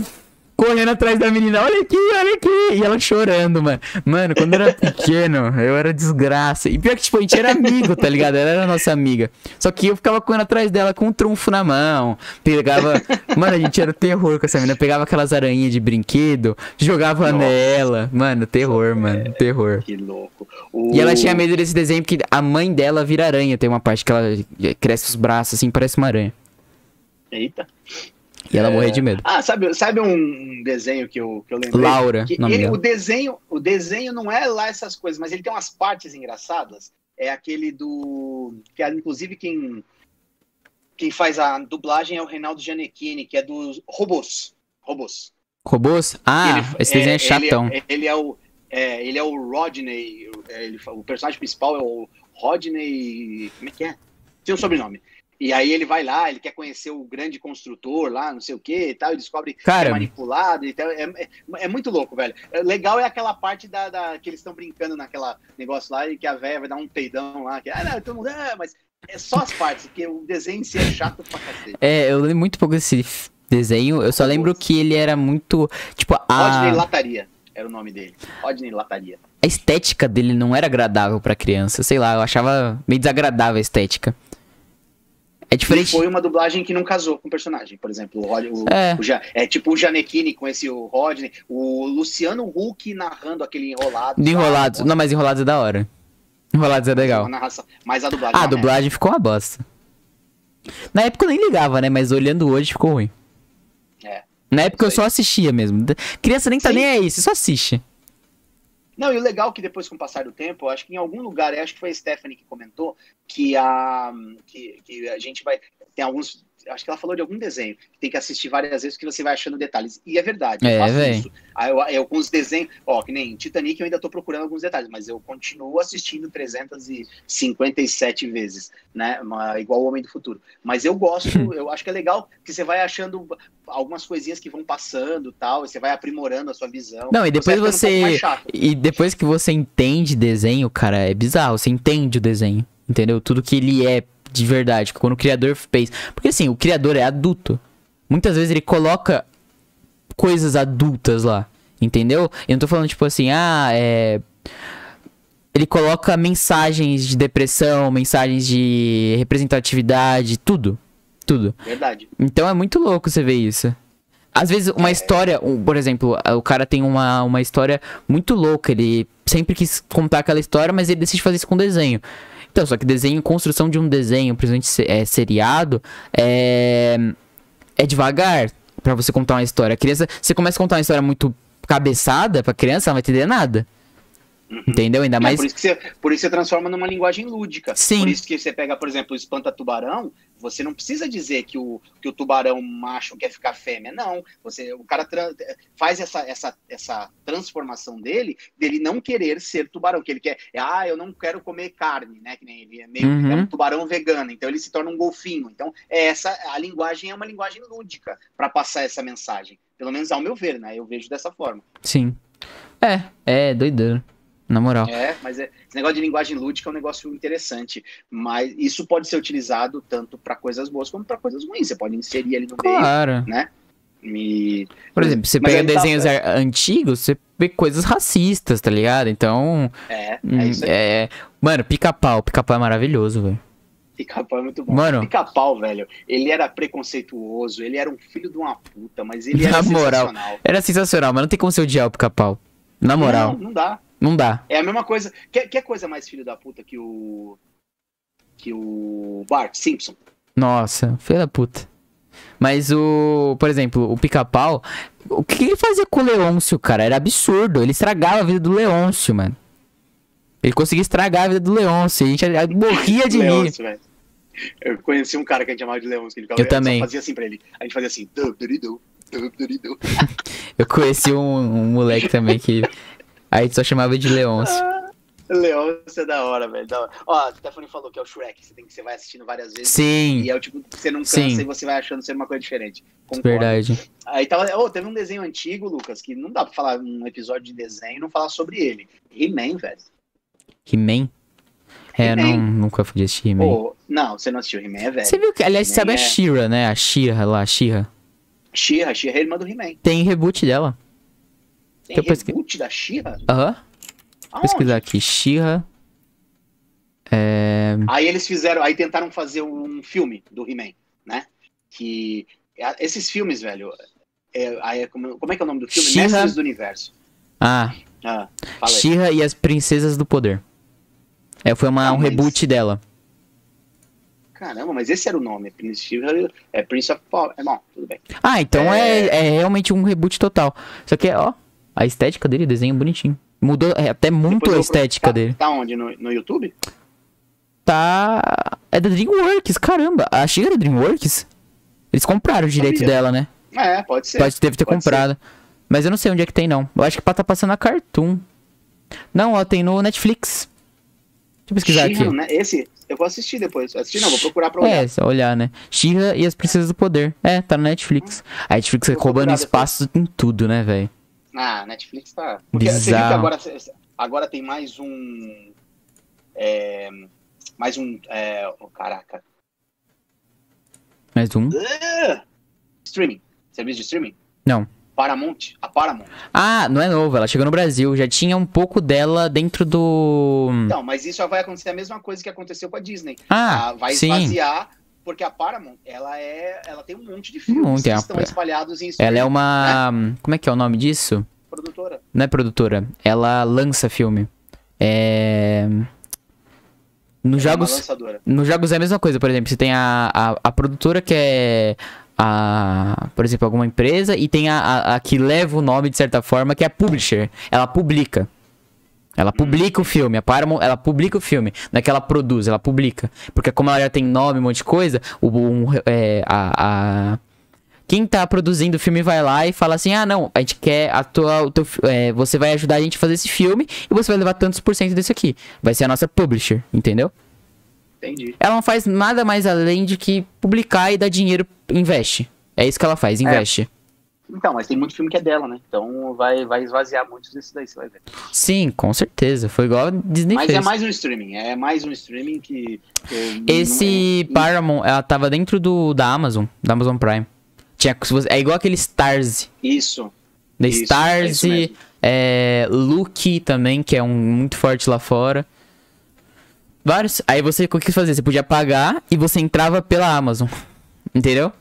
Correndo atrás da menina, olha aqui, olha aqui. E ela chorando, mano. Mano, quando eu era pequeno, eu era desgraça. E pior que, tipo, a gente era amigo, tá ligado? Ela era nossa amiga. Só que eu ficava correndo atrás dela com um trunfo na mão. Pegava. Mano, a gente era terror com essa menina. Pegava aquelas aranhas de brinquedo, jogava Nossa. nela. Mano, terror, mano. Terror. Que louco. O- E ela tinha medo desse desenho porque a mãe dela vira aranha. Tem uma parte que ela cresce os braços assim, parece uma aranha. Eita. E ela É. de medo. Ah, sabe, sabe um desenho que eu, que eu lembrei? Laura, Que ele- o, desenho, o desenho não é lá essas coisas, mas ele tem umas partes engraçadas. é aquele do. Que é, inclusive quem. Quem faz a dublagem é o Reinaldo Gianecchini, que é dos Robôs. Robôs. Robôs? Ah, Ele- esse desenho é, ele chatão. Ele é o. É, ele é o Rodney. é, ele, o personagem principal é o Rodney. Como é que é? Tem um sobrenome. E aí ele vai lá, ele quer conhecer o grande construtor lá, não sei o que e tal, e descobre que é Cara, manipulado e tal. É, é, é muito louco, velho. É, legal é aquela parte da, da- que eles estão brincando naquela negócio lá e que a velha vai dar um peidão lá. Que, ah, não, todo mundo, ah, mas é só as partes, porque o desenho em si é chato pra cacete. é, eu lembro muito pouco desse desenho. Eu só lembro que ele era muito. Tipo, Rodney a, Lataria era o nome dele. Rodney Lataria. a estética dele não era agradável pra criança. Sei lá, eu achava meio desagradável a estética. É E diferente. foi uma dublagem que não casou com o personagem. Por exemplo, o, o, É. o é tipo o Janequine com esse o Rodney, o Luciano Huck narrando aquele enrolado. De Enrolados. Não, mas Enrolados é da hora. Enrolados é legal. Mas a dublagem. Ah, é a merda. dublagem ficou uma bosta. Na época eu nem ligava, né? Mas olhando hoje ficou ruim. É. Na época eu só assistia mesmo. Criança nem tá Sim. nem aí, você só assiste. Não, e o legal é que depois, com o passar do tempo, eu acho que em algum lugar, acho que foi a Stephanie que comentou, que a, que, que a gente vai. Tem alguns. Acho que ela falou de algum desenho, que tem que assistir várias vezes que você vai achando detalhes. E é verdade. eu É, faço véi. isso. Aí eu, eu com os desenhos, ó, que nem Titanic eu ainda tô procurando alguns detalhes, mas eu continuo assistindo 357 vezes, né? Uma- igual o Homem do Futuro. Mas eu gosto, eu acho que é legal que você vai achando algumas coisinhas que vão passando tal, e você vai aprimorando a sua visão. Não, e depois um você. mais chato. E depois que você entende desenho, cara, é bizarro. Você entende o desenho. Entendeu? Tudo que ele é de verdade. Quando o criador fez. Porque assim, o criador é adulto. Muitas vezes ele coloca coisas adultas lá. Entendeu? Eu não tô falando, tipo assim, ah, é. Ele coloca mensagens de depressão, mensagens de representatividade, tudo. Tudo. Verdade. Então é muito louco você ver isso. Às vezes, uma história, um, por exemplo, o cara tem uma, uma história muito louca. Ele sempre quis contar aquela história, mas ele decide fazer isso com desenho. Então, só que desenho, construção de um desenho, principalmente é, seriado, é, é devagar pra você contar uma história. A criança, você começa a contar uma história muito cabeçada pra criança, ela não vai entender nada. Entendeu? Ainda É, mais. por, isso que você, por isso você transforma numa linguagem lúdica. Sim. Por isso que você pega, por exemplo, o espanta-tubarão, você não precisa dizer que o, que o tubarão macho quer ficar fêmea. Não. Você, o cara faz essa, essa, essa transformação dele, dele não querer ser tubarão, que ele quer, ah, eu não quero comer carne, né? Que nem ele é meio Uhum. é um tubarão vegano, então ele se torna um golfinho. Então, é essa a linguagem é uma linguagem lúdica para passar essa mensagem. Pelo menos ao meu ver, né? Eu vejo dessa forma. Sim. É, é doideira. Na moral. É, mas é- esse negócio de linguagem lúdica é um negócio interessante. Mas isso pode ser utilizado tanto para coisas boas como para coisas ruins. Você pode inserir ali no meio. Claro. E... Por exemplo, você Mas pega tá- desenhos antigos, você vê coisas racistas, tá ligado? Então. É, é hum, isso aí. é... Mano, pica-pau. Pica-pau é maravilhoso, velho. Pica-pau é muito bom. Mano. Pica-pau, velho, ele era preconceituoso, ele era um filho de uma puta, mas ele Na era moral. sensacional. Era sensacional, mas não tem como você odiar o pica-pau. Na moral, Não, não dá. Não, dá. É a mesma coisa. Quer, quer coisa mais filho da puta que o. Que o Bart Simpson? Nossa, filho da puta. Mas o. Por exemplo, o pica-pau. O que ele fazia com o Leôncio, cara? Era absurdo. Ele estragava a vida do Leôncio, mano. Ele conseguia estragar a vida do Leôncio. A gente morria de rir. Leôncio, velho. Eu conheci um cara que a gente chamava de Leôncio, que ele ficava- Eu também. fazia assim pra ele. A gente fazia assim, dub, dub. Eu conheci um, um moleque também que. A gente só chamava de Leôncio. Leôncio é da hora, velho. da hora. Ó, a Stephanie falou que é o Shrek, você, tem que, você vai assistindo várias vezes. Sim, E é o tipo que você não cansa Sim. e você vai achando ser uma coisa diferente. Concordo. verdade. Aí tava, oh, teve um desenho antigo, Lucas, que não dá pra falar um episódio de desenho e não falar sobre ele. He-Man, velho. He-Man? É, não, nunca fui assistir He-Man. Não, você não assistiu He-Man, é velho. Você viu que, aliás, He-Man sabe a é- Shira, né? A Shira lá, a Shira. She-Ra, She-Ra é irmã do He-Man. Tem reboot dela. Tem Eu pesqui- reboot da She-Ra? Aham. Aonde? Pesquisar aqui. Shira. É. Aí eles fizeram, aí tentaram fazer um filme do He-Man, né? Que é, esses filmes, velho, é, aí é como, como é que é o nome do filme? She-Ra. Mestres do Universo. Ah, Ah. Shira e as Princesas do Poder. É, foi uma, Ah, um mas- reboot dela. Caramba, mas esse era o nome, Prince é Prince of Power. É bom, tudo bem. Ah, então é... É. É, realmente um reboot total. Só que, ó, a estética dele, desenho bonitinho. Mudou é, até muito Depois a estética tá, dele. Tá onde? No, no YouTube? tá. É da Dreamworks, caramba. A She é da Dreamworks? Eles compraram o direito dela, né? É, pode ser. Pode, deve ter Pode comprado. Mas eu não sei onde é que tem, não. Eu acho que tá passando na Cartoon. Não, ó, tem no Netflix. Deixa eu pesquisar aqui. Né? Esse, eu vou assistir depois. Assistir não, vou procurar pra olhar. É, só olhar, né? Shira e as Princesas do Poder. É, tá no Netflix. A Netflix é Vou roubando procurar espaço em tudo, né, velho? Ah, Netflix tá. Porque você viu que Bizarro. agora, agora tem mais um. é, mais um. É, oh, caraca. Mais um. Ah! Streaming. Serviço de streaming? Não. Paramount. A Paramount. Ah, não é novo, ela chegou no Brasil. Já tinha um pouco dela dentro do. Não, mas isso já vai acontecer a mesma coisa que aconteceu com a Disney. Ah, Ah, vai sim. esvaziar, porque a Paramount, ela é. Ela tem um monte de filmes monte, que é estão espalhados em. Ela é uma. Como é que é o nome disso? produtora. Não é produtora. Ela lança filme. É. Nos é jogos. Nos jogos é a mesma coisa, por exemplo, você tem a, a, a produtora que é a, por exemplo, alguma empresa e tem a, a, a que leva o nome de certa forma, que é a publisher. Ela publica. Ela publica o filme, a Paramount, ela publica o filme. Não é que ela produz, ela publica. Porque como ela já tem nome, um monte de coisa, o, um, é, a, a- quem tá produzindo o filme vai lá e fala assim, ah não, a gente quer a tua, o teu, é, você vai ajudar a gente a fazer esse filme e você vai levar tantos por cento desse aqui. Vai ser a nossa publisher, entendeu? Entendi. Ela não faz nada mais além de que publicar e dar dinheiro, investe. É isso que ela faz, investe. Então, mas tem muito filme que é dela, né? Então vai, vai esvaziar muitos desses daí, você vai ver. Sim, com certeza. Foi igual a Disney Mas fez. é mais um streaming, é mais um streaming que. que Esse não- Paramount, ela tava dentro do da Amazon, da Amazon Prime. Tinha, é igual aquele Stars. Isso. Da Isso, é Stars, mesmo. é, Look também, que é um muito forte lá fora. Vários. Aí você, o que você fazia? Você podia pagar e você entrava pela Amazon. Entendeu?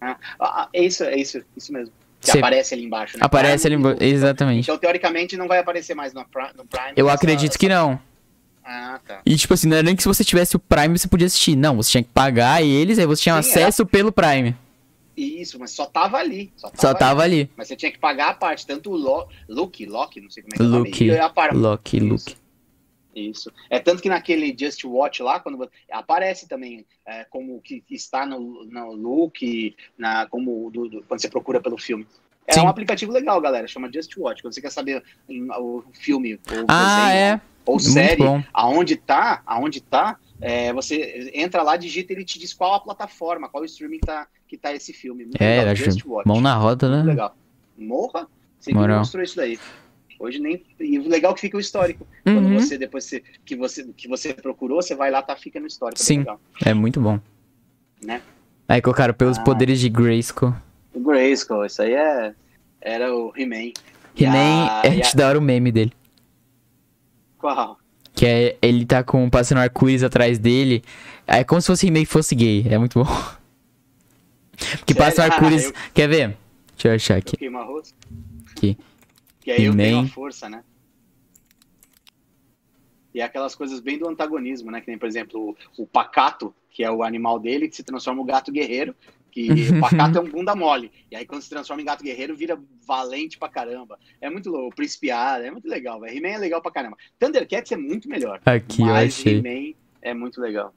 Ah, ah, é isso, é isso, isso mesmo. Que Você- aparece ali embaixo, né? Aparece ali Paramount, embaixo. Exatamente. Então, teoricamente, não vai aparecer mais no Prime. Prime Eu acredito essa- que não. Ah, tá. E tipo assim, não era nem que se você tivesse o Prime você podia assistir. Não, você tinha que pagar eles, aí você tinha Sim, acesso pelo Prime. Isso, mas só tava ali. Só tava, Só tava ali. ali. Mas você tinha que pagar a parte, tanto o Lo, Loki, Loki, não sei como é que é o nome, Loki. Loki, Isso. É tanto que naquele Just Watch lá, quando aparece também é, como que está no, no look, na, como do- do- quando você procura pelo filme. É Sim. um aplicativo legal, galera. Chama Just Watch. Quando você quer saber em- o filme ou Ah, desenho, é. ou Muito série, bom. aonde tá, aonde tá, é, você entra lá, digita e ele te diz qual a plataforma, qual o streaming tá, que tá esse filme. Muito É, legal, Just Watch. mão na roda, Muito né? legal. Morra, você mostrou isso daí. Hoje nem. E o legal é que fica o histórico. Quando Uhum. você depois você- que, você, que você procurou, você vai lá, tá, fica no histórico. é Sim. legal, É muito bom. né? Aí colocaram pelos Ah. poderes de Grayskull. Grayskull, isso aí é. Era o He-Man. Nem a- é e a- da hora o meme dele. Qual? Que é ele tá com passando arco-íris atrás dele. É como se fosse He-Man fosse gay. É muito bom. Que passa Ah, arco-íris. eu- Quer ver? Deixa eu achar Eu aqui. arroz? Aqui. Que aí eu tenho He-Man. a força, né? E é aquelas coisas bem do antagonismo, né? Que nem, por exemplo, o, o pacato, que é o animal dele, que se transforma no gato guerreiro. Que o pacato é um bunda mole. E aí, quando se transforma em gato guerreiro, vira valente pra caramba. É muito louco. O príncipe Ada, é muito legal. He-Man é legal pra caramba. Thundercats é muito melhor. Aqui, mas. He-Man é muito legal.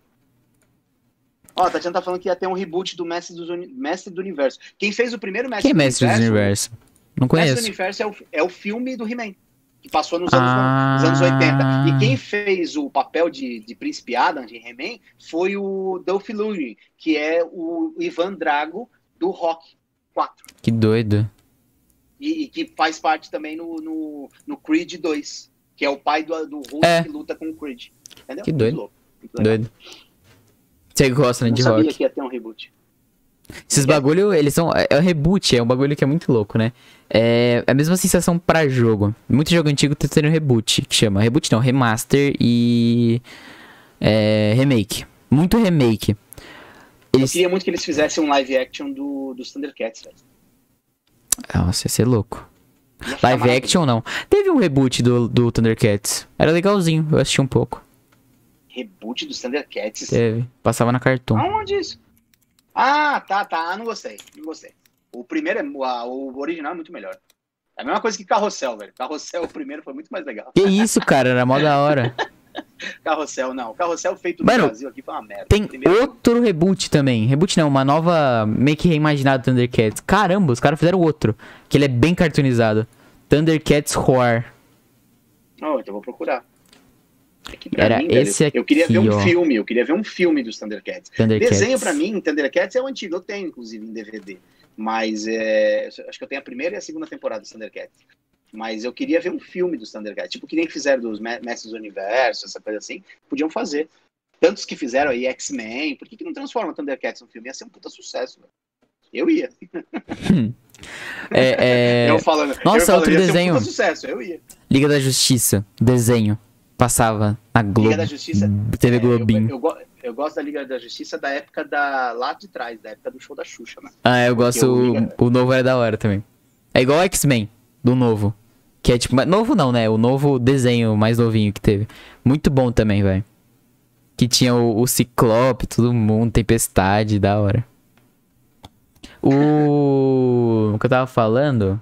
Ó, a Tatiana tá falando que ia ter um reboot do Mestre, dos Uni- Mestre do Universo. Quem fez o primeiro Mestre Quem é Mestre do Universo? Não conheço. Universo é o, é o filme do He-Man, que passou nos anos, Ah. nos anos 80. E quem fez o papel de, de Príncipe Adam, de He-Man, foi o Dolph Lundgren, que é o Ivan Drago do Rock 4. Que doido. E, e que faz parte também no, no, no Creed 2, que é o pai do, do Hulk É. que luta com o Creed. Entendeu? Que Muito doido. louco, muito. Doido. Você gosta, né, Não de sabia rock? que ia ter um reboot. Esses bagulho, eles são. É é um reboot, é um bagulho que é muito louco, né? É a mesma sensação pra jogo. Muito jogo antigo tá tendo reboot, que chama. Reboot não, remaster e. É, remake. Muito remake. Eu Eles. queria muito que eles fizessem um live action do, dos Thundercats, velho. Nossa, ia ser louco. Ia Live action não. Teve um reboot do, do Thundercats. Era legalzinho, eu assisti um pouco. Reboot dos Thundercats? Teve. Passava na Cartoon. Aonde isso? Ah, tá, tá. Ah, não gostei. Não gostei. O primeiro é. o- original é muito melhor. É a mesma coisa que Carrossel, velho. Carrossel, o primeiro foi muito mais legal. Que isso, cara, era mó da hora. Carrossel, não. Carrossel feito Mano, no Brasil aqui foi uma merda. Tem Primeiro- outro reboot também. Reboot não, uma nova meio que reimaginado Thundercats. Caramba, os caras fizeram outro. Que ele é bem cartoonizado. Thundercats Roar. Oh, então vou procurar. É Era mim, esse Eu queria aqui, ver um ó. filme, eu queria ver um filme dos Thundercats. Thundercats. Desenho pra mim, Thundercats é o antigo, eu tenho inclusive em DVD. Mas é, acho que eu tenho a primeira e a segunda temporada dos Thundercats. Mas eu queria ver um filme dos Thundercats, tipo que nem fizeram dos Me- Mestres do Universo, essa coisa assim, podiam fazer. Tantos que fizeram aí X-Men, por que, que não transforma Thundercats num filme? Ia ser um puta sucesso, velho. Eu ia. É, é, Eu falando. Nossa, eu falando, outro um desenho. puta sucesso, eu ia. Liga da Justiça. Desenho. Passava na Globo. Liga da Justiça. TV É, eu- Globinho. Eu, go- eu gosto da Liga da Justiça da época da. lá de trás, da época do show da Xuxa, né? Ah, eu gosto. eu O, liga- o novo era da hora também. É igual o X-Men, do novo. Que é tipo. Novo não, né? O novo desenho mais novinho que teve. Muito bom também, velho. Que tinha o, o Ciclope, todo mundo, Tempestade, da hora. O. O que eu tava falando.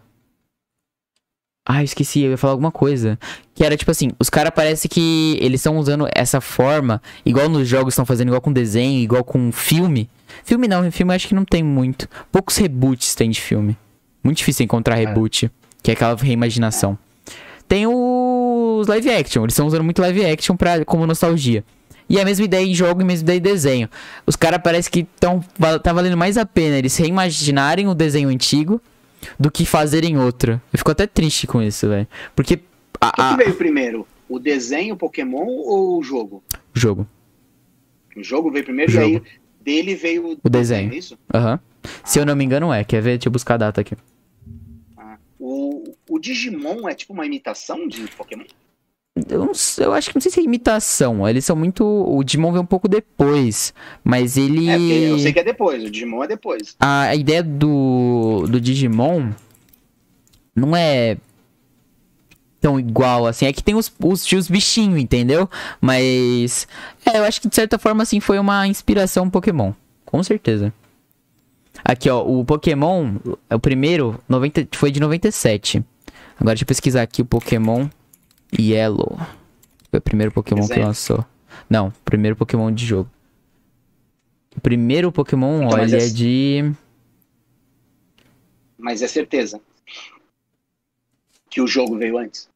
Ah, eu esqueci, eu ia falar alguma coisa. Que era tipo assim, os caras parece que eles estão usando essa forma, igual nos jogos estão fazendo, igual com desenho, igual com filme. Filme não, filme eu acho que não tem muito. Poucos reboots tem de filme. Muito difícil encontrar reboot, que é aquela reimaginação. Tem os live action, eles estão usando muito live action pra, como nostalgia. E é a mesma ideia em jogo e a mesma ideia em desenho. Os caras parece que tão, val- tá valendo mais a pena eles reimaginarem o desenho antigo do que fazerem outro. Eu fico até triste com isso, velho. Porque. O que, A, a- que veio primeiro? O desenho Pokémon ou o jogo? Jogo. O jogo veio primeiro Jogo. e aí dele veio O desenho. é isso? Aham. Se eu não me engano, é. Quer ver? Deixa eu buscar a data aqui. Ah. O, o Digimon é tipo uma imitação de Pokémon? Eu, não eu acho que não sei se é imitação. Eles são muito. O Digimon veio um pouco depois. Mas ele. É, eu sei que é depois, o Digimon é depois. a, a ideia do, do Digimon não é tão igual assim. É que tem os, os, os bichinhos, entendeu? Mas. É, eu acho que de certa forma, assim, foi uma inspiração Pokémon. Com certeza. Aqui, ó, o Pokémon, é o primeiro, 90, foi de 97. Agora deixa eu pesquisar aqui o Pokémon Yellow. Foi o primeiro Pokémon que lançou. Não, primeiro Pokémon de jogo. O primeiro Pokémon, Então, ele é esse- de. Mas é certeza que o jogo veio antes.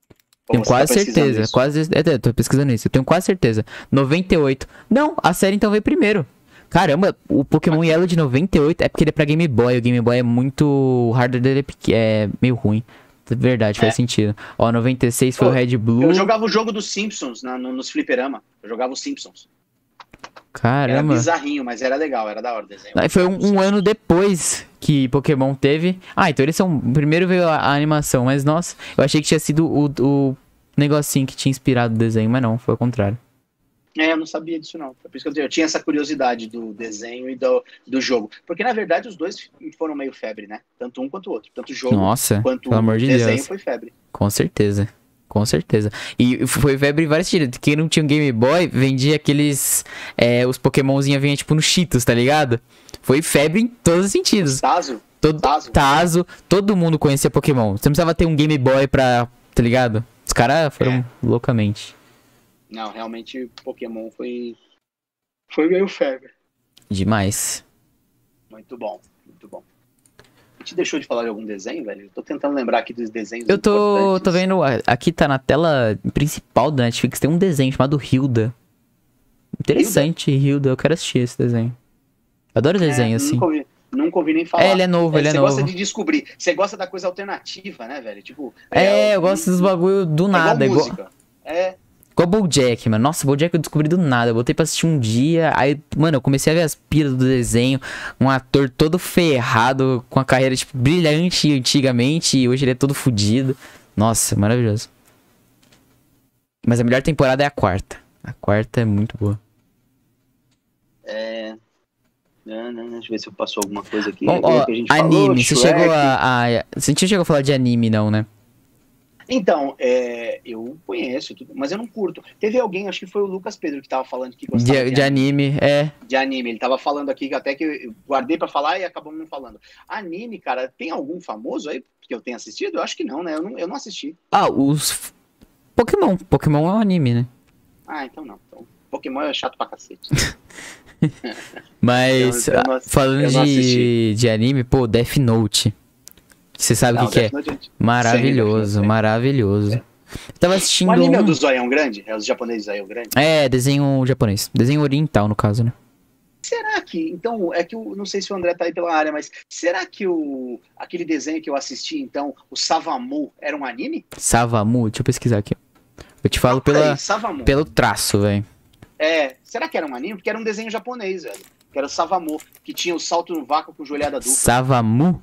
Ou Tenho tá quase pesquisando certeza. isso? Quase. É, é, tô pesquisando isso. Eu tenho quase certeza. 98. Não, a série então veio primeiro. Caramba, o Pokémon Yellow de 98 é porque ele é pra Game Boy. O Game Boy é muito. O hardware dele é, é meio ruim. Verdade, faz É. sentido. Ó, 96 foi Pô, o Red Blue. Eu jogava o jogo dos Simpsons na, no- nos fliperama. Eu jogava os Simpsons. Era Caramba. bizarrinho, mas era legal, era da hora o desenho. Aí foi um, um ano depois que Pokémon teve. Ah, então eles são. Primeiro veio a, a animação, mas nossa, eu achei que tinha sido o, o negocinho que tinha inspirado o desenho, mas não, foi o contrário. É, eu não sabia disso não. Por isso que eu, tinha essa curiosidade do desenho e do, do jogo. Porque, na verdade, os dois foram meio febre, né? Tanto um quanto o outro. Tanto o jogo Nossa, quanto pelo amor de desenho Deus. foi febre. Com certeza. Com certeza. E foi febre em vários sentidos. Quem não tinha um Game Boy vendia aqueles. É, os Pokémonzinhos vinham tipo no Cheetos, tá ligado? Foi febre em todos os sentidos. Tazo? Todo, Tazo? Tazo, todo mundo conhecia Pokémon. Você não precisava ter um Game Boy pra. Tá ligado? Os caras foram É. loucamente. Não, realmente Pokémon foi. Foi meio febre. Demais. Muito bom, muito bom. A gente deixou de falar de algum desenho, velho? Eu tô tentando lembrar aqui dos desenhos. Eu tô, tô vendo. Aqui tá na tela principal da Netflix. Tem um desenho chamado Hilda. Interessante, Hilda. Eu quero assistir esse desenho. Adoro É, desenho, assim. Nunca ouvi, nunca ouvi nem falar. É, ele é novo, ele é você novo. gosta de descobrir. Você gosta da coisa alternativa, né, velho? Tipo. É, eu o- gosto dos bagulho do é nada. igual Igual, música. É, igual Bojack, mano. Nossa, Bojack eu descobri do nada. Eu botei pra assistir um dia. Aí, mano, eu comecei a ver as piras do desenho. Um ator todo ferrado, com a carreira, tipo, brilhante antigamente. E hoje ele é todo fudido. Nossa, maravilhoso. Mas a melhor temporada é a quarta. A quarta é muito boa. é. Não, não, deixa eu ver se eu passou alguma coisa aqui. É ó, que a gente anime, falou, você Shrek. chegou a, a. Você não chegou a falar de anime, não, né? Então, é, eu conheço, tudo, mas eu não curto. Teve alguém, acho que foi o Lucas Pedro, que tava falando que gostava De, de anime, é. de anime. Ele tava falando aqui, até que eu guardei pra falar e acabamos não falando. Anime, cara, tem algum famoso aí que eu tenha assistido? Eu acho que não, né? Eu não, eu não assisti. Ah, os. Pokémon. Pokémon é um anime, né? Ah, então não. Então, Pokémon é chato pra cacete. Mas, Eu- eu não- falando de, de anime, pô, Death Note. Você sabe o que, que é? Maravilhoso, Sim, maravilhoso. Tava assistindo O anime é um... do zoião grande? É os japoneses zoião grande? É, desenho japonês. Desenho oriental, no caso, né? Será que, então, é que eu não sei se o André tá aí pela área, mas será que o aquele desenho que eu assisti, então, o Savamu, era um anime? Savamu, deixa eu pesquisar aqui. Eu te falo pela, Peraí, Savamu. pelo traço, velho. É, será que era um anime? Porque era um desenho japonês, velho. Que era o Savamu, que tinha o salto no vácuo com joelhada dupla. Savamu?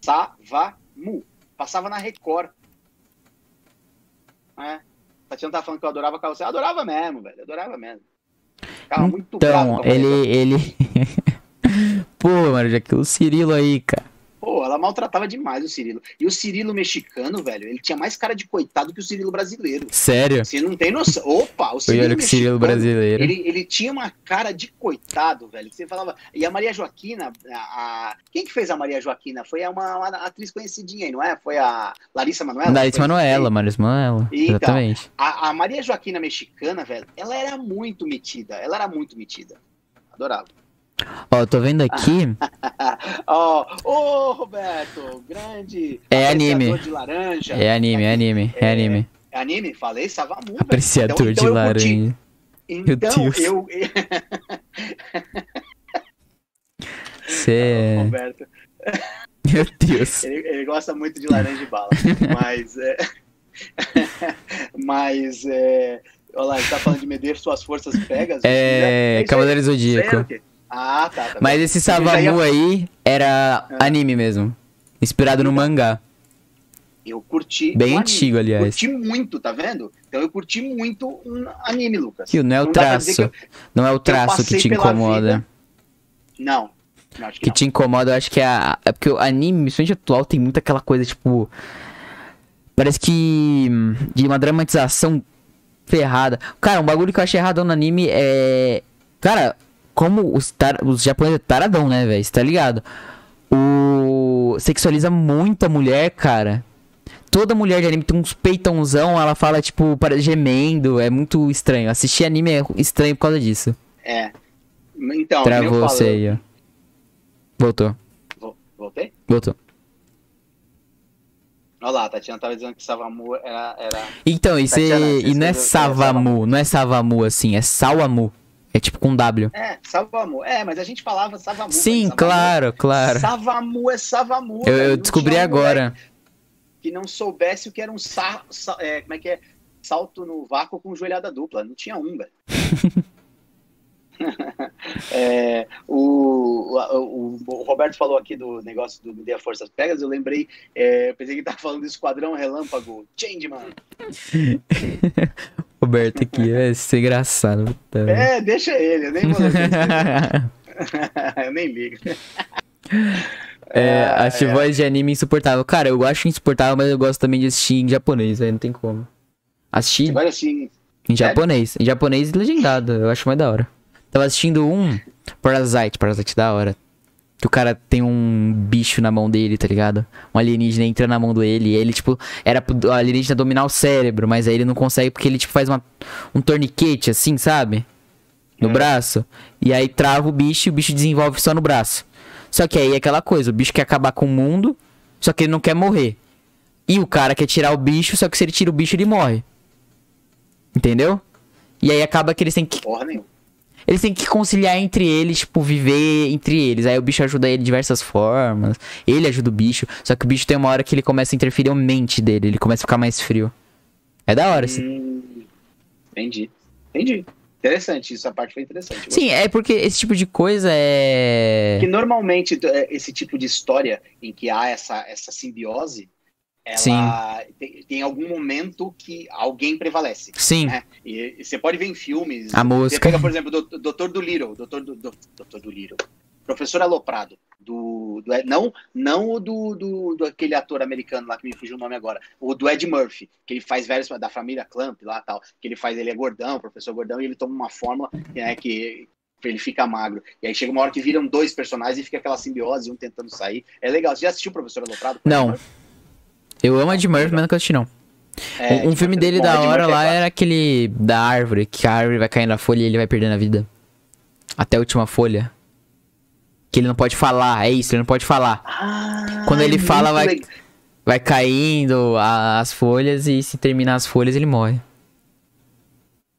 Savamu. Passava na Record. É. Tatiana tava falando que eu adorava carrossel. Eu adorava mesmo, velho. Eu adorava mesmo. Ficava muito bravo Então, com a ele. Ele... Pô, mano, já que o Cirilo aí, cara. Pô, ela maltratava demais o Cirilo. E o Cirilo mexicano, velho, ele tinha mais cara de coitado que o Cirilo brasileiro. Sério? Você não tem noção. Opa, o Cirilo que Cirilo mexicano, brasileiro. Ele, ele tinha uma cara de coitado, velho. Você falava. E a Maria Joaquina, a, quem que fez a Maria Joaquina? Foi uma, uma atriz conhecidinha aí, não é? Foi a Larissa Manoela? Larissa Manoela, Larissa Manoela. Então. Exatamente. A, a Maria Joaquina mexicana, velho, ela era muito metida. Ela era muito metida. Adorava. Ó, eu tô vendo aqui. Ó, ô Roberto, grande. É anime. de laranja. É anime, é anime, é É, anime. É anime? Falei Savamu. Apreciador Então- então de laranja. Meu Então, Deus. eu. Você. Roberto, Meu Deus. ele, ele gosta muito de laranja e bala. mas. É... mas. É... Olha lá, ele tá falando de medir suas forças pegas. É. isso aí. Cavaleiro é Zodíaco. Ah, tá. tá Mas bom. esse Eu Savamu ia- aí era anime mesmo. Inspirado no mangá. Eu curti. Bem um anime. antigo, aliás. Curti muito, tá vendo? Então eu curti muito um anime, Lucas. Tio, não é o Não traço. que Não é o traço que te incomoda. Não. não que que te incomoda, eu acho que é a. É porque o anime, principalmente atual, tem muito aquela coisa, tipo. Parece que. De uma dramatização ferrada. Cara, um bagulho que eu acho errado no anime é. Cara, como os, tar... os japoneses é taradão, né, velho? Você tá ligado? O. Sexualiza muito a mulher, cara. Toda mulher de anime tem uns peitãozão, ela fala, tipo, para gemendo. É muito estranho. Assistir anime é estranho por causa disso. É. Então, Travou você aí, ó. Voltou. Vo- Voltei? Voltou. Olha lá, a Tatiana tava dizendo que Savamu era. era... Então, e, cê, Tatiana, e não é Savamu, não é Savamu assim, é Sawamu. É tipo com W. É, Savamu. É, mas a gente falava Savamu. Sim, Savamu- claro, claro. Savamu é Savamu. Eu, eu descobri agora. Que não soubesse o que era um sa... sa- é, como é que é? salto no vácuo com joelhada dupla. Não tinha um, velho. É, o, o, o Roberto falou aqui do negócio do Dê a Forças Pegas, eu lembrei, é, pensei que ele tava falando do Esquadrão Relâmpago, Changeman. Roberto aqui, é isso é engraçado. puta. É, deixa ele, eu nem vou eu nem ligo. é, Ah, acho é. voz de anime insuportável. Cara, eu acho insuportável, mas eu gosto também de assistir em japonês, aí não tem como. Assistir Agora assim, em japonês. Em japonês legendado, eu acho mais da hora. Tava assistindo um Parasite, Parasite da hora. Que o cara tem um bicho na mão dele, tá ligado? Um alienígena entra na mão dele. E ele, tipo, era pro alienígena dominar o cérebro, mas aí ele não consegue porque ele, tipo, faz uma, um torniquete, assim, sabe? No É. braço. E aí trava o bicho e o bicho desenvolve só no braço. Só que aí é aquela coisa, o bicho quer acabar com o mundo, só que ele não quer morrer. E o cara quer tirar o bicho, só que se ele tira o bicho, ele morre. Entendeu? E aí acaba que eles têm que porra nenhuma. Eles têm que conciliar entre eles, tipo, viver entre eles. Aí o bicho ajuda ele de diversas formas. Ele ajuda o bicho. Só que o bicho tem uma hora que ele começa a interferir a mente dele. Ele começa a ficar mais frio. É da hora, assim. Hum, entendi, entendi. Interessante, isso, a parte foi interessante. Sim, é porque esse tipo de coisa é. Que normalmente é, esse tipo de história em que há essa, essa simbiose, ela Sim. tem, tem algum momento que alguém prevalece. Sim, né? E, e você pode ver em filmes. A Você música. pega, por exemplo, o Doutor do Little, Doutor do, do, Doutor do Little. Professor Aloprado. Do, do não não o do, do, do aquele ator americano lá que me fugiu o nome agora, o do Ed Murphy, que ele faz vários da família Clamp lá tal, que ele faz, ele é gordão, professor gordão, e ele toma uma fórmula né, que ele fica magro. E aí chega uma hora que viram dois personagens e fica aquela simbiose, um tentando sair. É legal. Você já assistiu o Professor Aloprado? Não. Eu amo a de Murphy, mas nunca assisti, não. É, um filme Bom, dele Ed da hora é lá era aquele da árvore, que a árvore vai cair na folha e ele vai perdendo a vida. Até a última folha. Que ele não pode falar, é isso, ele não pode falar. Ah, Quando é ele fala, vai, legal. vai caindo a- as folhas e se terminar as folhas ele morre.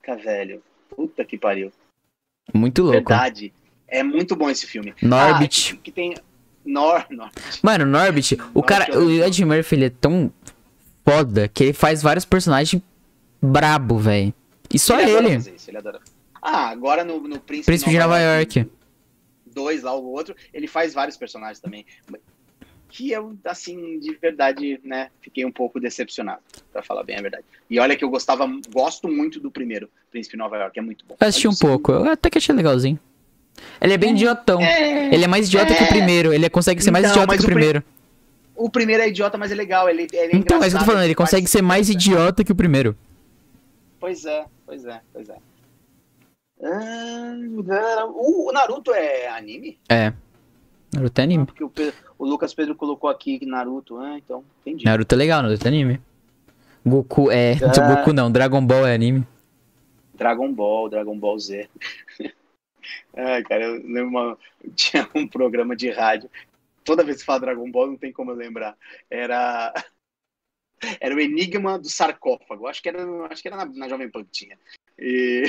Caraca, velho. Puta que pariu. Muito louco. Verdade. É muito bom esse filme. Norbit. Ah, que, que tem. Nor, Nor. Mano, Norbit, o Norbit cara, é o. Ed Murphy, ele é tão foda que ele faz vários personagens brabo, velho. E só ele. fazer isso, ele. Ah, agora no, no Príncipe, Príncipe de Nova York. Dois lá, o outro, ele faz vários personagens também. Que eu, assim, de verdade, né, fiquei um pouco decepcionado, pra falar bem a verdade. E olha que eu gostava, gosto muito do primeiro, Príncipe de Nova York, é muito bom. Eu assisti um pouco, eu até que achei legalzinho. Ele é bem idiotão. É, Ele é mais idiota que o É. primeiro. Ele consegue ser mais Então, idiota que o o pri- primeiro. o primeiro é idiota, mas é legal, ele, ele é Então, é isso que eu tô falando. Ele consegue ser mais idiota que o primeiro. Pois é, pois é, pois é. Ah, o, Naruto é anime? É. Naruto é anime. Porque o, Pedro- o Lucas Pedro colocou aqui Naruto, ah, então entendi. Naruto é legal, Naruto é anime. Goku é. Ah. Goku não, Dragon Ball é anime. Dragon Ball, Dragon Ball Z. Ai, cara, eu lembro uma, tinha um programa de rádio. Toda vez que fala Dragon Ball, não tem como eu lembrar. Era era o Enigma do Sarcófago. Acho que era, acho que era na, na Jovem Pan que tinha. E,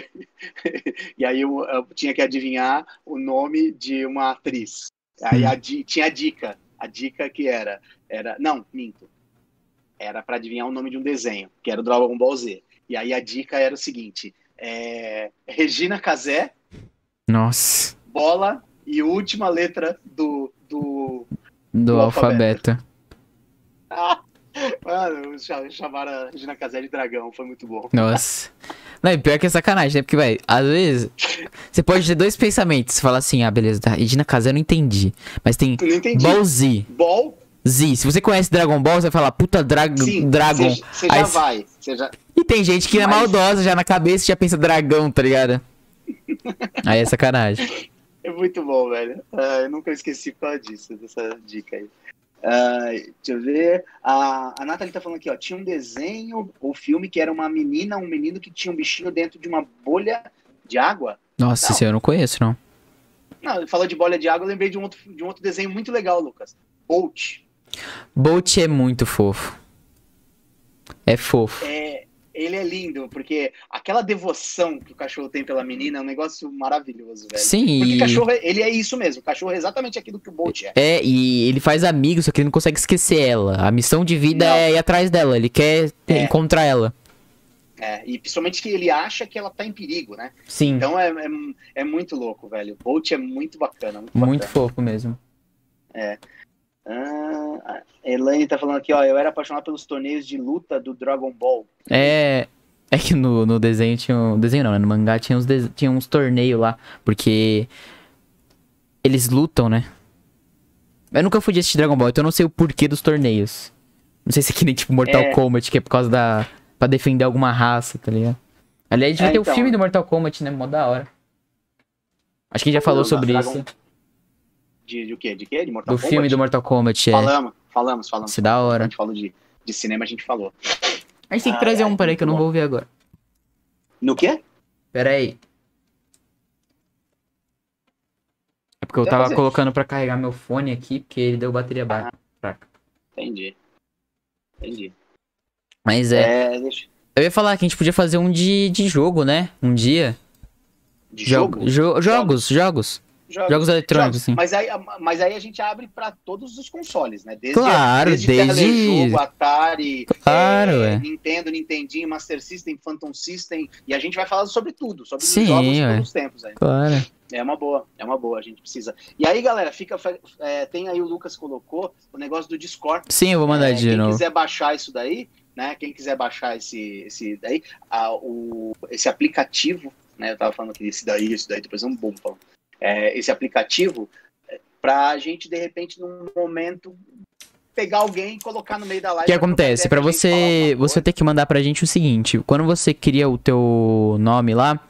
e aí eu, eu tinha que adivinhar o nome de uma atriz. Aí a tinha a dica. A dica que era, era não, minto. Era para adivinhar o nome de um desenho, que era o Dragon Ball Z. E aí a dica era o seguinte: é, Regina Casé, Nossa. bola e última letra do. do... Do, Do alfabeto. Ah, mano, cha- chamaram a Regina Casé de dragão, foi muito bom. Nossa. Não, e pior que é sacanagem, né? Porque, vai, às vezes, você pode ter dois pensamentos. Você fala assim, ah, beleza, da Regina Casé eu não entendi. Mas tem Não entendi. Ball Z. Ball, Z. Se você conhece Dragon Ball, você vai falar, puta, drag sim, Dragon. Você já Aí- vai. Já... E tem gente que é Mas- maldosa já na cabeça e já pensa dragão, tá ligado? Aí é sacanagem. É muito bom, velho. Ah, eu nunca esqueci por causa disso, dessa dica aí. Ah, deixa eu ver. A, a Nathalie tá falando aqui, ó. Tinha um desenho ou filme que era uma menina, um menino que tinha um bichinho dentro de uma bolha de água. Nossa, Não. esse eu não conheço, não. Não, ele falou de bolha de água, eu lembrei de um outro, de um outro desenho muito legal, Lucas. Bolt. Bolt é muito fofo. É fofo. É, ele é lindo, porque aquela devoção que o cachorro tem pela menina é um negócio maravilhoso, velho. Sim, Porque e... cachorro, é- ele é isso mesmo. O cachorro é exatamente aquilo que o Bolt é. É, e ele faz amigos, só que ele não consegue esquecer ela. A missão de vida Não. é ir atrás dela. Ele quer É. encontrar ela. É, e principalmente que ele acha que ela tá em perigo, né? Sim, Então é, é, é muito louco, velho. O Bolt é muito bacana. Muito, muito bacana. fofo mesmo. Ah, Elaine tá falando aqui, ó. Eu era apaixonado pelos torneios de luta do Dragon Ball. É. É que no, no desenho tinha. Um, desenho não, né? No mangá tinha uns, tinha uns torneios lá. Porque. Eles lutam, né? Eu nunca fui de assistir Dragon Ball, então eu não sei o porquê dos torneios. Não sei se é que nem tipo Mortal É. Kombat, que é por causa da. pra defender alguma raça, tá ligado? Aliás, vai É, ter o então. filme do Mortal Kombat, né? Mó da hora. Acho que a gente já falou sobre Dragon- isso. De, de o quê? De quê? De Mortal Do Kombat? filme do Mortal Kombat, é. Falamos, falamos, falamos. Isso é da A hora. gente falou de, de cinema, a gente falou. A gente tem que trazer ai, um, peraí, que eu não muito vou ouvir agora. No quê? Peraí. É porque eu Deve tava fazer. colocando pra carregar meu fone aqui, porque ele deu bateria baixa. fraca. Entendi. Entendi. Mas é, É, deixa... eu ia falar que a gente podia fazer um de, de jogo, né? Um dia. De jogo? jo- jogos, jogos. Jogos. Jogos eletrônicos, Jogos. assim. Mas aí, mas aí a gente abre pra todos os consoles, né? Desde, Claro, desde, desde- Telejogo, Atari, Claro, é. Nintendo, Nintendinho, Master System, Phantom System, e a gente vai falar sobre tudo, sobre Sim, os jogos de todos os tempos. Aí. Claro. É uma boa, é uma boa, a gente precisa. E aí, galera, fica, é, tem aí o Lucas colocou o negócio do Discord. Sim, eu vou mandar É, de quem novo. quiser baixar isso daí, né? Quem quiser baixar esse, esse daí, a- o, esse aplicativo, né? Eu tava falando que esse daí, esse daí, depois é um bom falando. É, esse aplicativo, é, pra gente, de repente, num momento, pegar alguém e colocar no meio da live. O que acontece? falar você, você ter que mandar pra gente o seguinte: quando você cria o teu nome lá,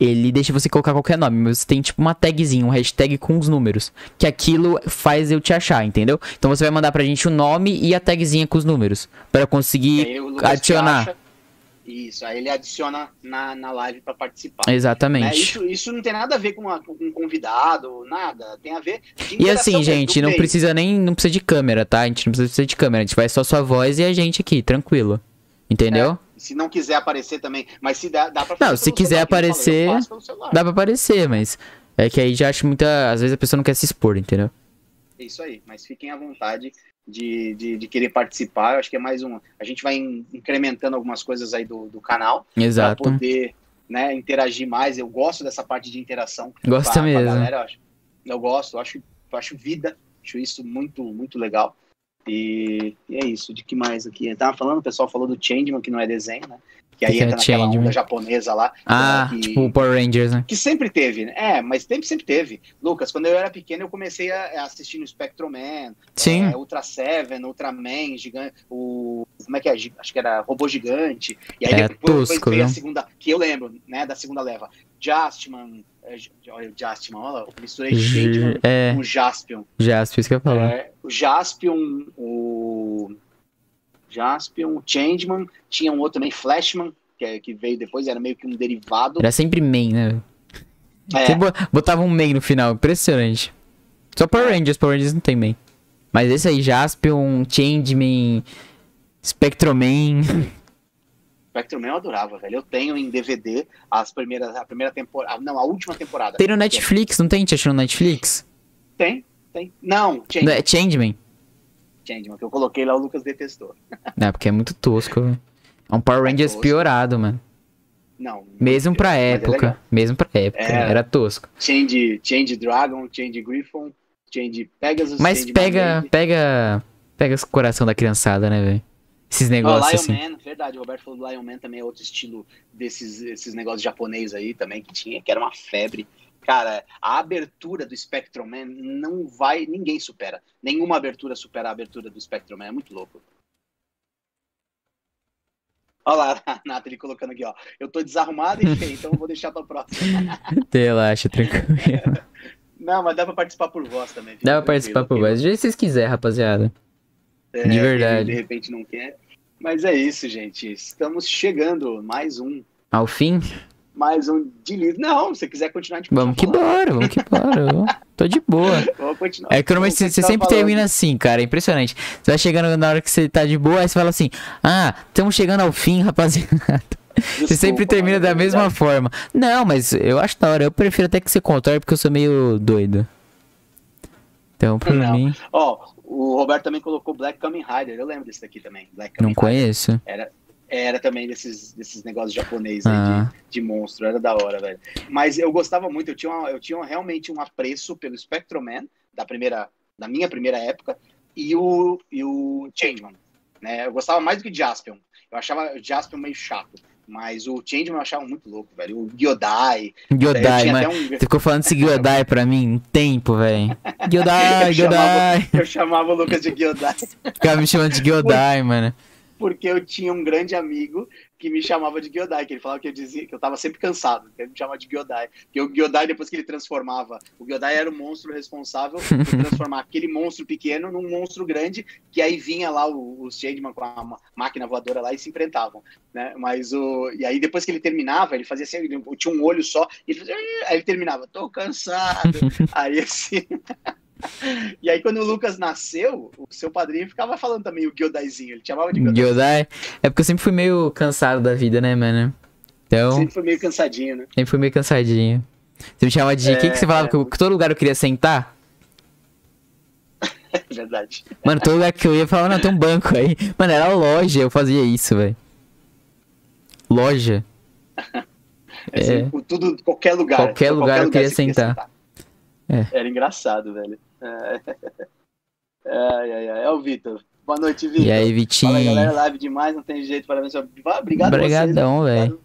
ele deixa você colocar qualquer nome, mas você tem tipo uma tagzinha, um hashtag com os números. Que aquilo faz eu te achar, entendeu? Então você vai mandar pra gente o nome e a tagzinha com os números. Pra eu conseguir Aí adicionar. Isso, aí ele adiciona na, na live para participar. Né? Exatamente. Isso, isso não tem nada a ver com, uma- com um convidado, nada. Tem a ver E assim, gente, não precisa nem. Não precisa de câmera, tá? A gente não precisa de câmera. A gente vai só sua voz e a gente aqui, tranquilo. Entendeu? Se não quiser aparecer também, mas se dá, dá pra Não, fazer se pelo quiser celular, falei, aparecer. Dá pra aparecer, mas. É que aí já acho muita. Às vezes a pessoa não quer se expor, entendeu? É isso aí, mas fiquem à vontade de, de, de querer participar. Eu acho que é mais um. A gente vai in- incrementando algumas coisas aí do, do canal para Exato. poder né, interagir mais. Eu gosto dessa parte de interação. Gosta mesmo. galera, eu, acho, eu gosto, eu acho, eu acho vida, acho isso muito, muito legal. E, e é isso, de que mais aqui? Eu tava falando, o pessoal falou do Changeman, que não é desenho, né? Que aí Que é entra naquela Changeman? onda japonesa lá. Ah, que, tipo o Power Rangers, né? que sempre teve, né? É, mas sempre, sempre teve. Lucas, quando eu era pequeno, eu comecei a, a assistir no Spectrum Man, Sim. é, Ultra Seven, Ultraman, gigante, o. Como é que é? Acho que era Robô Gigante. E aí É, depois, tosco, veio a viu? segunda, que eu lembro, né, da segunda leva. Justman, é, olha o Justman, olha lá, eu misturei Changeman É, com o Jaspion. Jasper, isso que eu ia falar. É, o Jaspion, o. Jaspion, o Changeman, tinha um outro também, Flashman, que, é- que veio depois, era meio que um derivado. Era sempre main, né? É, Sempre botava um main no final, impressionante. Só Power Rangers, Power Rangers não tem main. Mas esse aí, Jaspion, Changeman, Spectroman. Spectrum eu adorava, velho. Eu tenho em DVD as primeiras, a primeira temporada. Não, a última temporada. Tem no Netflix, não tem? Te achou no Netflix? Tem, tem. Não, Change, Não, É Changeman. Changeman, que eu coloquei lá, o Lucas detestou. Não, porque é muito tosco. velho. É um Power É Rangers tosco. piorado, mano. Não. Mesmo pra é época. legal. mesmo pra época. É. Era tosco. Change, Change Dragon, Change Griffon, Change Pegasus. Mas Change pega, pega. Pega o coração da criançada, né, velho? Esses negócios Lion assim. Man, verdade, o Roberto falou do Lion Man também é outro estilo desses esses negócios japonês aí também que tinha, que era uma febre. Cara, a abertura do Spectrum Man não vai, ninguém supera. Nenhuma abertura supera a abertura do Spectrum Man, é muito louco. Olha lá, a Nathalie colocando aqui, ó. Eu tô desarrumado e feio, então eu vou deixar pra próxima. Relaxa, tranquilo. Não, mas dá pra participar por voz também. Dá pra participar por voz. Do jeito que vocês quiserem, rapaziada. É, De verdade. De repente não quer. Mas é isso, gente. Estamos chegando. Mais um. Ao fim, Mais um de livro. Não, se você quiser continuar, gente vamos que bora, vamos que bora. Tô de boa. Vamos continuar. É que normalmente você, você sempre falando. termina assim, cara. É impressionante. Você vai chegando na hora que você tá de boa, aí você fala assim: Ah, estamos chegando ao fim, rapaziada. Você sempre Desculpa, termina mano, da é mesma forma. Não, mas eu acho da hora. Eu prefiro até que você contorne porque eu sou meio doido. Então, por Não. mim, Ó, o Roberto também colocou Black Kamen Rider. Eu lembro desse daqui também. Black Kamen não conheço. Rider. Era também desses, desses negócios japoneses Ah, de, de monstro. Era da hora, velho. Mas eu gostava muito. Eu tinha, uma- eu tinha realmente um apreço pelo Spectrum Man, da, primeira, da minha primeira época, e o, e o Changeman. Né? Eu gostava mais do que o Jaspion. Eu achava o Jaspion meio chato. Mas o Changeman eu achava muito louco, velho. O tinha mano. até um... Você ficou falando desse Gyodai pra mim um tempo, velho. Gyodai, Eu Gyodai. Eu chamava o Lucas de Gyodai. Ficava me chamando de Gyodai, mano. Porque eu tinha um grande amigo que me chamava de Gyodai, que ele falava que eu dizia que eu tava sempre cansado, que ele me chamava de Gyodai. Porque o Gyodai, depois que ele transformava, o Gyodai era o monstro responsável por transformar aquele monstro pequeno num monstro grande, que aí vinha lá o, o Changeman com a máquina voadora lá e se enfrentavam, né? Mas o... E aí depois que ele terminava, ele fazia assim, ele tinha um olho só, e ele fazia... Aí ele terminava, tô cansado. aí assim... E aí, quando o Lucas nasceu, o seu padrinho ficava falando também o Gyodaizinho. Ele chamava de. Gyodai. É porque eu sempre fui meio cansado da vida, né, mano? Então, Sempre foi meio cansadinho, né? sempre fui meio cansadinho. Você me chamava de. O que, que você falava? é. Que, eu- todo lugar eu queria sentar? É verdade. Mano, todo lugar que eu ia, falava, não, tem um banco aí. Mano, era loja, eu fazia isso, velho. Loja. É. Assim, por tudo, qualquer lugar. Qualquer lugar eu queria queria sentar. É. Era engraçado, velho. É. Ai, ai, ai. É o Vitor. Boa noite, Vitor. E aí, Fala Vitinho? galera. Live demais, não tem jeito. Parabéns. Obrigado Obrigadão, vocês. velho.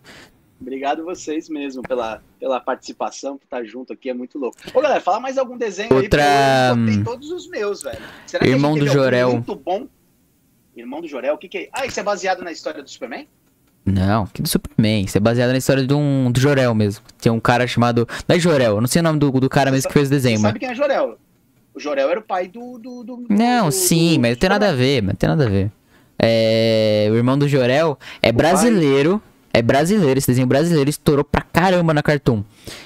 Obrigado- vocês mesmo pela, pela participação, por estar junto aqui, é muito louco. Ô, galera, fala mais algum desenho Outra- aí, eu botei todos os meus, velho. Será que Irmão do Jorel. Muito bom. Irmão do Jorel, o que que é? Ah, isso é baseado na história do Superman? Não, que do Superman. Isso é baseado na história de um, do Jorel mesmo. Tem um cara chamado. Não é Jorel, eu não sei o nome do, do cara mesmo que fez o desenho, mas. sabe quem é Jorel? O Jorel era o pai do. do, do- Não, do- sim, mas não tem nada a ver, mas não tem nada a ver. É, o irmão do Jorel é brasileiro. É brasileiro, esse desenho brasileiro estourou pra caramba na Cartoon.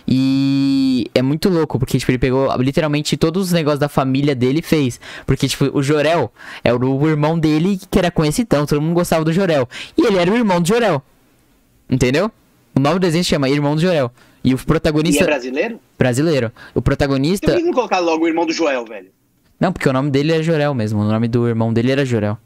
E é muito louco, porque tipo, ele pegou literalmente todos os negócios da família dele e fez. Porque, tipo, o Jorel é o irmão dele que era conhecidão, todo mundo gostava do Jorel. E ele era o irmão do Jorel. Entendeu? O nome do desenho se chama Irmão do Jorel. E o E protagonista. é brasileiro? Brasileiro. O protagonista. Por que não colocar logo o irmão do Joel, velho? Não, porque o nome dele é Jorel mesmo. O nome do irmão dele era Jorel.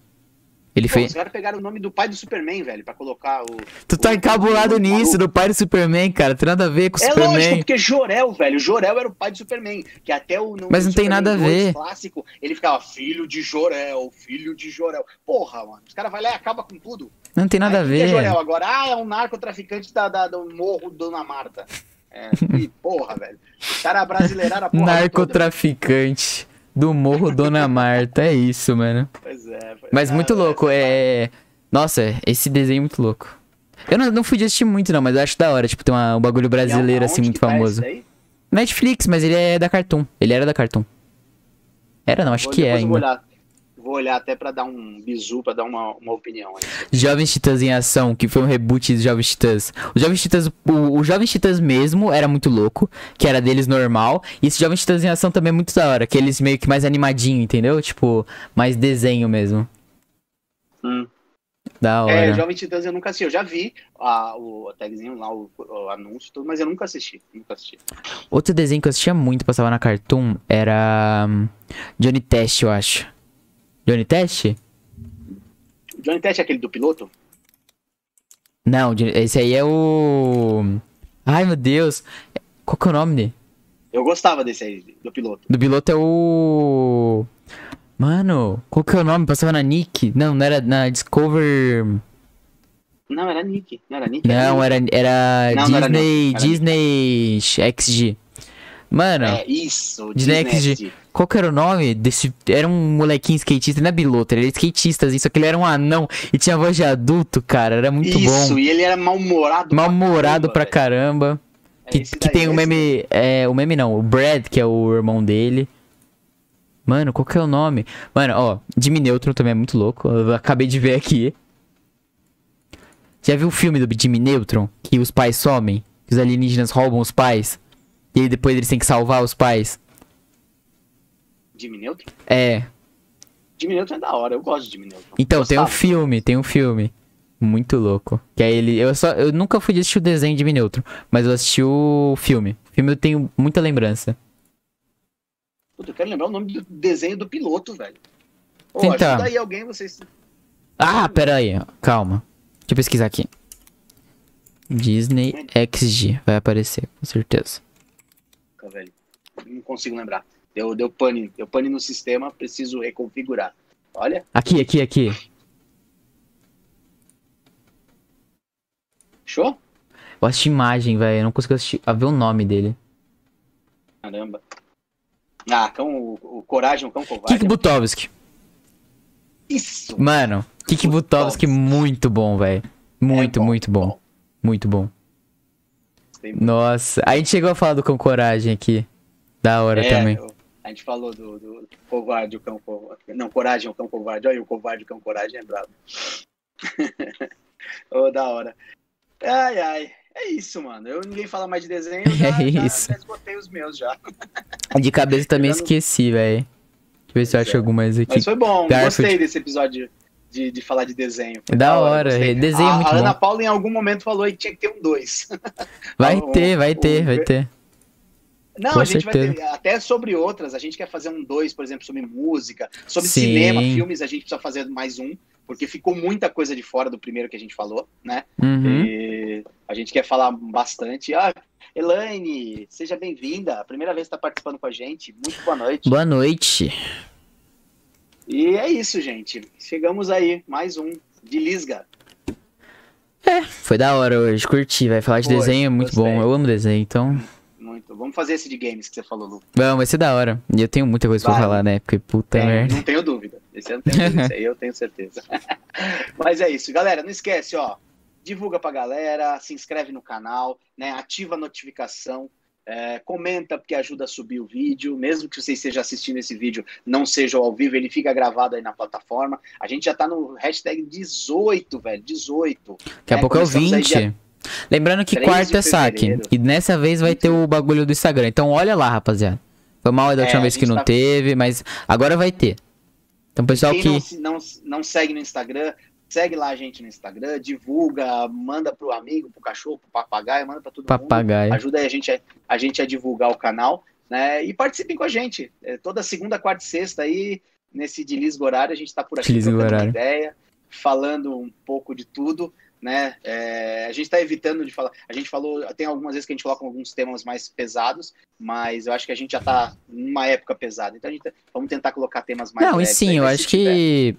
Ele Pô, fez. os caras pegaram o nome do pai do Superman, velho, pra colocar o. Tu tá o- encabulado o- nisso, do pai do Superman, cara. Tem nada a ver com o É Superman. lógico, porque Jorel, velho, Jorel era o pai do Superman, que até o Mas não tem Superman nada a 2 ver. clássico, ele ficava filho de Jorel, filho de Jorel. Porra, mano, os caras vai lá e acaba com tudo. Não tem nada Aí, a que É ver. Jorel agora, ah, é um narcotraficante da, da- do morro Dona Marta. É, e porra, velho. Os caras brasileiraram a porra toda. Narcotraficante do Morro Dona Marta. É isso, mano. Pois é. pois Mas é, muito é, louco. É. Nossa, esse desenho é muito louco. Eu não, não fui de assistir muito, não, mas eu acho da hora. Tipo, tem uma- um bagulho brasileiro, assim, muito que tá famoso. Netflix, mas ele é da Cartoon. Ele era da Cartoon. Era, não, acho Vou- que é ainda. olhar. Vou olhar até pra dar um bizu, pra dar uma, uma opinião aí. Jovens Titãs em Ação, que foi um reboot dos Jovens Titãs. Os Jovens Titãs, o, o Jovens Titãs mesmo era muito louco, que era deles normal. E esse Jovens Titãs em Ação também é muito da hora, que eles meio que mais animadinho, entendeu? Tipo, mais desenho mesmo. Hum. Da hora. É, Jovem Titãs eu nunca assisti. Eu já vi a, o tagzinho lá, o, o anúncio, tudo, mas eu nunca assisti. Nunca assisti. Outro desenho que eu assistia muito, passava na Cartoon, era hum, Johnny Test, eu acho. Johnny Test? Johnny Test é aquele do piloto? Não, esse aí é o... Ai, meu Deus. Qual que é o nome dele? Eu gostava desse aí, do piloto. Do piloto é o. Mano, qual que é o nome? Passava na Nick? Não, não era na Discover. Não, era Nick. Não era Nick? Não, era, era Não, não era Disney. era Disney XG. Mano, É, isso. Disney Disney XG. Qual que era o nome desse. Era um molequinho skatista, não é piloto, ele era skatista, isso aqui ele era um anão e tinha voz de adulto, cara, era muito Isso, bom. e ele era mal-humorado. Mal-humorado pra caramba, caramba. velho. É Que, que tem o esse meme. É, o meme não, o Brad, que é o irmão dele. Mano, qual que é o nome? Mano, ó, Jimmy Neutron também é muito louco. Eu acabei de ver aqui. Já viu o filme do Jimmy Neutron? Que os pais somem? Que os alienígenas roubam os pais? E aí depois eles têm que salvar os pais? Jimmy Neutron? É. Jimmy Neutron é da hora, eu gosto de Jimmy Neutron. Então, tem um filme, tem um filme. Muito louco. Que aí ele. Eu só. Eu nunca fui assistir o desenho de Jimmy Neutron. Mas eu assisti o filme. O filme eu tenho muita lembrança. Puta, eu quero lembrar o nome do desenho do piloto, velho. Ô, Tenta. ajuda aí alguém, vocês... Ah, pera aí, calma. Deixa eu pesquisar aqui. Disney XG vai aparecer, com certeza. Caraca, velho. Não consigo lembrar. Deu, deu pane. Deu pane no sistema, preciso reconfigurar. Olha, Aqui, aqui, aqui. show? Eu assisti imagem, velho. Eu não consigo assistir, a ver o nome dele. Caramba. Ah, cão, o, o Coragem, o cão covarde. Kik Butovski. Isso! Mano, Kik Butovski, muito bom, velho. Muito, É bom, muito bom. bom. Muito bom. Nossa, a gente chegou a falar do Cão Coragem aqui. Da hora É, também. eu- a gente falou do, do covarde, o cão covarde. Não, coragem, o cão covarde. Olha aí, o covarde, o cão coragem é brabo. Ô, da hora. Ai, ai. É isso, mano. Eu ninguém fala mais de desenho. Já, É já- isso. Já esgotei os meus já. De cabeça também não- esqueci, velho. Deixa eu ver se eu acho é. algumas aqui. Mas foi bom. Garfield. Gostei desse episódio de, de falar de desenho. Foi Da hora, desenho é a, muito a bom. Ana Paula em algum momento falou que tinha que ter um dois. Vai ter, vai ter, vai ter. Não, Com a gente certeza. vai ter até sobre outras. A gente quer fazer um dois, por exemplo, sobre música, sobre Sim. cinema, filmes. A gente precisa fazer mais um, porque ficou muita coisa de fora do primeiro que a gente falou, né? Uhum. E a gente quer falar bastante. Ah, Elaine, seja bem-vinda. Primeira vez que está participando com a gente. Muito boa noite. Boa noite. E é isso, gente. Chegamos aí, mais um de Lisga. Foi da hora hoje, curti, vai falar de desenho é muito gostei. bom. Eu amo desenho, então. Muito. Vamos fazer esse de games que você falou, Lu. Vamos, vai ser da hora. E eu tenho muita coisa pra Vai. falar, né? Porque puta É, merda. não tenho dúvida. Esse. Esse aí eu tenho certeza. Mas é isso. Galera, não esquece, ó. divulga pra galera, se inscreve no canal, né? Ativa a notificação. É, comenta porque ajuda a subir o vídeo, mesmo que você esteja assistindo esse vídeo, não seja ao vivo, ele fica gravado aí na plataforma. A gente já tá no hashtag 18, velho, 18. Daqui a né? pouco é o Começamos aí 20. Lembrando que 3 de quarta é saque. E nessa vez vai ter o bagulho do Instagram. Então olha lá, rapaziada. Foi mal da É, última a vez que não tá- teve, mas agora vai ter. Então, pessoal Quem que. não, não, não segue no Instagram, segue lá a gente no Instagram, divulga, manda pro amigo, pro cachorro, pro papagaio, manda pra todo mundo. Papagaio. Ajuda aí a gente, a, a gente a divulgar o canal, né? E participem com a gente. É, toda segunda, quarta e sexta aí, nesse de Lisgo Horário, a gente tá por aqui Lisgo trocando uma Horário. ideia, falando um pouco de tudo, né? É, a gente tá evitando de falar. A gente falou, tem algumas vezes que a gente coloca alguns temas mais pesados, mas eu acho que a gente já tá numa época pesada. Então a gente tá- vamos tentar colocar temas mais Não, e sim, aí, eu acho se tiver- que.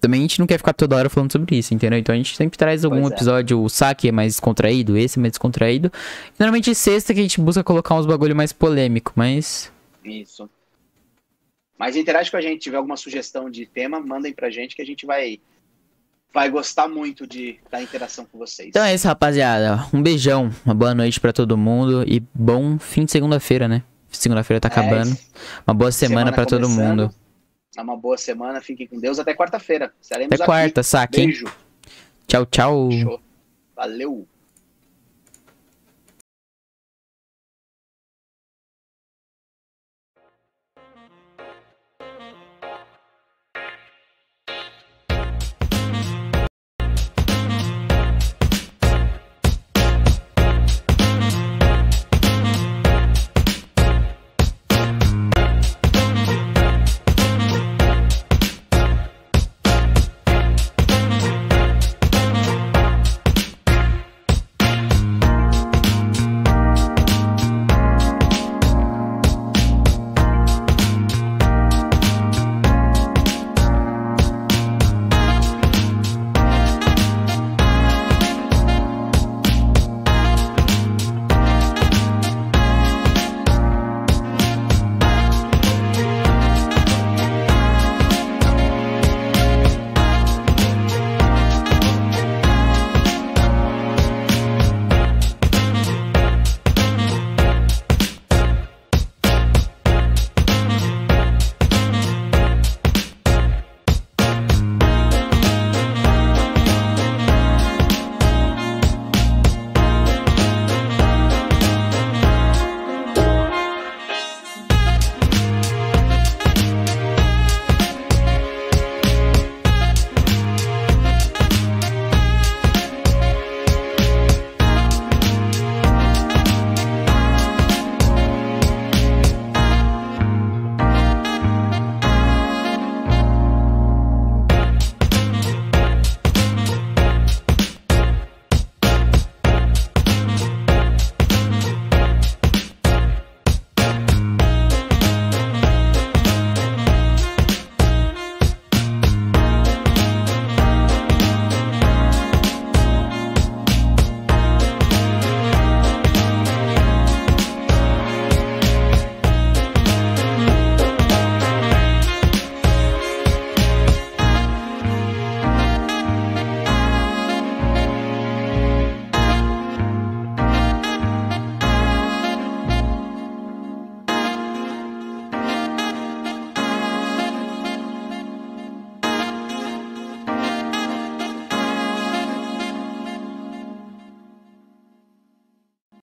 Também a gente não quer ficar toda hora falando sobre isso, entendeu? Então a gente sempre traz algum Pois é. episódio, o saque é mais descontraído, esse é mais descontraído. E, normalmente sexta que a gente busca colocar uns bagulho mais polêmico, mas. Isso. Mas interage com a gente, tiver alguma sugestão de tema, mandem pra gente que a gente vai vai gostar muito de da interação com vocês. Então é isso, rapaziada. Um beijão, uma boa noite pra todo mundo e bom fim de segunda-feira, né? Segunda-feira tá acabando. É, Uma boa semana pra todo começando. mundo. É uma boa semana, fiquem com Deus até quarta-feira. Até aqui. quarta, saque? Beijo. Tchau, tchau. Show. Valeu.